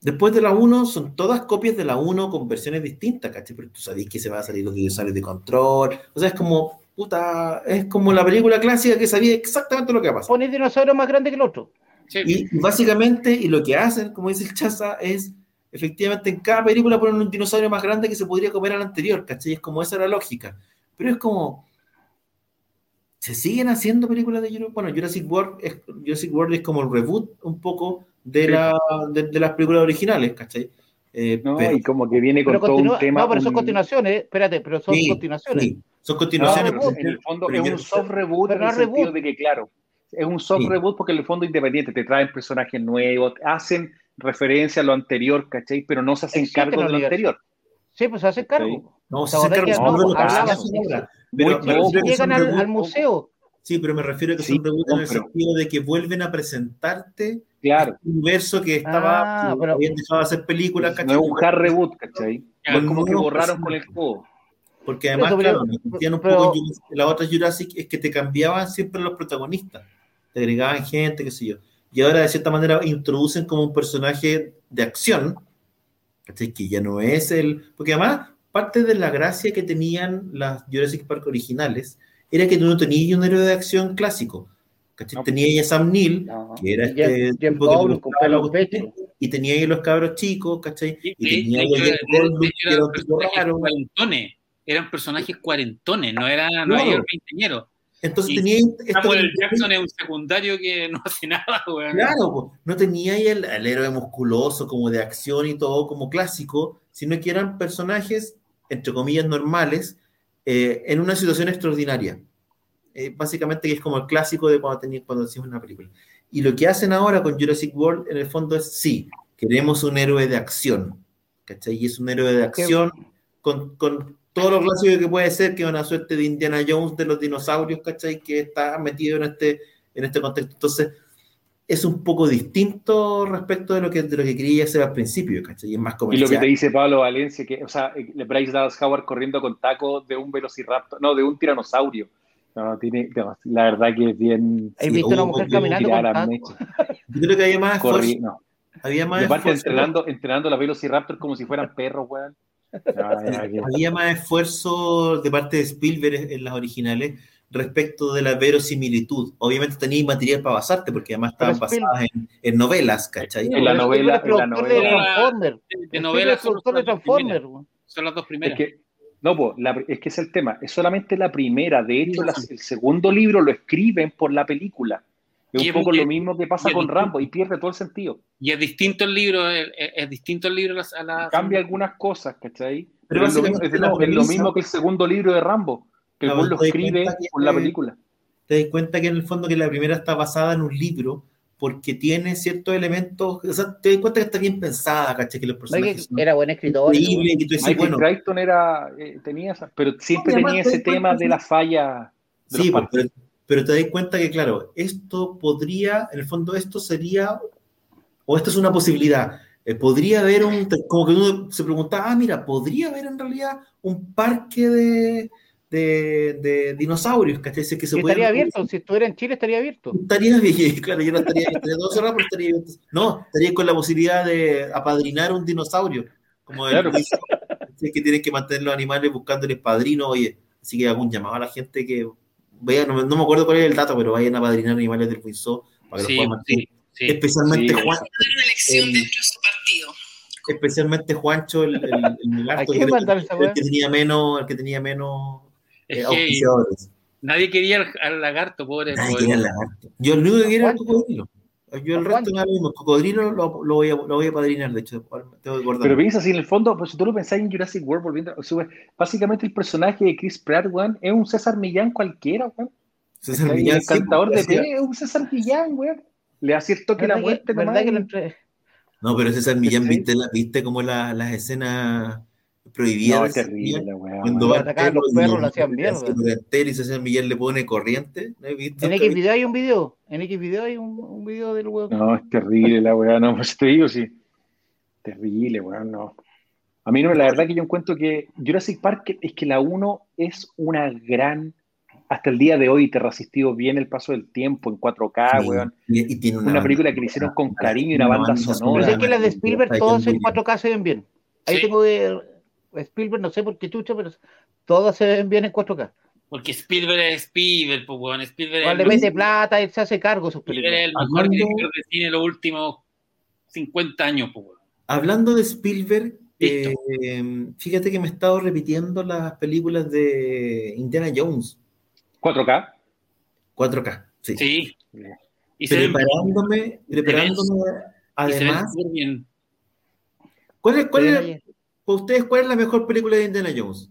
Después de la 1 son todas copias de la 1 con versiones distintas, ¿cachai? Pero tú sabes que se va a salir los dinosaurios de control. O sea, es como, puta, es como la película clásica que sabía exactamente lo que va a pasar. Pone dinosaurio más grande que el otro. Sí. Y básicamente, y lo que hacen, como dice el Chaza, es efectivamente en cada película ponen un dinosaurio más grande que se podría comer al anterior, ¿cachai? Es como esa era la lógica. Pero es como. Se siguen haciendo películas de Jurassic Bueno, Jurassic World es, Jurassic World es como el reboot un poco de, Sí. la, de, de las películas originales, ¿cachai? Eh, No, pero- y como que viene con Pero todo un tema. no, pero son un- continuaciones, espérate, pero son Sí, continuaciones. sí, son No, continuaciones. pero reboot. en el fondo Pero es un soft reboot pero en no el sentido reboot. de que, claro, es un soft Sí. reboot porque en el fondo independiente te traen personajes nuevos, hacen referencia a lo anterior, ¿cachai? Pero no se hacen Existe cargo de lo anterior. Sí, pues se hace cargo. No, se ¿Te hace acordás cargo no, no, hacen. Pero que Llegan al, reboot- al museo. Sí, pero me refiero a que Sí, son reboot en el pero- sentido de que vuelven a presentarte Claro. un universo que estaba, Ah, pero- habían dejado de hacer películas, No ¿cachai? es un hard reboot, ¿cachai? Es como que no, borraron con el juego. Porque además, Pero- claro, me sentían un pero- poco la otra Jurassic es que te cambiaban siempre los protagonistas, te agregaban gente, qué sé yo. Y ahora de cierta manera introducen como un personaje de acción, ¿cachai? que ya no es el... Porque además, parte de la gracia que tenían las Jurassic Park originales era que tú no tenías un héroe de acción clásico. ¿Cachai? No. Tenías a Sam Neill, No. que era Y este que y tenía ahí los cabros chicos, ¿cachai? Y- Y tenía ahí a Goldblum, hecho, que era eran un tipo personajes raro. cuarentones. Eran personajes cuarentones, no era, no Claro. era veinteñero. Entonces Y tenía esto Samuel que- Jackson es un secundario que no hace nada, weón. Claro, po. no tenía ahí el, el héroe musculoso, como de acción y todo, como clásico, sino que eran personajes, entre comillas, normales, eh, en una situación extraordinaria. Eh, básicamente, que es como el clásico de cuando, tenía, cuando hacíamos una película. Y lo que hacen ahora con Jurassic World, en el fondo, es sí, queremos un héroe de acción. ¿Cachai? Y es un héroe de acción con, con todo lo clásico que puede ser, que es una suerte de Indiana Jones de los dinosaurios, ¿cachai? Que está metido en este, en este contexto. Entonces, es un poco distinto respecto de lo que, de lo que quería hacer al principio, ¿cachai? Y es más Y comercial. lo que te dice Pablo Valencia, que, o sea, el Bryce Dallas Howard corriendo con taco de un velociraptor, no, de un tiranosaurio. No, tiene, no, la verdad que es bien. ¿Has Sí, visto una hubo mujer caminando con a. Yo creo que había más. Corri- no. Había más Y aparte esfuerzo, entrenando, entrenando a los velociraptors como si fueran perros, weón. No, había más esfuerzo de parte de Spielberg en las originales respecto de la verosimilitud. Obviamente tenías material para basarte, porque además estaban basadas en, en novelas, ¿cachai? En la novela- en la productor de novela- Transformers. De, novelas son de las dos primeras. Son Es que, no, la- es que es el tema. Es solamente la primera. De hecho, las- el segundo libro lo escriben por la película. Es Y un poco lo mismo que pasa con. Rambo y pierde todo el sentido. Y es distinto el libro, es, distinto el libro a la-. Cambia algunas cosas, ¿cachai? Pero Pero, es, lo, mismo- lo- lo que el segundo libro de Rambo, que el lo escribe por la película. te das cuenta que en el fondo que la primera está basada en un libro porque tiene ciertos elementos, o sea, te das cuenta que está bien pensada, ¿cachai? Que los personajes Era buen escritor. increíbles y tú decís, bueno, Crichton era, eh, tenía esa, pero siempre tenía te ese tema de la falla de Sí, los pues, pero te das cuenta que, claro, esto podría, en el fondo, esto sería, o esto es una posibilidad. Eh, podría haber un, como que uno se preguntaba, ah, mira, podría haber en realidad un parque de, de, de dinosaurios, ¿cachai? Que se Sí, puede estaría abierto. Si estuviera en Chile, estaría abierto. Estaría bien, claro, yo no estaría estaría todo cerrado, pero estaría bien. No, estaría con la posibilidad de apadrinar un dinosaurio, como el Claro. ¿cachai? que tienes que mantener los animales buscándoles padrino, oye, así que un llamado a la gente que vaya, no, me- no me acuerdo cuál es el dato, pero vayan a padrinar animales del Winsor para que Sí, los puedan mantener. sí, sí. Especialmente Sí. Juan, una elección El- dentro de su partido. especialmente Juancho, el, el, el ¿A lagarto, quién que, el que tenía menos, el que tenía menos Es que auspiciadores. nadie quería al, al lagarto, pobre. Nadie pobre. quería el lagarto. Yo el único que quiero era el cocodrilo. Yo el resto me mismo. El cocodrilo lo, lo voy a, lo voy a padrinar, de hecho. Tengo que. Pero piensa así, en el fondo, pues, si tú lo pensás en Jurassic World, volviendo, o sea, básicamente el personaje de Chris Pratt, weón, es un César Millán cualquiera, weón. César El Millán, sí, encantador de P es un César Millán, weón. Le hace el toque la ¿Verdad que- muerte verdad que lo entre- No, pero César Millán. ¿viste, la, viste como la- las escenas prohibidas? No, es terrible, weá. Cuando weón. va Cuando atacaban los perros, lo hacían mierda. y César Millán le pone corriente. ¿No he visto? En X video hay un video. En X video hay un, un video del huevo. No, es terrible la weá, no, pues te digo, sí. Terrible, weón, no. A mí no, la verdad que yo encuentro que Jurassic Park es que la 1 es una gran, hasta el día de hoy te ha resistido bien el paso del tiempo en 4K, Sí, weón. y, y tiene Una banda- película que le hicieron con cariño y una banda Pero sonora. sé que las de Spielberg todas en muy bien. 4K se ven bien. Ahí Sí. tengo que. Spielberg, no sé por qué chucha, pero todas se ven bien en 4K. Porque Spielberg es Spielberg, pues, weón. Spielberg Igual le es mete plata y se hace cargo de sus Spielberg es películas. el mejor director de cine los últimos 50 años, pues, weón. Hablando de Spielberg, eh, fíjate que me he estado repitiendo las películas de Indiana Jones 4K. 4K. Sí. Sí. Y Preparándome, preparándome además. ¿Cuál es, cuál es-. Para ustedes, cuál es la mejor película de Indiana Jones?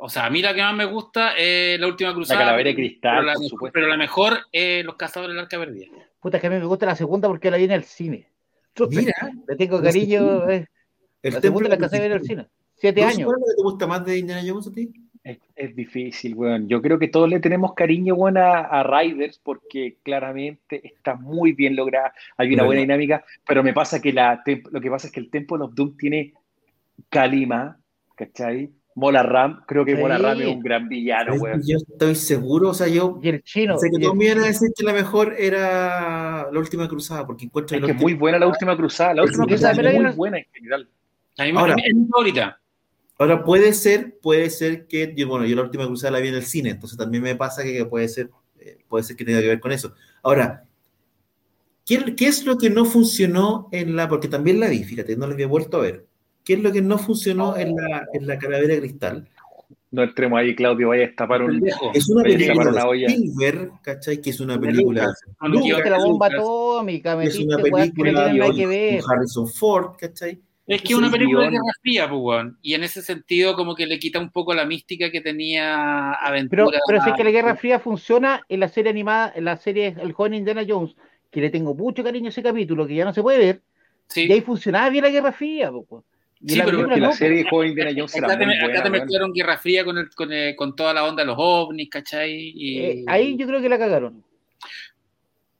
O sea, a mí la que más me gusta es La Última Cruzada. calavera de cristal, pero la, por mejor- supuesto. pero la mejor es Los Cazadores del Arca Perdida. Puta, que a mí me gusta la segunda porque la vi en el cine. Entonces, Mira, le tengo la cariño. eh, el la segunda la casé ver en el cine. siete años. ¿Cuál es lo que te gusta más de Indiana Jones a ti? Es, es difícil, weón. Yo creo que todos le tenemos cariño, weón, a, a Riders porque claramente está muy bien lograda. Hay una Bueno. buena dinámica, pero me pasa que la, lo que pasa es que el Temple of Doom tiene Kalima, ¿cachai? Mola Ram, creo que Sí. Mola Ram es un gran villano, weón. Yo estoy seguro, o sea, yo Y el chino. sé que todos me iban a decir que la mejor era la última cruzada, porque encuentro Es que última- muy buena la última cruzada. La última cruzada es muy buena en general. A mí me Ahora- es. Ahora puede ser, puede ser que, yo, bueno, yo la última cruzada la vi en el cine, entonces también me pasa que puede ser, eh, puede ser que tenga que ver con eso. Ahora, ¿qué, qué es lo que no funcionó en la, porque también la vi, fíjate, no la había vuelto a ver. ¿Qué es lo que no funcionó en la, en la calavera de cristal? No entremos ahí, Claudio, vaya a destapar un. Es una película tapar de. Spielberg, ¿cachai? Que es una De película Lucas. La de bomba atómica, es una película con Harrison Ford, ¿cachai? Es que es una película de. Guerra Fría, pues, weón. Y en ese sentido, como que le quita un poco la mística que tenía Pero, Aventura. pero si es que la Guerra Fría funciona en la serie animada, en la serie El joven Indiana Jones, que le tengo mucho cariño a ese capítulo, que ya no se puede ver, Sí. y ahí funcionaba bien la Guerra Fría, po, po. Y Sí, la pero la no, serie Joven Indiana Jones era Acá te, muy acá buena, te weón. mezclaron Guerra Fría con, el, con, el- con toda la onda de los ovnis, ¿cachai? Y Eh, ahí yo creo que la cagaron.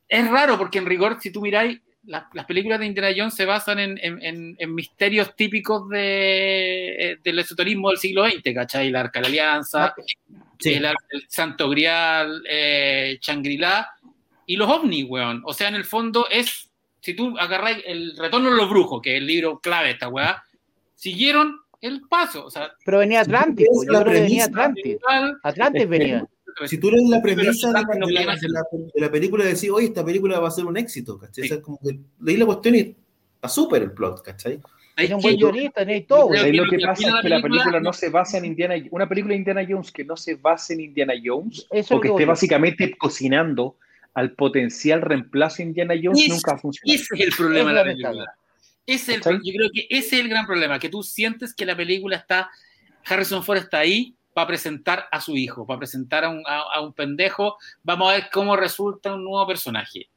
Es raro porque en rigor, si tú miráis, las, las películas de Indiana Jones se basan en, en- en- en misterios típicos de, eh, del esoterismo del siglo XX, ¿cachai? La Arca de la Alianza, Sí. el, el Santo Grial, eh, Shangri-La y los ovnis, weón. O sea, en el fondo es, si tú agarráis el Retorno de los Brujos, que es el libro clave de esta weá, siguieron el paso. O sea, Pero venía po. es yo creo que venía. Atlantis. Atlantis venía. Si tú lees la premisa de la, Pero de la- de la- de la película y decís, oye, esta película va a ser un éxito, ¿cachai? Sí. O sea, como que leí la cuestión y está súper el plot, ¿cachai? Un buen guionista, todo, Ahí lo que que lo que pasa es que la película- no se basa en Indiana Una película de Indiana Jones que no se basa en Indiana Jones Eso es o que esté básicamente cocinando al potencial reemplazo de Indiana Jones nunca va a funcionar. Ese es el problema Es de la lamentable. película. Ese es el, yo creo que ese es el gran problema, que tú sientes que la película está, Harrison Ford está ahí para presentar a su hijo, para presentar a un, a, a un pendejo, vamos a ver cómo resulta un nuevo personaje.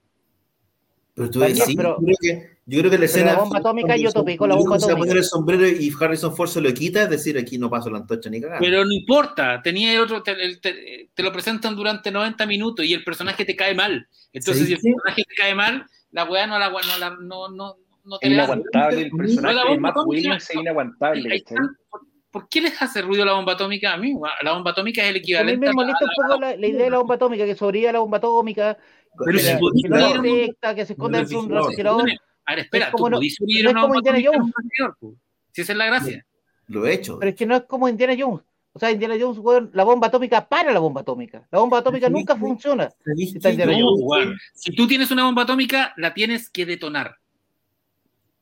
Pero tú También, decís, pero- yo, creo que, yo creo que la escena. la bomba atómica, yo topé con la bomba se atómica. poner el sombrero y Harrison Ford se lo quita, es decir, aquí no paso la antorcha ni cagando. Pero no importa, tenía otro, te, el- te- te lo presentan durante 90 minutos y el personaje te cae mal. Entonces, si el personaje te cae mal, la weá no la no, la, no, no, no te Es inaguantable el personaje la de Matt Williams es inaguantable. ¿Por, qué les hace ruido la bomba atómica? A mí, la bomba atómica es el A mí equivalente me molesta un poco la, la idea de la bomba atómica, que sobreviva la bomba atómica, Pero que, si la- que no ir que se esconda un dentro de un refrigerador. refrigerador. A ver, espera, Es como tú no- podís subir no una bomba atómica en un po. Si esa es la gracia. Lo he hecho. Pero es que no es como Indiana Jones. O sea, Indiana Jones, weón, la bomba atómica para la bomba atómica. La bomba atómica nunca funciona. Yo- No. Si tú tienes una bomba atómica, la tienes que detonar.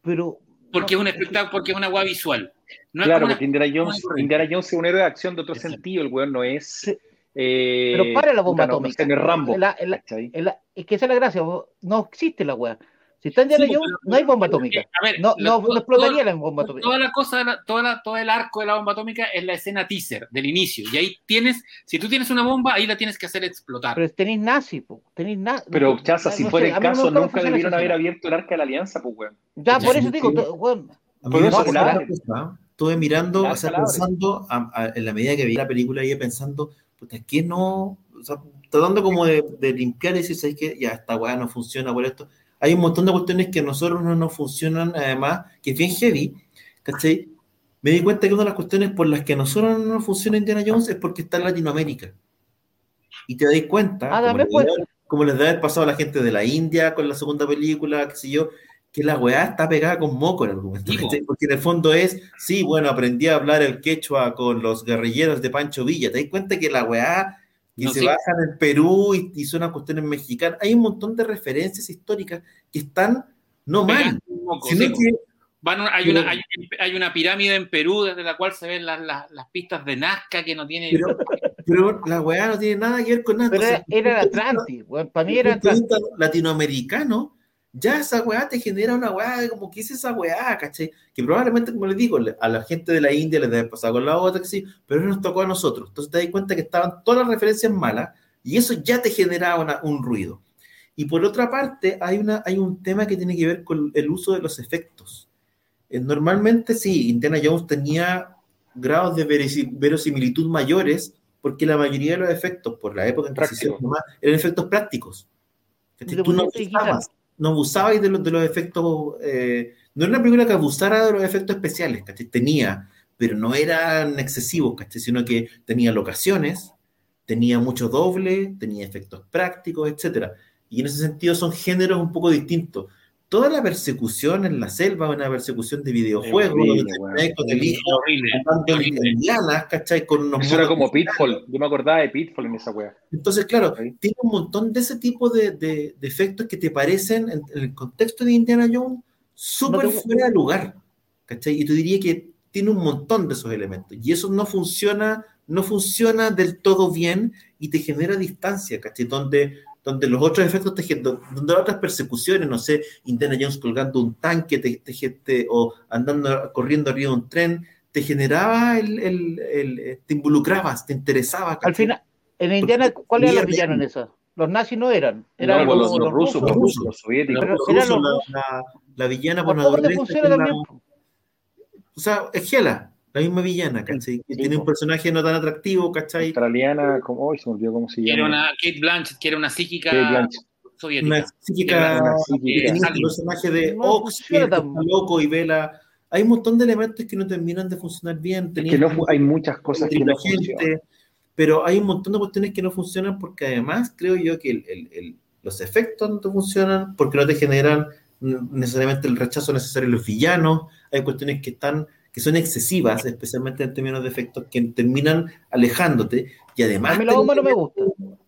Pero. Porque no, es un espectáculo, porque es una agua visual. No es Claro, como una- porque Indiana Jones. Indiana Jones es un héroe de acción de otro Exacto. sentido. El weón no es. Eh, Pero para la bomba puta, no- no atómica. sé, no es Rambo. La- la- la- es que esa es la gracia, no existe la weá. Si está Indiana Sí, Jones, pero- no hay bomba atómica. A ver, No, no, todo- no explotaría la bomba atómica. Toda la cosa, la- toda la- todo el arco de la bomba atómica es la escena teaser del inicio. Y ahí tienes, si tú tienes una bomba, ahí la tienes que hacer explotar. Pero tenéis nazi, po. Tenéis na- Pero, no- Chaza, no si sé, fuera a el caso, nunca funciona debieron haber abierto el arca de la alianza, pues, weón. Ya, por Sí, eso digo, weón, Por eso, cosa, Estuve mirando, o sea, pensando, a- a- en la medida que vi la película, iba pensando, puta, ¿qué no? O sea, tratando como de, de limpiar y decir, ¿sabes qué? Ya, esta weá no funciona por esto. Hay un montón de cuestiones que a nosotros no nos funcionan, además, que es bien heavy, ¿cachai? Me di cuenta que una de las cuestiones por las que a nosotros no nos funciona Indiana Jones es porque está en Latinoamérica. Y te dais cuenta, Ah, como, también les puede debe haber- como les debe haber pasado a la gente de la India con la segunda película, qué sé yo, que la weá está pegada con moco el argumento. Sí, po. ¿cachai? Porque en el fondo es, sí, bueno, aprendí a hablar el quechua con los guerrilleros de Pancho Villa. ¿Te das cuenta que la weá que No, se sí. bajan en Perú y, y son cuestiones mexicanas? Hay un montón de referencias históricas que están no mal, sino sí, que Van a- hay, Pero- una, hay, hay una pirámide en Perú desde la cual se ven las, las, las pistas de Nazca que no tiene. Pero, pero la weá no tiene nada que ver con nada. pero era, Entonces, era el Atlantis, para mí era Atlantis. latinoamericano, ya esa weá te genera una weá como que es esa weá, ¿cachai? Que probablemente, como les digo, a la gente de la India les debe pasar con la otra, que sí, pero nos tocó a nosotros. Entonces te das cuenta que estaban todas las referencias malas y eso ya te generaba una- un ruido. Y por otra parte, hay, una, hay un tema que tiene que ver con el uso de los efectos. Eh, Normalmente sí, Indiana Jones tenía grados de verosimilitud mayores porque la mayoría de los efectos, por la época en que se hicieron eran efectos prácticos. Tú no no abusabas de los, de los efectos. eh, no era una película que abusara de los efectos especiales, ¿cachai? Tenía, pero no eran excesivos, ¿cachai? Sino que tenía locaciones, tenía mucho doble, tenía efectos prácticos, etcétera. Y en ese sentido son géneros un poco distintos. Toda la persecución en la selva una persecución de videojuegos, horrible, donde con el hijo lianas, ¿cachai? Con unos Eso era como Pitfall. Yo me acordaba de Pitfall en esa wea. Entonces, claro, Ahí. tiene un montón de ese tipo de, de- de efectos que te parecen, en, en el contexto de Indiana Jones, súper No fuera de lugar. ¿Cachai? Y tú dirías que tiene un montón de esos elementos. Y eso no funciona, no funciona del todo bien y te genera distancia, ¿cachai? Donde, donde los otros efectos, te, donde las otras persecuciones, no sé, Indiana Jones colgando un tanque te, te- te- o andando, corriendo arriba de un tren, te generaba, el, el- el- te involucrabas, te interesaba. Al final, en Indiana, ¿cuáles eran los villanos en esa? Los nazis no eran, eran No, los, los, los rusos, los los, rusos. los soviéticos. Pero eran la, la- la villana por la- también. o sea, es Gela, la misma villana, ¿cachai? Que Sí, tiene po. un personaje no tan atractivo, ¿cachai? Australiana, como, hoy se me olvidó cómo se Que era llama. una Kate Blanchett, que era una psíquica soviética. Una psíquica, Una que tenía personaje de No Ox, que funciona está loco y vela. Hay un montón de elementos que no terminan de funcionar bien. Es que no, hay muchas cosas que no gente, funcionan. pero hay un montón de cuestiones que no funcionan porque además creo yo que el- el- el- los efectos no te funcionan porque no te generan necesariamente el rechazo necesario de los villanos. Hay cuestiones que están que son excesivas, especialmente en términos de efectos que terminan alejándote y además A mí la está el bomba no me gusta.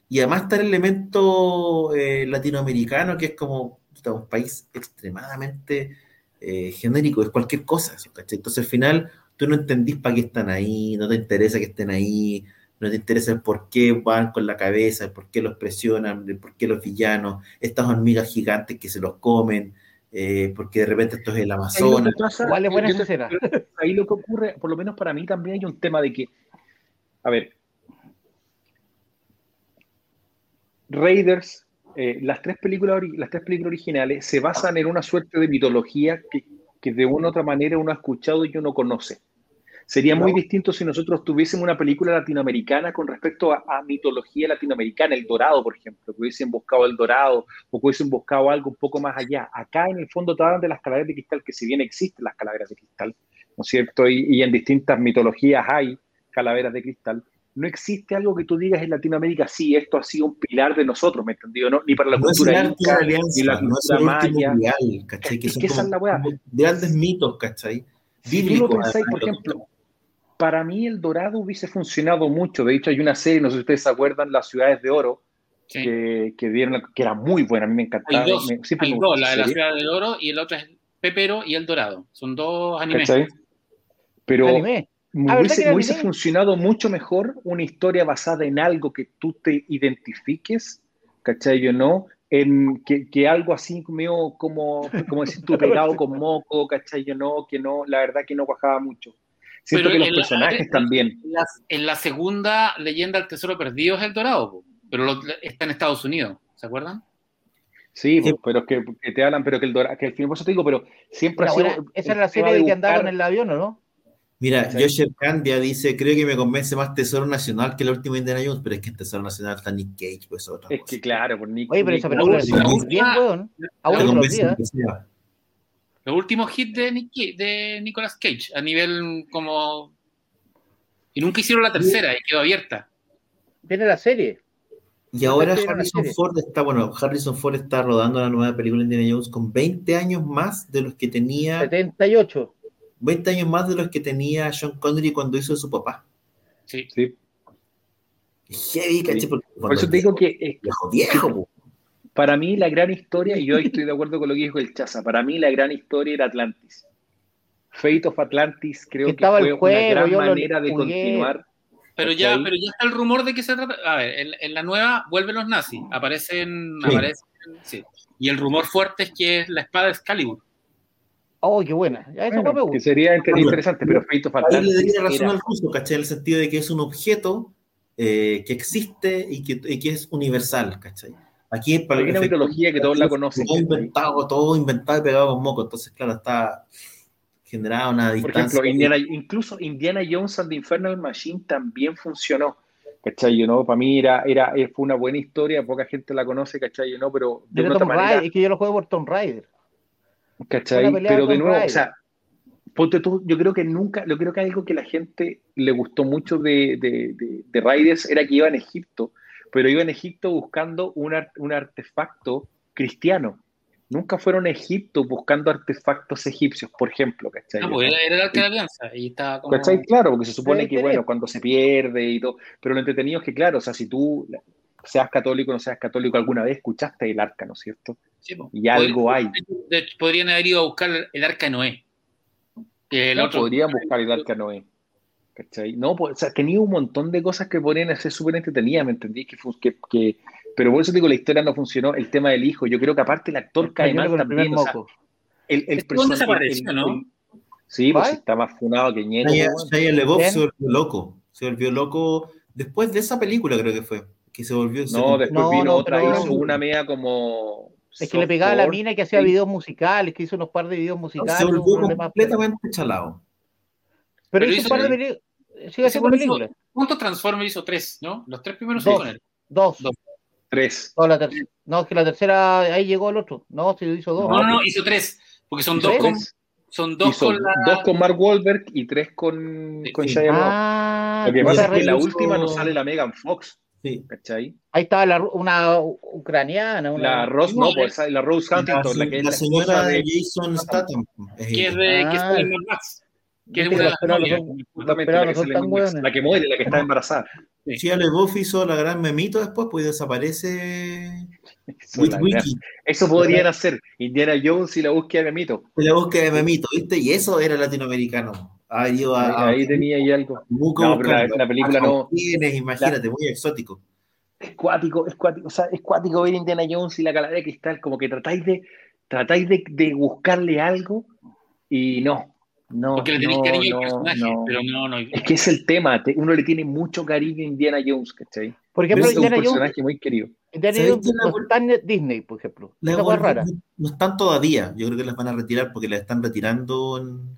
y además está el elemento eh, latinoamericano, que es como un país extremadamente eh, genérico, es cualquier cosa. ¿cachai? Entonces al final tú no entendís para qué están ahí, no te interesa que estén ahí, no te interesa el por qué van con la cabeza, el por qué los presionan, el por qué los villanos, estas hormigas gigantes que se los comen, eh, porque de repente esto es el Amazonas. Igual es buena escena. ahí lo que ocurre, por lo menos para mí también hay un tema de que, a ver, Raiders, eh, las, tres películas, las tres películas originales se basan en una suerte de mitología que, que de una u otra manera uno ha escuchado y uno conoce. Sería muy distinto si nosotros tuviésemos una película latinoamericana con respecto a, a mitología latinoamericana, El Dorado, por ejemplo, que hubiesen buscado El Dorado o que hubiesen buscado algo un poco más allá. Acá en el fondo te hablan de las calaveras de cristal, que si bien existen las calaveras de cristal, ¿no es cierto? Y, y en distintas mitologías hay calaveras de cristal. No existe algo que tú digas en Latinoamérica, sí, esto ha sido un pilar de nosotros, ¿me entendido? ¿no? Ni para la No cultura inca, ni la no es cultura último maya. ideal, ¿cachai? Que Es son que esa es la weá. grandes mitos, ¿cachai? Si tú lo pensáis, por ejemplo, para mí el dorado hubiese funcionado mucho. De hecho, hay una serie, no sé si ustedes se acuerdan, Las Ciudades de Oro, Sí. que, que dieron, que era muy buena, a mí me encantaba. Hay dos, me- siempre hay me dos, la de la serie, Ciudad del Oro y el otro es Pepero y El Dorado. Son dos animes. ¿cachai? Pero Anime. me Ah, ¿verdad hubiese, me hubiese funcionado mucho mejor una historia basada en algo que tú te identifiques, ¿cachai? Yo no, en que, que algo así medio como, como decir tú, pegado con moco, ¿cachai? Yo no, que no, la verdad que no cuajaba mucho. Siento Pero que los la- personajes en- también. En la, en la segunda leyenda del tesoro perdido es El Dorado, pero lo- está en Estados Unidos, ¿se acuerdan? Sí, Sí. pero es que, que te hablan, pero que el dorado, que al final, por eso te digo, pero siempre Era ha sido. Esa el era la serie de que andaban en el avión, ¿o no? Mira, Sí. Yosher Candia dice, creo que me convence más Tesoro Nacional que la última Indiana Jones, pero es que en Tesoro Nacional está Nick Cage, pues otra Es cosa. que claro, por Nick. Oye, pero esa película muy bien, weón. Aún que sea. Los últimos hits de, Nick de Nicolas Cage, a nivel como... Y nunca hicieron la tercera, y quedó abierta. Viene la serie. Y ahora Harrison. Ford está, bueno, Harrison Ford está rodando la nueva película de Indiana Jones con 20 años más de los que tenía, 78. 20 años más de los que tenía Sean Connery cuando hizo su papá. Sí. Sí. Heavy, ¿cachai? Sí. Porque Por eso te digo que eh, viejo, viejo, para mí la gran historia, y yo estoy de acuerdo con lo que dijo el Chaza, para mí la gran historia era Atlantis. Fate of Atlantis creo Que que, estaba fue el juego, una gran yo lo manera de jugué. continuar. Pero ya, pero ya está el rumor de que se trata. A ver, en, en la nueva vuelven los nazis, aparecen, Sí. aparecen, sí. Y el rumor fuerte es que es la espada de Excalibur. Oh, qué buena. Ya eso Bueno, me que sería inter- Bueno, interesante, pero Fate of Ahí le daría razón era- al ruso, ¿cachai? En el sentido de que es un objeto eh, que existe y que, y que es universal, ¿cachai? Aquí para Hay una mitología que todos la conocen, Todo inventado, todo inventado y pegado con moco. Entonces, claro, está generaba una Por distancia. ejemplo, Indiana, incluso Indiana Jones and the Infernal Machine también funcionó. ¿Cachai? Yo, ¿no? Para mí era, era, fue una buena historia, poca gente la conoce, ¿cachai? Yo, ¿no? Pero de otra manera, es que yo lo juego por Tomb Raider. ¿Cachai? Pero de nuevo, o sea, ponte tú, yo creo que nunca, yo creo que algo que la gente le gustó mucho de, de, de, de Raiders era que iba en Egipto, pero iba en Egipto buscando un, ar- un artefacto cristiano. Nunca fueron a Egipto buscando artefactos egipcios, por ejemplo, ¿cachai? No, pues era, era el arca de la alianza. Y estaba como. ¿Cachai? Claro, porque se supone que, bueno, cuando se pierde y todo, pero lo entretenido es que, claro, o sea, si tú seas católico o no seas católico, alguna vez escuchaste el arca, ¿no es cierto? Sí. Y algo Podrían- hay. de podrían haber ido a buscar el arca de Noé. El No, otro. podrían buscar el arca Noé. ¿Cachai? No, pues, o sea, tenía un montón de cosas que podrían ser súper entretenidas, ¿me entendí? Que, que, que- pero por eso digo, la historia no funcionó. El tema del hijo, yo creo que aparte el actor cae mal también. o sea, el, el weón person- desapareció, el- ¿no? sí, pues ¿Vale? está más funado que ñeco. Shia. Shia LaBeouf ¿Quién? se volvió loco. Se volvió loco después de esa película, creo que fue. Que se volvió. No, después No, vino no, otra, pero- hizo una media como. Es que le pegaba a la mina que hacía sí. videos musicales, que hizo unos par de videos musicales. se volvió completamente chalado. Pero Pero hizo un par de haciendo hizo- películas. ¿Cuántos Transformers hizo? Tres, ¿no? Los tres primeros son Dos. con él. Dos. Dos. Tres. No, la tercera. No, es que la tercera, ahí llegó el otro. No, se hizo dos. No, no, no, hizo tres. Porque son dos con, son dos Hizo con la. dos con Mark Wahlberg y tres con, Sí, con sí. Shia. Ah, Lo que pasa es que la última no sale la Megan Fox, Sí. ¿cachai? ahí estaba la, una ucraniana. Una, La Rose, no, pues la Rose Huntington, la, La, que es la la señora de. Jason Statham. es que es de, que es Ah. Max. Que es una de las la, que muere, la que está embarazada. Shia LaBeouf hizo la gran memito después, pues desaparece Eso, With Wiki. eso podrían hacer Indiana Jones y la búsqueda de mito. la búsqueda de memito, ¿viste? Y eso era latinoamericano. Ahí, a, tenía ahí algo. Buco No, pero la- la película A no- Cauquienes, imagínate, muy exótico. Es cuático, es cuático, o sea, es cuático ver Indiana Jones y la calavera de cristal, como que tratáis de, tratáis de, de buscarle algo y no, no, Porque le tenéis no, cariño no, al personaje. no. Pero no, no. Es que es el tema, te- uno le tiene mucho cariño a Indiana Jones, ¿cachai? Por ejemplo, es un Jones, personaje muy querido. Indiana ¿Sabes Jones la- no está en Disney, por ejemplo. La rara. no, no están todavía. Yo creo que las van a retirar porque las están retirando. En...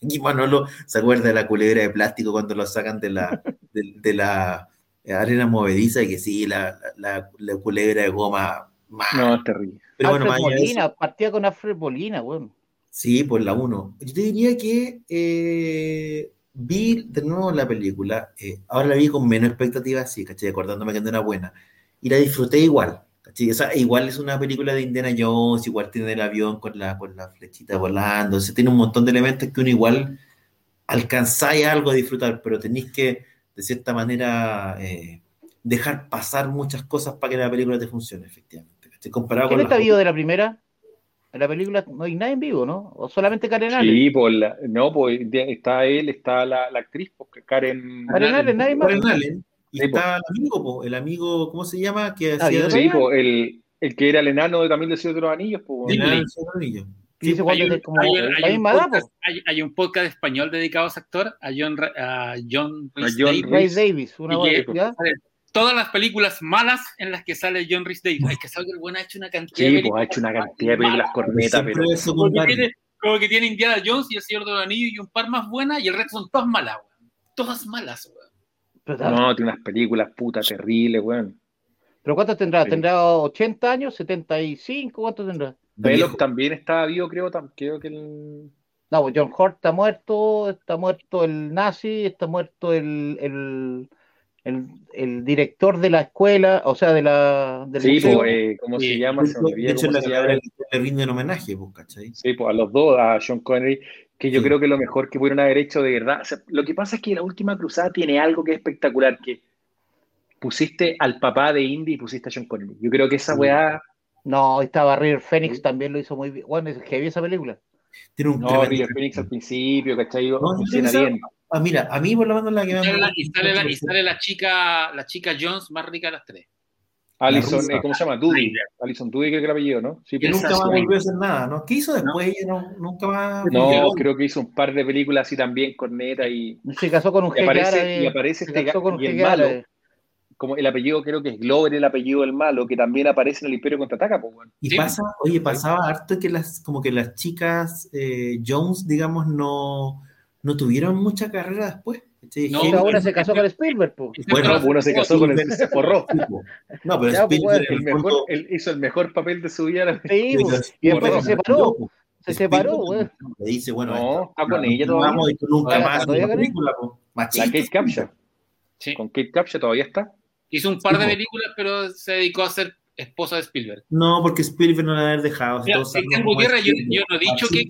Y Manolo se acuerda de la culebra de plástico cuando lo sacan de la, de, de la arena movediza y que sí, la, la, la culebra de goma. No, es terrible. Pero bueno, Alfred más allá de eso- Molina, partía con Alfred Molina, weón. Sí, por la 1. Yo te diría que eh, vi de nuevo la película, eh, ahora la vi con menos expectativas, sí, ¿cachai? Acordándome que no era buena. Y la disfruté igual, ¿cachai? O sea, igual es una película de Indiana Jones, igual tiene el avión con la, con la flechita volando, o sea, tiene un montón de elementos que uno igual alcanzáis algo a disfrutar, pero tenéis que, de cierta manera, eh, dejar pasar muchas cosas para que la película te funcione, efectivamente. ¿cachai? Comparado ¿Quién con está vivo de la primera? En la película no hay nadie en vivo, ¿no? O solamente Karen Allen. Sí, pues, la- no, pues está él, está la, la actriz, porque Karen... Karen Allen, nadie más. Karen Allen, y Sí, está el amigo, po, el amigo, ¿cómo se llama? Que Ah, hacía Sí, el, el que era el enano de también de Señor de los Anillos, pues. el Disney. enano del Señor de los Anillos. Sí, Hay un, como hay- un podcast, po. hay- hay un podcast español dedicado a ese actor, a John, a John A Rhys John. Davis, una. Todas las películas malas en las que sale John Rhys Davies. Hay que saber que el buen ha hecho una cantidad Sí, de pues ha hecho una cantidad de películas cornetas, pero... es Como que, tiene, como que tiene Indiana Jones y El Señor de los Anillos y un par más buenas y el resto son todas malas, weón. Todas malas, weón. Pero, No, tiene unas películas puta terribles, weón. ¿Pero cuántos tendrá? ¿Tendrá 80 años? ¿75? ¿Cuántos tendrá? Belloc también estaba vivo, creo, creo que el... No, pues John Hurt está muerto, está muerto el nazi, está muerto el, el, el, el director de la escuela, o sea, de la, del Sí, museo. pues, eh, ¿cómo Sí. se llama? De Se hecho, me olvida de hecho, cómo la se le rinden homenaje, pues, ¿cachai? Sí, pues a los dos, a Sean Connery, que yo Sí. creo que lo mejor que pudieron haber hecho de verdad. O sea, lo que pasa es que la última cruzada tiene algo que es espectacular, que pusiste al papá de Indy y pusiste a Sean Connery. Yo creo que esa Sí. weá, No, estaba River Phoenix, también lo hizo muy bien. Bueno, es heavy esa película. Tiene un no, River Phoenix al principio, ¿cachai? Funciona bien. Ah, mira, a mí por lo menos la que Y me sale la, y sale la- y sale la chica, la chica Jones más rica de las tres. Alison, eh, ¿cómo se llama? Dudy. Alison Dudy, creo que era el apellido, ¿no? Sí, que nunca más volvió a hacer nada, ¿no? ¿Qué hizo después? Ella no, nunca más. No, creo que hizo un par de películas así también, corneta y, Se casó con un y jeque aparece, y aparece se este casó con un y el malo, árabe. como el apellido creo que es Glover, el apellido del malo, que también aparece en el Imperio Contraataca, pues. Y Sí. pasa, oye, pasaba harto que las, como que las chicas eh, Jones, digamos, no, no tuvieron mucha carrera después. ¿Cachai? No, Y Gente- ahora se casó con Spielberg, po. Bueno, No, uno se casó con el se forró. No, pero Ya, pues, Spielberg El en el mejor, fondo- él hizo el mejor papel de su vida. Sí. Pero Y después Spielberg se separó. pues. Se separó, Spielberg weón. Le dice, bueno, No, esto- está con no, ella no todavía. vamos nunca más película. La Machista. Kate Capshaw. Sí. Con Kate Capshaw todavía está. Hizo un par Sí, de películas, pero se dedicó a ser esposa de Spielberg. No, porque Spielberg no la haber dejado. Mira, Gutiérrez, yo, yo no he dicho que,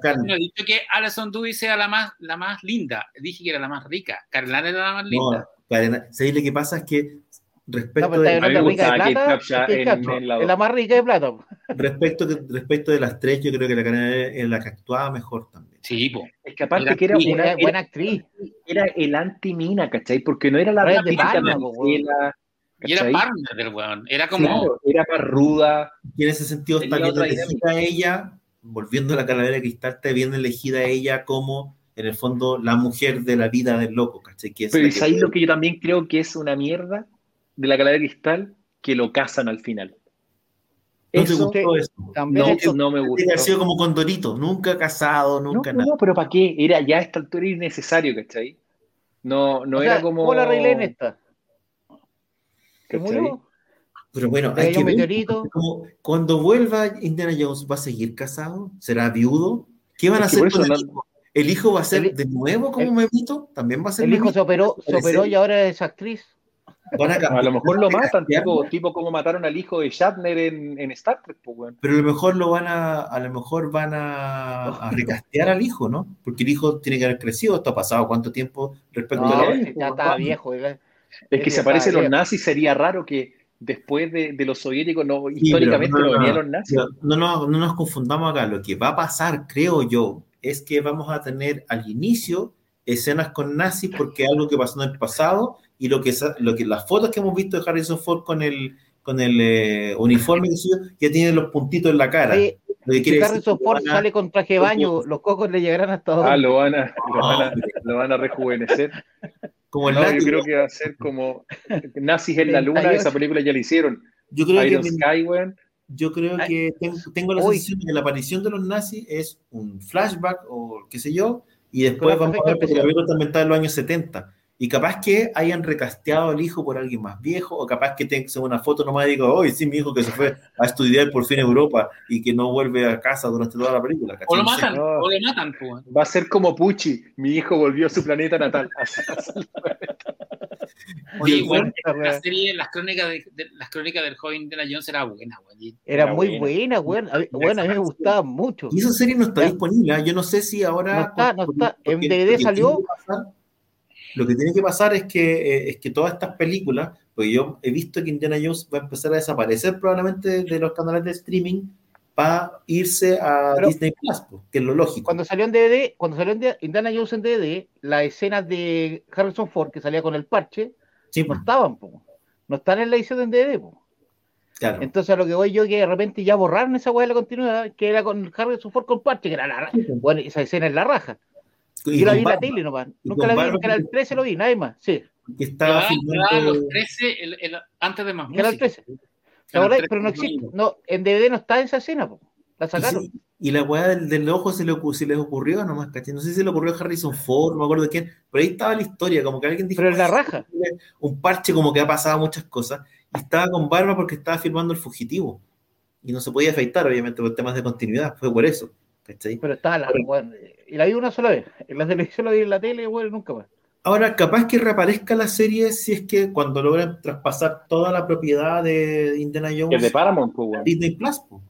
Karen- no he dicho que Alison Dewey sea la más, la más linda. Dije que era la más rica. Carlana era la más No, linda. Karen, ¿sabéis lo que pasa? Es que respecto, No, de, está A mí hablando me de rica de plata. En- la la más rica de plata. respecto, de- respecto de las tres, yo creo que la Karen es la que actuaba mejor también. Sí, po. Es que aparte Era que era una, Era era, buena actriz. era el anti-mina, ¿cachai? Porque no era la Brian Y era partner del weón. Era como. Claro, era más ruda. Y en ese sentido está bien elegida ella, volviendo a la calavera de cristal, está bien elegida ella como, en el fondo, la mujer de la vida del loco, ¿cachai? Que es Pero la ¿y que- sabéis lo que yo también creo que es una mierda de la calavera de cristal? Que lo casan al final. ¿No te Eso gustó eso? También no, esto- no me gustó. haber sido como Condorito, nunca casado, nunca no, nada. no, pero ¿para qué? Era ya a esta altura innecesario, ¿cachai? No, no o sea, era como. ¿Cómo la arreglé en esta? ¿Se ¿cachai? murió? Pero bueno, hay que ver, como cuando vuelva Indiana Jones, ¿va a seguir casado? ¿Será viudo? ¿Qué van a Es hacer con el hijo? ¿El hijo va a ser El- de nuevo como Memito? ¿También va a ser El hijo Memito? se operó, se Parece- operó y ahora es actriz. Van a lo mejor lo matan, tipo, tipo como mataron al hijo de Shatner en, en Star Trek, pues, weón. Pero a lo mejor lo van a, a lo mejor van a, a recastear al hijo, ¿no? Porque el hijo tiene que haber crecido. ¿Esto ha pasado cuánto tiempo respecto No, a la ya estaba viejo. ya. Es que si aparecen los nazis sería raro que después de, de los soviéticos, no, históricamente no, no, no, los nazis. No, no, no nos confundamos acá. Lo que va a pasar, creo yo, es que vamos a tener al inicio escenas con nazis porque es algo que pasó en el pasado y lo que, lo que las fotos que hemos visto de Harrison Ford con el, con el eh, uniforme ya tiene los puntitos en la cara. Oye, Lo que quiere Harrison Ford a- sale con traje de baño, los cocos le llegarán hasta Ah, donde. lo van a, lo van a, hombre, lo van a rejuvenecer. Como el No, yo creo que va a ser como Nazis en la Luna, 38. esa película ya la hicieron. Yo creo Iron que Sky, weón. Yo creo Ay. que tengo, tengo la sensación de que la aparición de los nazis es un flashback o qué sé yo, y después vamos a ver porque la película está ambientada en los años 70. Y capaz que hayan recasteado al hijo por alguien más viejo, o capaz que tenga una foto nomás y diga, hoy sí, mi hijo que se fue a estudiar por fin a Europa y que no vuelve a casa durante toda la película. ¿cachai? O lo matan, no. o lo matan. Va a ser como Pucci. Mi hijo volvió a su planeta natal. Oye, Sí, bueno, la serie, las crónicas, de, de- las crónicas del joven Indiana Jones era buena, weón. Y- Era Era muy buena. buena, weón. A mí, bueno, a mí me gustaba mucho. y esa serie no está disponible. ¿ah? Yo no sé si ahora. No está, no está. En DVD salió. Lo que tiene que pasar es que, eh, es que todas estas películas, porque yo he visto que Indiana Jones va a empezar a desaparecer probablemente de los canales de streaming para irse a Pero- Disney Plus, que es lo lógico. Cuando salió en DVD, cuando salió en Indiana Jones en DVD, las escenas de Harrison Ford que salía con el parche Sí, no estaban, po. no están en la edición en DVD. po. claro. Entonces a lo que voy yo que de repente ya borraron esa weá de la continuidad, que era con Harrison Ford con parche, que era la raja. Bueno, esa escena es la raja. Y Yo la vi en la tele nomás. Nunca la vi, en Canal que- 13 lo vi, nadie más. Sí, que estaba filmando. quedaba los 13 el- el- antes de más Canal música. 13. ¿Te Canal acordás? 13 Pero no existe. No, en DVD no está esa escena, po. La Y, sacaron. sí, y la weá del, del ojo se, le, se les ocurrió nomás, ¿cachai? No sé si se le ocurrió a Harrison Ford, no me acuerdo de quién, pero ahí estaba la historia, como que alguien dijo, Pero en la "Oye, raja. un parche como que ha pasado muchas cosas, y estaba con barba porque estaba filmando el fugitivo, y no se podía afeitar, obviamente, por temas de continuidad, fue por eso, ¿cachai? Pero estaba la. bueno, y la vi una sola vez. En la televisión la vi en la tele, bueno, nunca más. Ahora, capaz que reaparezca la serie si es que cuando logran traspasar toda la propiedad de Indiana Jones de Paramount, pues, weón. Disney Plus, po.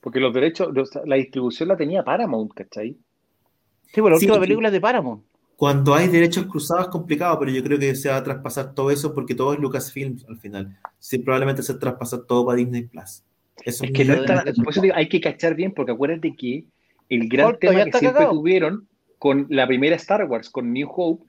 Porque los derechos, los- la distribución la tenía Paramount, ¿cachai? Sí, bueno, la Sí, última sí. película es de Paramount. Cuando hay derechos cruzados es complicado, pero yo creo que se va a traspasar todo eso porque todo es Lucasfilms al final. Sí, probablemente se traspasa todo para Disney Plus. Eso Es que no Lo es de- tan- por eso digo, hay que cachar bien, porque acuérdate que el gran Corto, tema que siempre cagado. tuvieron con la primera Star Wars, con New Hope,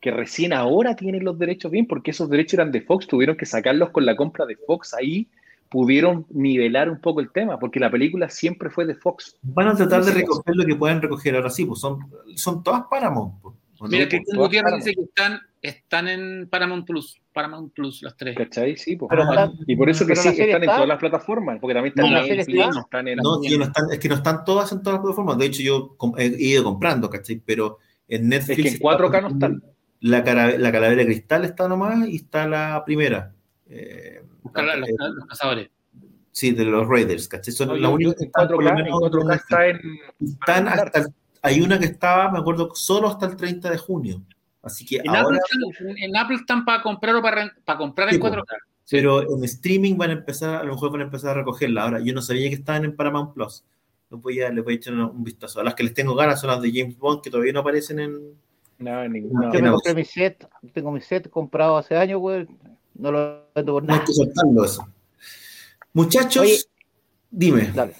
que recién ahora tienen los derechos bien, porque esos derechos eran de Fox, tuvieron que sacarlos con la compra de Fox, ahí pudieron nivelar un poco el tema, porque la película siempre fue de Fox. Van a tratar de recoger lo que pueden recoger ahora sí, pues son, son todas Paramount. pues. ¿O no? Mira, Cristian Gutiérrez dice que están, están en Paramount Plus. Paramount Plus, las tres. ¿Cachai? Sí, pues. Ah, Y por eso que sí, la están en todas las plataformas, porque también están No, en la Netflix, está. están en No, sí, no están, es que no están todas en todas las plataformas. De hecho, yo he ido comprando, ¿cachai? Pero en Es Netflix. que en 4K no están. La, la calavera de cristal está nomás y está la primera. Eh, Buscar la- los, eh, los cazadores. sí, de los Raiders, ¿cachai? Son No, las únicas que están, por lo 4K, en menos, 4K Netflix. está en. Están hasta el- hay una que estaba, me acuerdo, solo hasta el 30 de junio. Así que En, ahora, Apple están, en Apple están para comprar o para, para comprar en po. 4K. pero en streaming van a empezar, a lo mejor van a empezar a recogerla. Ahora, yo no sabía que estaban en Paramount Plus. No voy a, les voy a echar un vistazo. A las que les tengo ganas son las de James Bond, que todavía no aparecen en. No, ninguna. Yo me compré mi set, tengo mi set comprado hace años, güey. No lo vendo por No hay nada. que soltarlo eso. Muchachos, Oye. dime. Dale.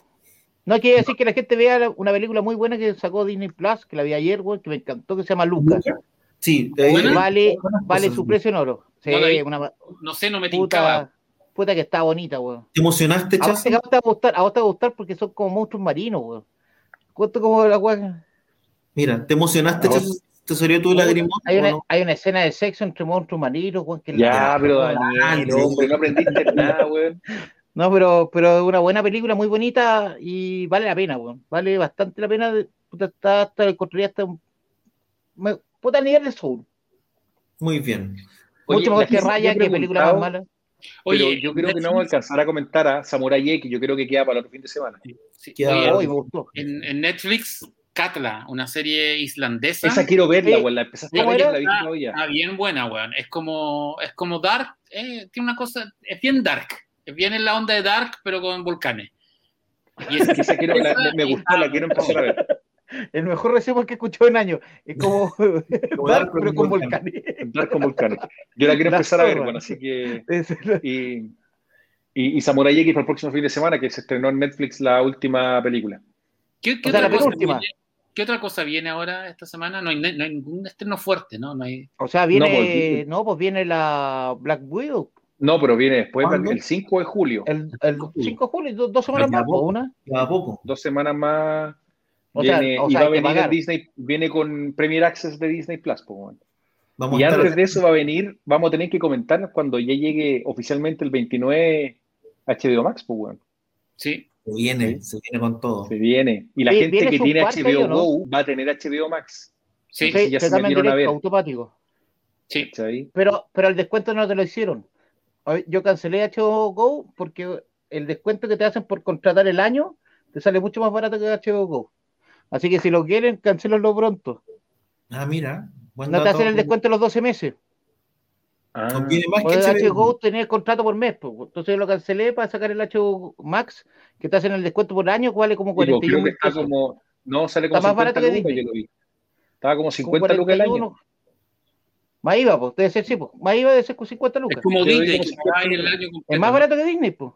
No que decir que la gente vea una película muy buena que sacó Disney Plus, que la vi ayer, güey, que me encantó, que se llama Lucas. Sí, Buena. Vale, vale su precio en oro. Sí, No una No sé, no me tincaba. puta, puta que está bonita, güey. ¿Te emocionaste, A vos te va a gustar, a vos te va a gustar porque son como monstruos marinos, güey. Cuento como la güey. Mira, ¿te emocionaste, No. Chazo? ¿Te salió tu lagrimón? Hay una, no? hay una escena de sexo entre monstruos marinos, güey. que Ya, la- pero Ah, Daniel, sí. hombre, no aprendiste nada, weón. No, pero, pero una buena película, muy bonita y vale la pena, weón. Vale bastante la pena. de- Puta, está hasta construida hasta un. me- Puta nivel de soul. Muy bien. Oye, Mucho mejor que Raya, que película más mala. Oye, pero yo creo que no vamos a alcanzar a comentar a Samurai X, yo creo que queda para el otro fin de semana. sí, Queda- oye, Hoy me gustó. en, en Netflix, Katla, una serie islandesa. Esa quiero verla, weón. La empezaste a ¿Cómo ver la Está, todavía. está bien buena, weón. Es como, es como Dark. eh, tiene una cosa, es bien Dark. En la onda de Dark, pero con volcanes. Y es Que esa quiero, la- me, me gustó, la quiero empezar a ver. El mejor resumen que he escuchado en años. Es como. Dark, pero con volcanes. Entrar con volcanes. Yo la quiero La empezar a ver, bueno, así que. Es la- Y, y, y Samurai X para el próximo fin de semana, que se estrenó en Netflix la última película. ¿Qué, qué O sea, otra la cosa viene, ¿Qué otra cosa viene ahora esta semana? No hay, no hay ningún estreno fuerte, ¿no? No hay. O sea, No, viene. pues, No, pues viene la Black Widow. No, pero viene después, ¿Cuándo? el 5 de julio. El, el 5 de julio, dos, dos semanas más, poco. una. Queda poco. Dos semanas más. O sea, Viene, o y sea, va a venir en pagar. Disney, viene con Premier Access de Disney Plus. po, weón. Vamos Y a estar antes de eso va a venir, vamos a tener que comentar cuando ya llegue oficialmente el 29 HBO Max, pues, weón. Sí. Se viene, se viene con todo. Se viene. Y la Sí, gente que tiene HBO. Go va a tener HBO Max. Sí, Sí, sí. ya se cambian metieron a ver. automático. ¿cachai? Pero, pero el descuento no te lo hicieron. Yo cancelé HBO Go porque el descuento que te hacen por contratar el año te sale mucho más barato que HBO Go. Así que si lo quieren, cancelenlo pronto. Ah, mira. buen No te hacen el descuento los 12 meses. Ah, Conviene más que el HBO. Go tenía el contrato por mes. pues. Entonces yo lo cancelé para sacar el HBO Max, que te hacen el descuento por año, que vale como sí, pues, 41 creo que está como. No, sale como Está más 50 barato que lucas, Disney. yo lo vi. Estaba como Como 50 lucas el año. 41. Más IVA, pues, debe ser, sí, pues. Más IVA debe ser con 50 Es lucas. como Yo digo Disney, como que fuera- el año completo. Es más barato que Disney, pues.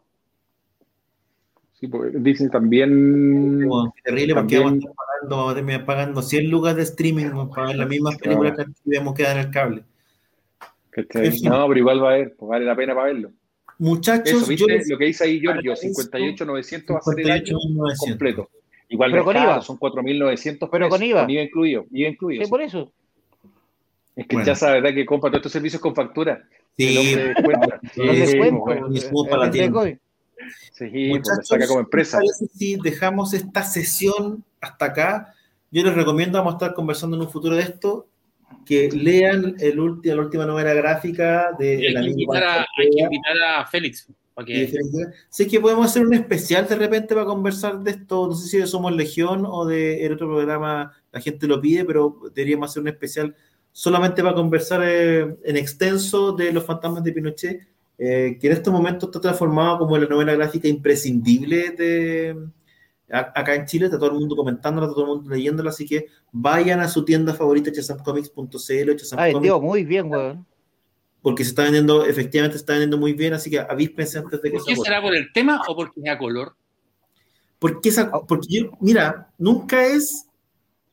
Sí, porque Disney también. Bueno, qué terrible porque También- vamos a estar pagando, vamos a terminar pagando 100 lucas de streaming vamos a pagar las mismas películas que vemos quedar en el cable. En. No, pero igual va a ver, pues vale la pena para verlo. Muchachos, Eso, yo ¿viste? les Lo que dice ahí Giorgio, agradezco 58,900 va a ser el año 58.900. completo. Igual Pero con es caro, IVA. son 4.900 Pero con IVA. Con IVA incluido. IVA incluido Sí, sí. por eso. Es que Bueno. ya sabes, ¿verdad? Que compra todos estos servicios con factura. Sí, hombre descuenta. Sí, bueno, pues, la Muchachos, saca como empresa. ¿qué les parece si dejamos esta sesión hasta acá? Yo les recomiendo, vamos a estar conversando en un futuro de esto, que lean el ulti- la última novela gráfica de hay, el que invitar a, hay que invitar a Félix. Para Y que, de- Sé que podemos hacer un especial de repente para conversar de esto. No sé si de Somos Legión o de el otro programa, la gente lo pide, pero deberíamos hacer un especial solamente para conversar eh, en extenso de los fantasmas de Pinochet, eh, que en estos momentos está transformado como la novela gráfica imprescindible de a- acá en Chile. Está todo el mundo comentándola, está todo el mundo leyéndola, así que vayan a su tienda favorita, Ah, Comics, vendió muy bien, weón. porque se está vendiendo, efectivamente se está vendiendo muy bien, así que avíspense antes de que ¿Por qué será por el tema o porque es a color? Porque, esa, porque yo, mira, nunca es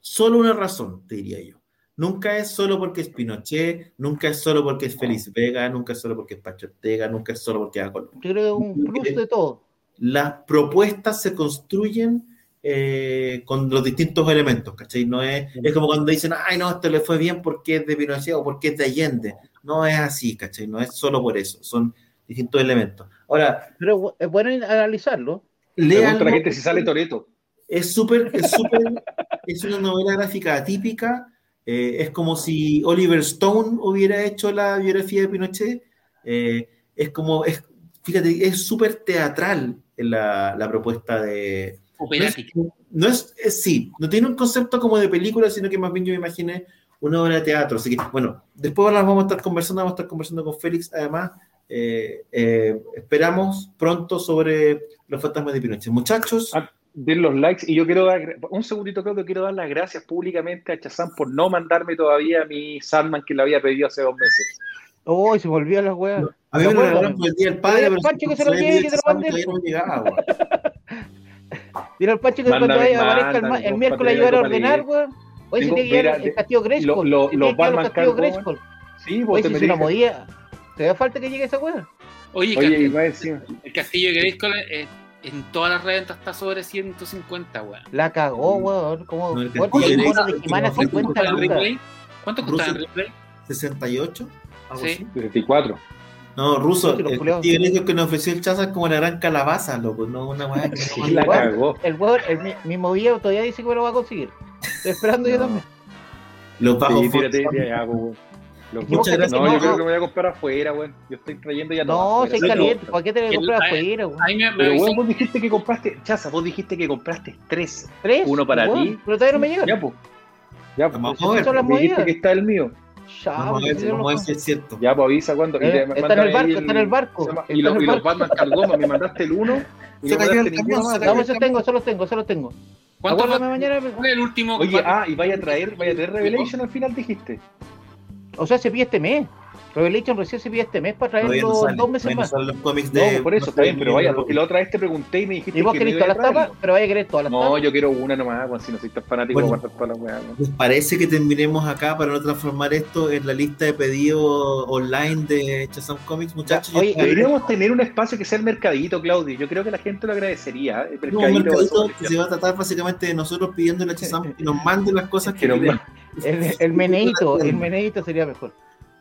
solo una razón, te diría yo. Nunca es solo porque es Pinochet, nunca es solo porque es Félix Vega, nunca es solo porque es Pacho Ortega, nunca es solo porque es color. Yo creo que es un plus de todo. Las propuestas se construyen eh, con los distintos elementos, ¿cachai? No es, es como cuando dicen, ay, no, esto le fue bien porque es de Pinochet o porque es de Allende. No es así, ¿cachai? No es solo por eso, son distintos elementos. Ahora, Pero es bueno analizarlo. Pregunta a la lean gente si sale Toreto. es súper, es súper, es una novela gráfica atípica. Eh, es como si Oliver Stone hubiera hecho la biografía de Pinochet. eh, es como, es, fíjate, es súper teatral la, la propuesta de. No es, Operática. no es, es- sí, no tiene un concepto como de película, sino que más bien yo me imaginé una obra de teatro. Así que, bueno, después las vamos a estar conversando, vamos a estar conversando con Félix, además. eh, eh, esperamos pronto sobre los fantasmas de Pinochet. Muchachos, Ah, Den los likes y yo quiero dar, un segundito Claudio, quiero dar las gracias públicamente a Chazán por no mandarme todavía mi Sandman que le había pedido hace dos meses. Oh, se me olvidó la weá. A mí me lo regalaron por el Día del Padre, pero al Pancho que se se lo lleve, que te lo mande. Dile al Pancho que cuando vaya, aparezca el, miércoles ayudar a ordenar, weón. Hoy se tiene que llevar mira, el castillo Grayskull. lo- se los que Batman castillo. Grayskull. Sí, vos Hoy te se me hizo una movida. ¿Te da falta que llegue esa weá? Oye, el, castillo de Grayskull eh, en todas las reventas está sobre 150, weón. La cagó, weón. Como No, el weón, el que no 50 ¿Cuánto en lucas. replay? ¿Cuánto costaba Ruso. replay? 68, algo Sí. así. 64. No, ruso, el griego que nos ofreció el chaza es como la gran calabaza, loco, no una weá que Sí, no- la Igual. cagó. El weón, el, mi, mi movida todavía dice que me lo va a conseguir. Estoy esperando yo también. Los bajos Sí, tírate, fondos. Los- Muchas gracias. No, yo creo que me voy a comprar afuera, weón. Yo estoy trayendo ya todo. No, afuera. soy caliente. ¿Para qué te compras a- afuera, weón? Pero weón, vos dijiste que compraste, Chaza, vos dijiste que compraste tres. ¿Tres? uno para ti. Pero todavía no me llegan. Ya, pues. Ya, pues. Vamos a ver, son las Me dijiste que está el mío. Ya, Vamos a pues, ver, vamos si es cierto. Ya, pues avisa cuando. y Eh, está en el barco, está en el barco. Y, los. Batman Catwoman, me mandaste el uno. Se no cayó el camión, se los tengo, se los tengo, se los tengo. ¿Cuánto mañana. ¿Cuál es el último? Oye, ah, y vaya a traer, vaya a traer Revelation al final, dijiste. O sea, se pide este mes. Revelation recién se pide este mes para no traerlo dos meses no más. salen los cómics No, de. pues por eso está bien, pero vaya, porque la otra vez te pregunté y me dijiste ¿Y vos que querés no todas las tapas? Pero vaya a querer todas las No, tapas. yo quiero una nomás, weón, si no soy tan fanático Bueno. todas las weas. ¿Les parece que terminemos acá para no transformar esto en la lista de pedidos online de Chazam Comics, muchachos? Oye, Deberíamos tener un espacio que sea el mercadito, Claudio. Yo creo que la gente lo agradecería. El No, un mercadito que se va a tratar básicamente de nosotros pidiéndole a Chazam que nos mande las cosas que, que nos. El, el meneíto, el meneíto sería mejor.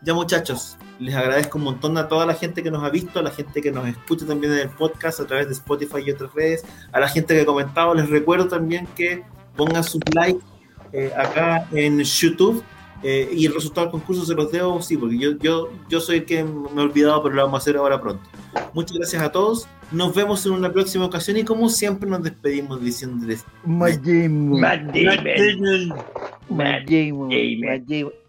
Ya muchachos, les agradezco un montón a toda la gente que nos ha visto, a la gente que nos escucha también en el podcast a través de Spotify y otras redes, a la gente que ha comentado, les recuerdo también que pongan sus likes eh, acá en YouTube eh, y el resultado del concurso se los debo, sí, porque yo, yo, yo soy el que me he olvidado, pero lo vamos a hacer ahora pronto. Muchas gracias a todos, nos vemos en una próxima ocasión y como siempre nos despedimos diciéndoles Matt Damon. Matt Damon. Matt Damon. Damon. Matt Damon.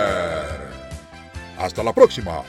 Hasta la próxima.